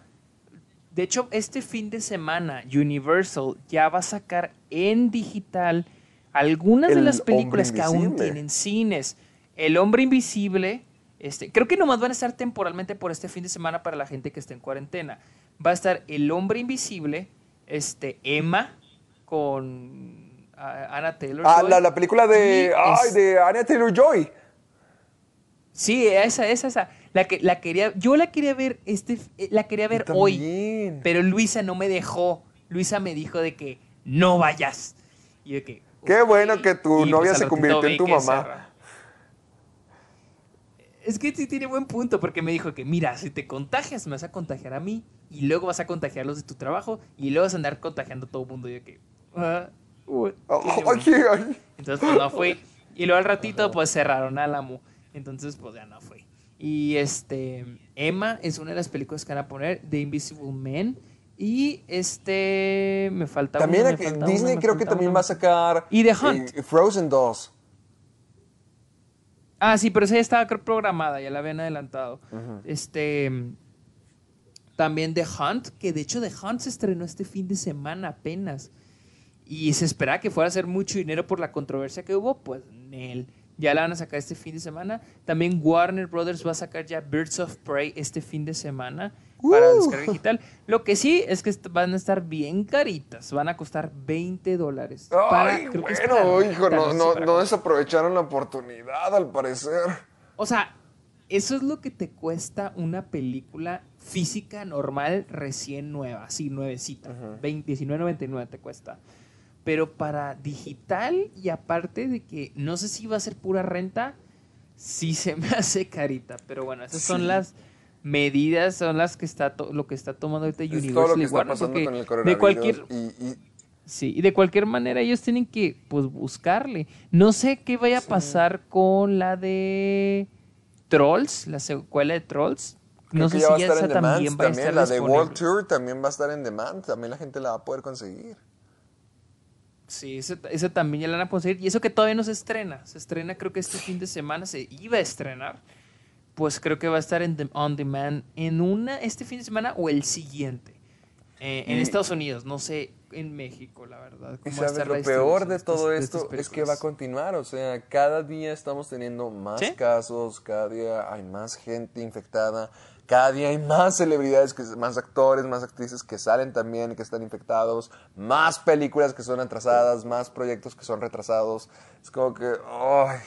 de hecho, este fin de semana Universal ya va a sacar en digital algunas de las películas que aún tienen cines. El Hombre Invisible, este, creo que nomás van a estar temporalmente por este fin de semana para la gente que esté en cuarentena. Va a estar El Hombre Invisible, este, Emma con ah, Anna Taylor. Ah, la, la película de, Y ay, es- de Anya Taylor-Joy. Sí, esa, esa, esa. La que la quería, yo la quería ver, este, eh, la quería ver hoy. Pero Luisa no me dejó. Luisa me dijo de que no vayas. Y de que. Qué bueno que tu Y, novia pues, se convirtió en tu mamá. Es que sí tiene buen punto, porque me dijo que, mira, si te contagias, me vas a contagiar a mí, y luego vas a contagiar a los de tu trabajo, y luego vas a andar contagiando a todo el mundo. Y de que. "Ah, Oh, ay. entonces, pues no fui. Y luego al ratito, pues cerraron Álamo. Entonces, pues ya no fui. Y este, Emma es una de las películas que van a poner, The Invisible Man. Y este, me falta También uno, me falta Disney creo que también va a sacar Y The Hunt. eh, Frozen 2. Ah, sí, pero esa ya estaba programada, ya la habían adelantado. Este, también The Hunt, que de hecho The Hunt se estrenó este fin de semana apenas. Y se esperaba que fuera a hacer mucho dinero por la controversia que hubo, pues Nel. Ya la van a sacar este fin de semana. También Warner Brothers va a sacar ya Birds of Prey este fin de semana para Uh. descarga digital. Lo que sí es que van a estar bien caritas. Van a costar 20 dólares. Ay, creo que es para bueno, hijo, no, no, no desaprovecharon la oportunidad al parecer. o sea, eso es lo que te cuesta una película física normal recién nueva, así nuevecita. 20 19.99 te cuesta. Pero para digital y aparte de que no sé si va a ser pura renta, sí se me hace carita. Pero bueno, esas son las medidas, son las que está to- lo que está tomando ahorita Es Universal todo lo que está pasando con el de coronavirus. cualquier y, y- Sí, y de cualquier manera ellos tienen que, pues, buscarle. No sé qué vaya a pasar con la de Trolls, la secuela de Trolls. creo No sé ya va a si estar esa también va a estar La de World. Tour también va a estar en demand. También la gente la va a poder conseguir. Sí, esa, esa también ya la van a conseguir. Y eso que todavía no se estrena. Se estrena creo que este fin de semana se iba a estrenar. Pues creo que va a estar en dem- on demand en una este fin de semana o el siguiente. Eh, en Y- Estados Unidos, no sé en México, la verdad. Y cómo va a sabes, estar lo la peor de todo de esto es que va a continuar. O sea, cada día estamos teniendo más ¿Sí? casos, cada día hay más gente infectada, cada día hay más celebridades, que, más actores, más actrices que salen también, que están infectados, más películas que son atrasadas, más proyectos que son retrasados. Es como que, ay,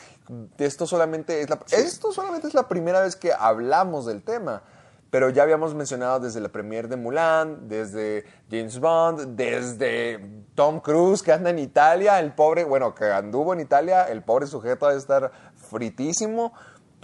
esto solamente es la, esto solamente es la primera vez que hablamos del tema. Pero ya habíamos mencionado desde la premiere de Mulan, desde James Bond, desde Tom Cruise que anda en Italia, el pobre, bueno, que anduvo en Italia, el pobre sujeto ha de estar fritísimo,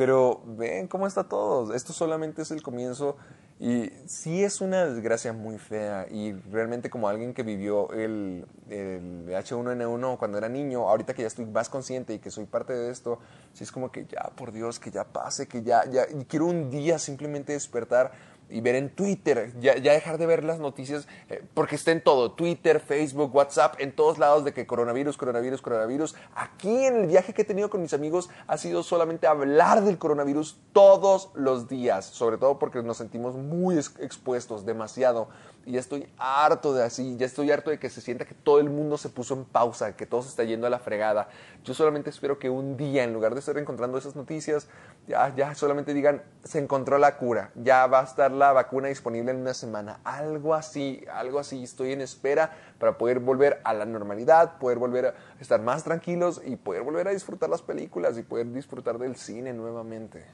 pero ven cómo está todo. Esto solamente es el comienzo y sí es una desgracia muy fea y realmente como alguien que vivió el, el H1N1 cuando era niño, ahorita que ya estoy más consciente y que soy parte de esto, sí es como que ya, por Dios, que ya pase, que ya, ya, y quiero un día simplemente despertar y ver en Twitter, ya, dejar de ver las noticias, eh, porque está en todo, Twitter, Facebook, WhatsApp, en todos lados de que coronavirus, coronavirus, coronavirus. Aquí en el viaje que he tenido con mis amigos ha sido solamente hablar del coronavirus todos los días, sobre todo porque nos sentimos muy ex- expuestos, demasiado. Y ya estoy harto de así, ya estoy harto de que se sienta que todo el mundo se puso en pausa, que todo se está yendo a la fregada. Yo solamente espero que un día, en lugar de estar encontrando esas noticias, ya, ya solamente digan, se encontró la cura, ya va a estar la vacuna disponible en una semana. Algo así, algo así. Estoy en espera para poder volver a la normalidad, poder volver a estar más tranquilos y poder volver a disfrutar las películas y poder disfrutar del cine nuevamente.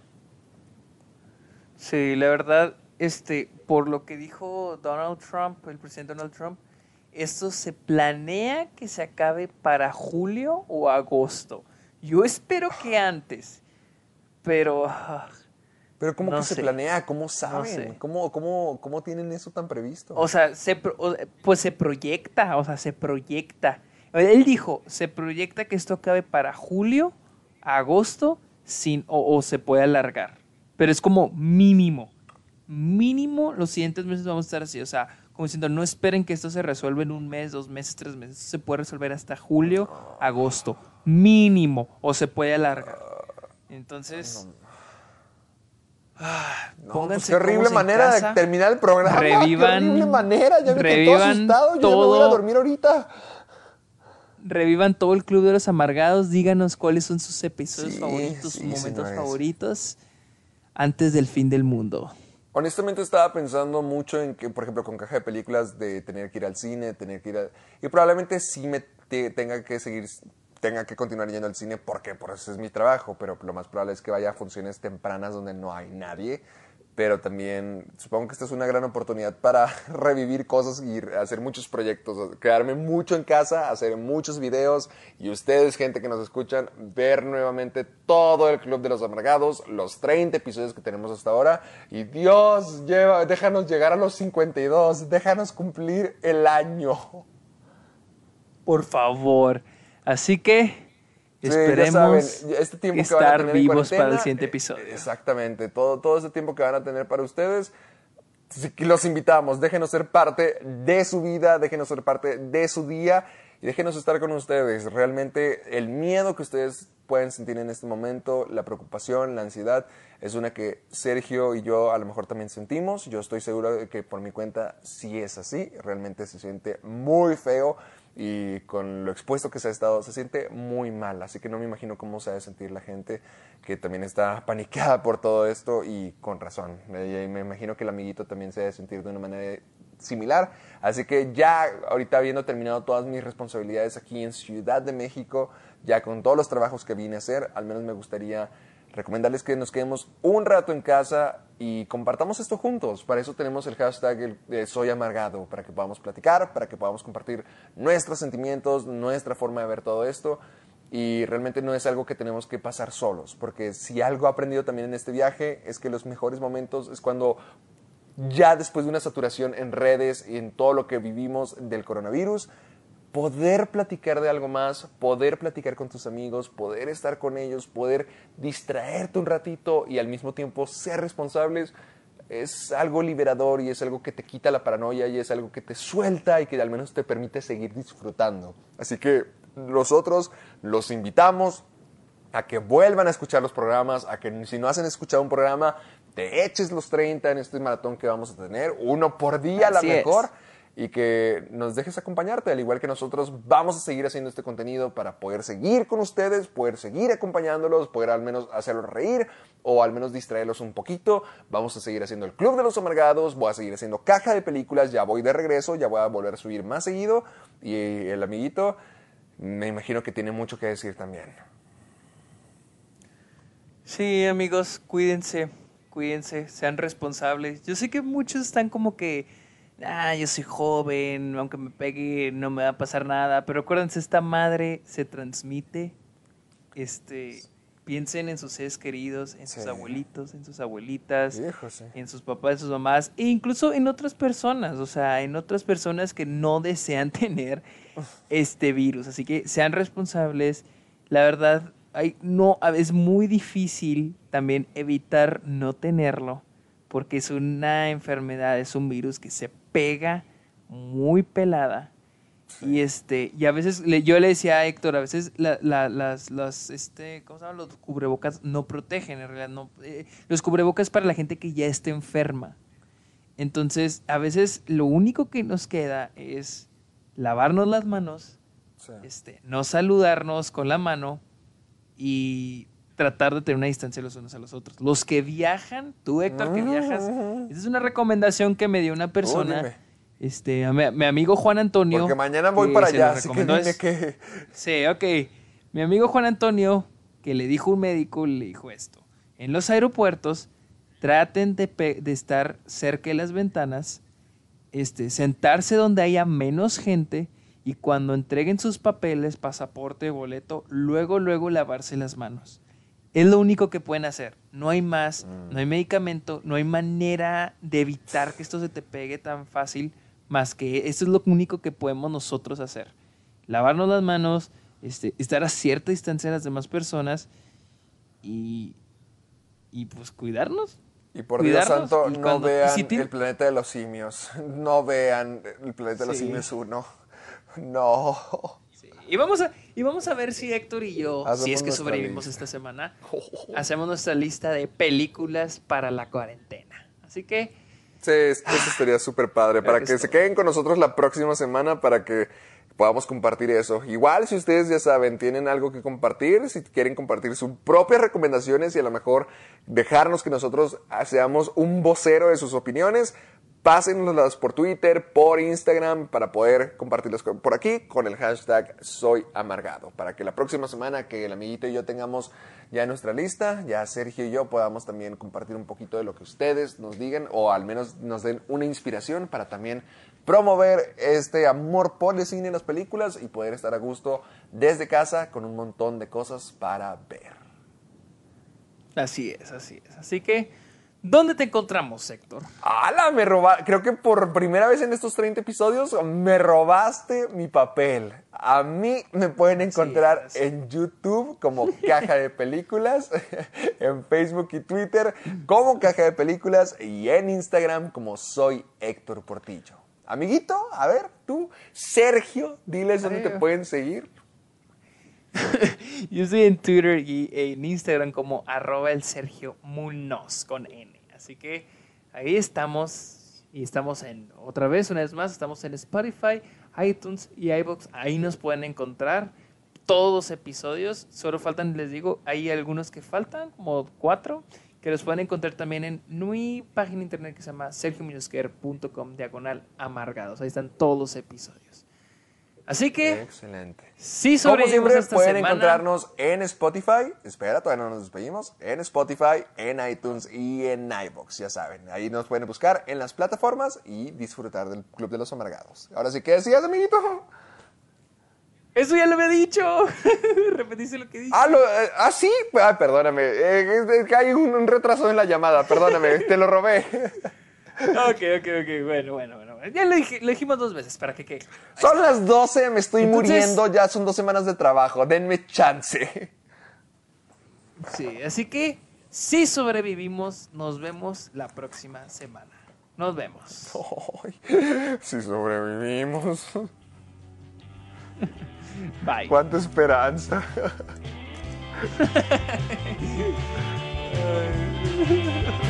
Sí, la verdad, este, por lo que dijo Donald Trump, el presidente Donald Trump, esto se planea que se acabe para julio o agosto. Yo espero que antes, pero... ah, Pero ¿cómo No que se sé. planea? ¿Cómo saben? sé. ¿Cómo, cómo, ¿Cómo tienen eso tan previsto? O sea, se, pues se proyecta, o sea, se proyecta. Él dijo, se proyecta que esto acabe para julio, agosto, sin, o, o se puede alargar. Pero es como mínimo. Mínimo los siguientes meses vamos a estar así. O sea, como diciendo, no esperen que esto se resuelva en un mes, dos meses, tres meses. Se puede resolver hasta julio, agosto. Mínimo. O se puede alargar. Entonces... ah, No, pues pónganse qué horrible manera casa. de terminar el programa. Revivan- qué horrible manera. Ya me quedé todo revivan asustado. Yo ya me voy a dormir ahorita. revivan todo el Club de los Amargados, díganos cuáles son sus episodios Sí, favoritos, sí, sus momentos señores. favoritos antes del fin del mundo. Honestamente estaba pensando mucho en que, por ejemplo, con caja de películas, de tener que ir al cine, tener que ir a... Y probablemente sí me te- tenga que seguir, tenga que continuar yendo al cine porque por eso es mi trabajo, pero lo más probable es que vaya a funciones tempranas donde no hay nadie. Pero también supongo que esta es una gran oportunidad para revivir cosas y hacer muchos proyectos, quedarme mucho en casa, hacer muchos videos y ustedes, gente que nos escuchan, ver nuevamente todo el Club de los Amargados, los 30 episodios que tenemos hasta ahora. Y Dios, lleva, déjanos llegar a los 52, déjanos cumplir el año. Por favor. Así que Sí, esperemos saben, este tiempo que van a estar tener en vivos para el siguiente eh, episodio. Exactamente, todo, todo ese tiempo que van a tener para ustedes, sí los invitamos, déjenos ser parte de su vida, déjenos ser parte de su día y déjenos estar con ustedes. Realmente el miedo que ustedes pueden sentir en este momento, la preocupación, la ansiedad, es una que Sergio y yo a lo mejor también sentimos. Yo estoy seguro de que por mi cuenta sí es así, realmente se siente muy feo y con lo expuesto que se ha estado, se siente muy mal. Así que no me imagino cómo se ha de sentir la gente que también está paniqueada por todo esto y con razón. Eh, me imagino que el amiguito también se ha de sentir de una manera similar. Así que ya ahorita habiendo terminado todas mis responsabilidades aquí en Ciudad de México, ya con todos los trabajos que vine a hacer, al menos me gustaría recomendarles que nos quedemos un rato en casa y compartamos esto juntos. Para eso tenemos el hashtag eh, Soy Amargado, para que podamos platicar, para que podamos compartir nuestros sentimientos, nuestra forma de ver todo esto. Y realmente no es algo que tenemos que pasar solos, porque si algo he aprendido también en este viaje es que los mejores momentos es cuando ya después de una saturación en redes y en todo lo que vivimos del coronavirus, poder platicar de algo más, poder platicar con tus amigos, poder estar con ellos, poder distraerte un ratito y al mismo tiempo ser responsables, es algo liberador y es algo que te quita la paranoia y es algo que te suelta y que al menos te permite seguir disfrutando. Así que nosotros los invitamos a que vuelvan a escuchar los programas, a que si no hacen escuchado un programa, te eches los 30 en este maratón que vamos a tener, uno por día a la Así es. Y que nos dejes acompañarte, al igual que nosotros vamos a seguir haciendo este contenido para poder seguir con ustedes, poder seguir acompañándolos, poder al menos hacerlos reír o al menos distraerlos un poquito. Vamos a seguir haciendo el Club de los Amargados, voy a seguir haciendo caja de películas, ya voy de regreso, ya voy a volver a subir más seguido y el amiguito me imagino que tiene mucho que decir también. Sí, amigos, cuídense, cuídense, sean responsables. Yo sé que muchos están como que, ah, yo soy joven, aunque me pegue no me va a pasar nada, pero acuérdense, esta madre se transmite, este, piensen en sus seres queridos, en sus Sí. abuelitos, en sus abuelitas, sí. en sus papás, en sus mamás, e incluso en otras personas, o sea, en otras personas que no desean tener este virus. Así que sean responsables. La verdad, hay, no, es muy difícil también evitar no tenerlo, porque es una enfermedad, es un virus que se pega muy pelada. Y este, y a veces le- yo le decía a Héctor, a veces la- la- las, las, este, ¿cómo se llaman? Los cubrebocas no protegen, en realidad no. eh, los cubrebocas para la gente que ya está enferma. Entonces, a veces lo único que nos queda es lavarnos las manos, Sí. este, no saludarnos con la mano y tratar de tener una distancia los unos a los otros. Los que viajan, tú Héctor que viajas, esa es una recomendación que me dio una persona, dime. este, a mi, mi amigo Juan Antonio. Porque mañana voy que para allá, así que dime es- que... Sí, ok. Mi amigo Juan Antonio, que le dijo un médico, le dijo esto. En los aeropuertos, traten de, de estar cerca de las ventanas, este, sentarse donde haya menos gente y cuando entreguen sus papeles, pasaporte, boleto, luego, luego lavarse las manos. Es lo único que pueden hacer. No hay más, no hay medicamento, no hay manera de evitar que esto se te pegue tan fácil, más que esto es lo único que podemos nosotros hacer. Lavarnos las manos, este, estar a cierta distancia de las demás personas y, y pues cuidarnos. Y por Dios santo, no cuando- vean si el planeta de los simios. No vean el planeta de los simios 1. No. Y vamos a, y vamos a ver si Héctor y yo, Hacemos si es que sobrevivimos lista. esta semana, hacemos nuestra lista de películas para la cuarentena. Así que Sí, es- eso estaría súper padre. Para que que se queden con nosotros la próxima semana para que podamos compartir eso. Igual, si ustedes ya saben, tienen algo que compartir, si quieren compartir sus propias recomendaciones y a lo mejor dejarnos que nosotros seamos un vocero de sus opiniones, pásenlas por Twitter, por Instagram, para poder compartirlas con- por aquí con el hashtag Soy Amargado. Para que la próxima semana que el amiguito y yo tengamos ya nuestra lista, ya Sergio y yo podamos también compartir un poquito de lo que ustedes nos digan o al menos nos den una inspiración para también promover este amor por el cine y las películas y poder estar a gusto desde casa con un montón de cosas para ver. así es, así es. Así que, ¿dónde te encontramos, Héctor? ¡Hala! Me robaste. Creo que por primera vez en estos 30 episodios me robaste mi papel. A mí me pueden encontrar en YouTube como Caja de Películas, en Facebook y Twitter como Caja de Películas y en Instagram como Soy Héctor Portillo. Amiguito, a ver, tú, Sergio, diles dónde te pueden seguir. Yo estoy en Twitter y en Instagram como arroba el Sergio Munoz con N. Así que ahí estamos. Y estamos en, otra vez, una vez más, estamos en Spotify, iTunes y iBox. Ahí nos pueden encontrar todos los episodios. Solo faltan, les digo, hay algunos que faltan, como cuatro, que los pueden encontrar también en mi página internet que se llama sergiominusquer.com diagonal amargados. Ahí están todos los episodios. Así que, Excelente. sí Como sobrevivimos siempre, esta pueden semana. encontrarnos en Spotify. Espera, todavía no nos despedimos. En Spotify, en iTunes y en iBox. Ya saben, ahí nos pueden buscar en las plataformas y disfrutar del Club de los Amargados. Ahora sí, ¿qué decías, amiguito? Eso ya lo había dicho. Repetiste lo que dije. Ah, lo- eh, ah, sí. Ay, perdóname. Eh, hay un, un retraso en la llamada. Perdóname, te lo robé. Ok, ok, ok. Bueno, bueno, bueno. Ya lo, dije- lo dijimos dos veces para que quede. Son las 12, me estoy Entonces- muriendo. Ya son dos semanas de trabajo. Denme chance. Sí, así que si sobrevivimos, nos vemos la próxima semana. Nos vemos. Ay, si sobrevivimos. Bye. Cuánta esperanza.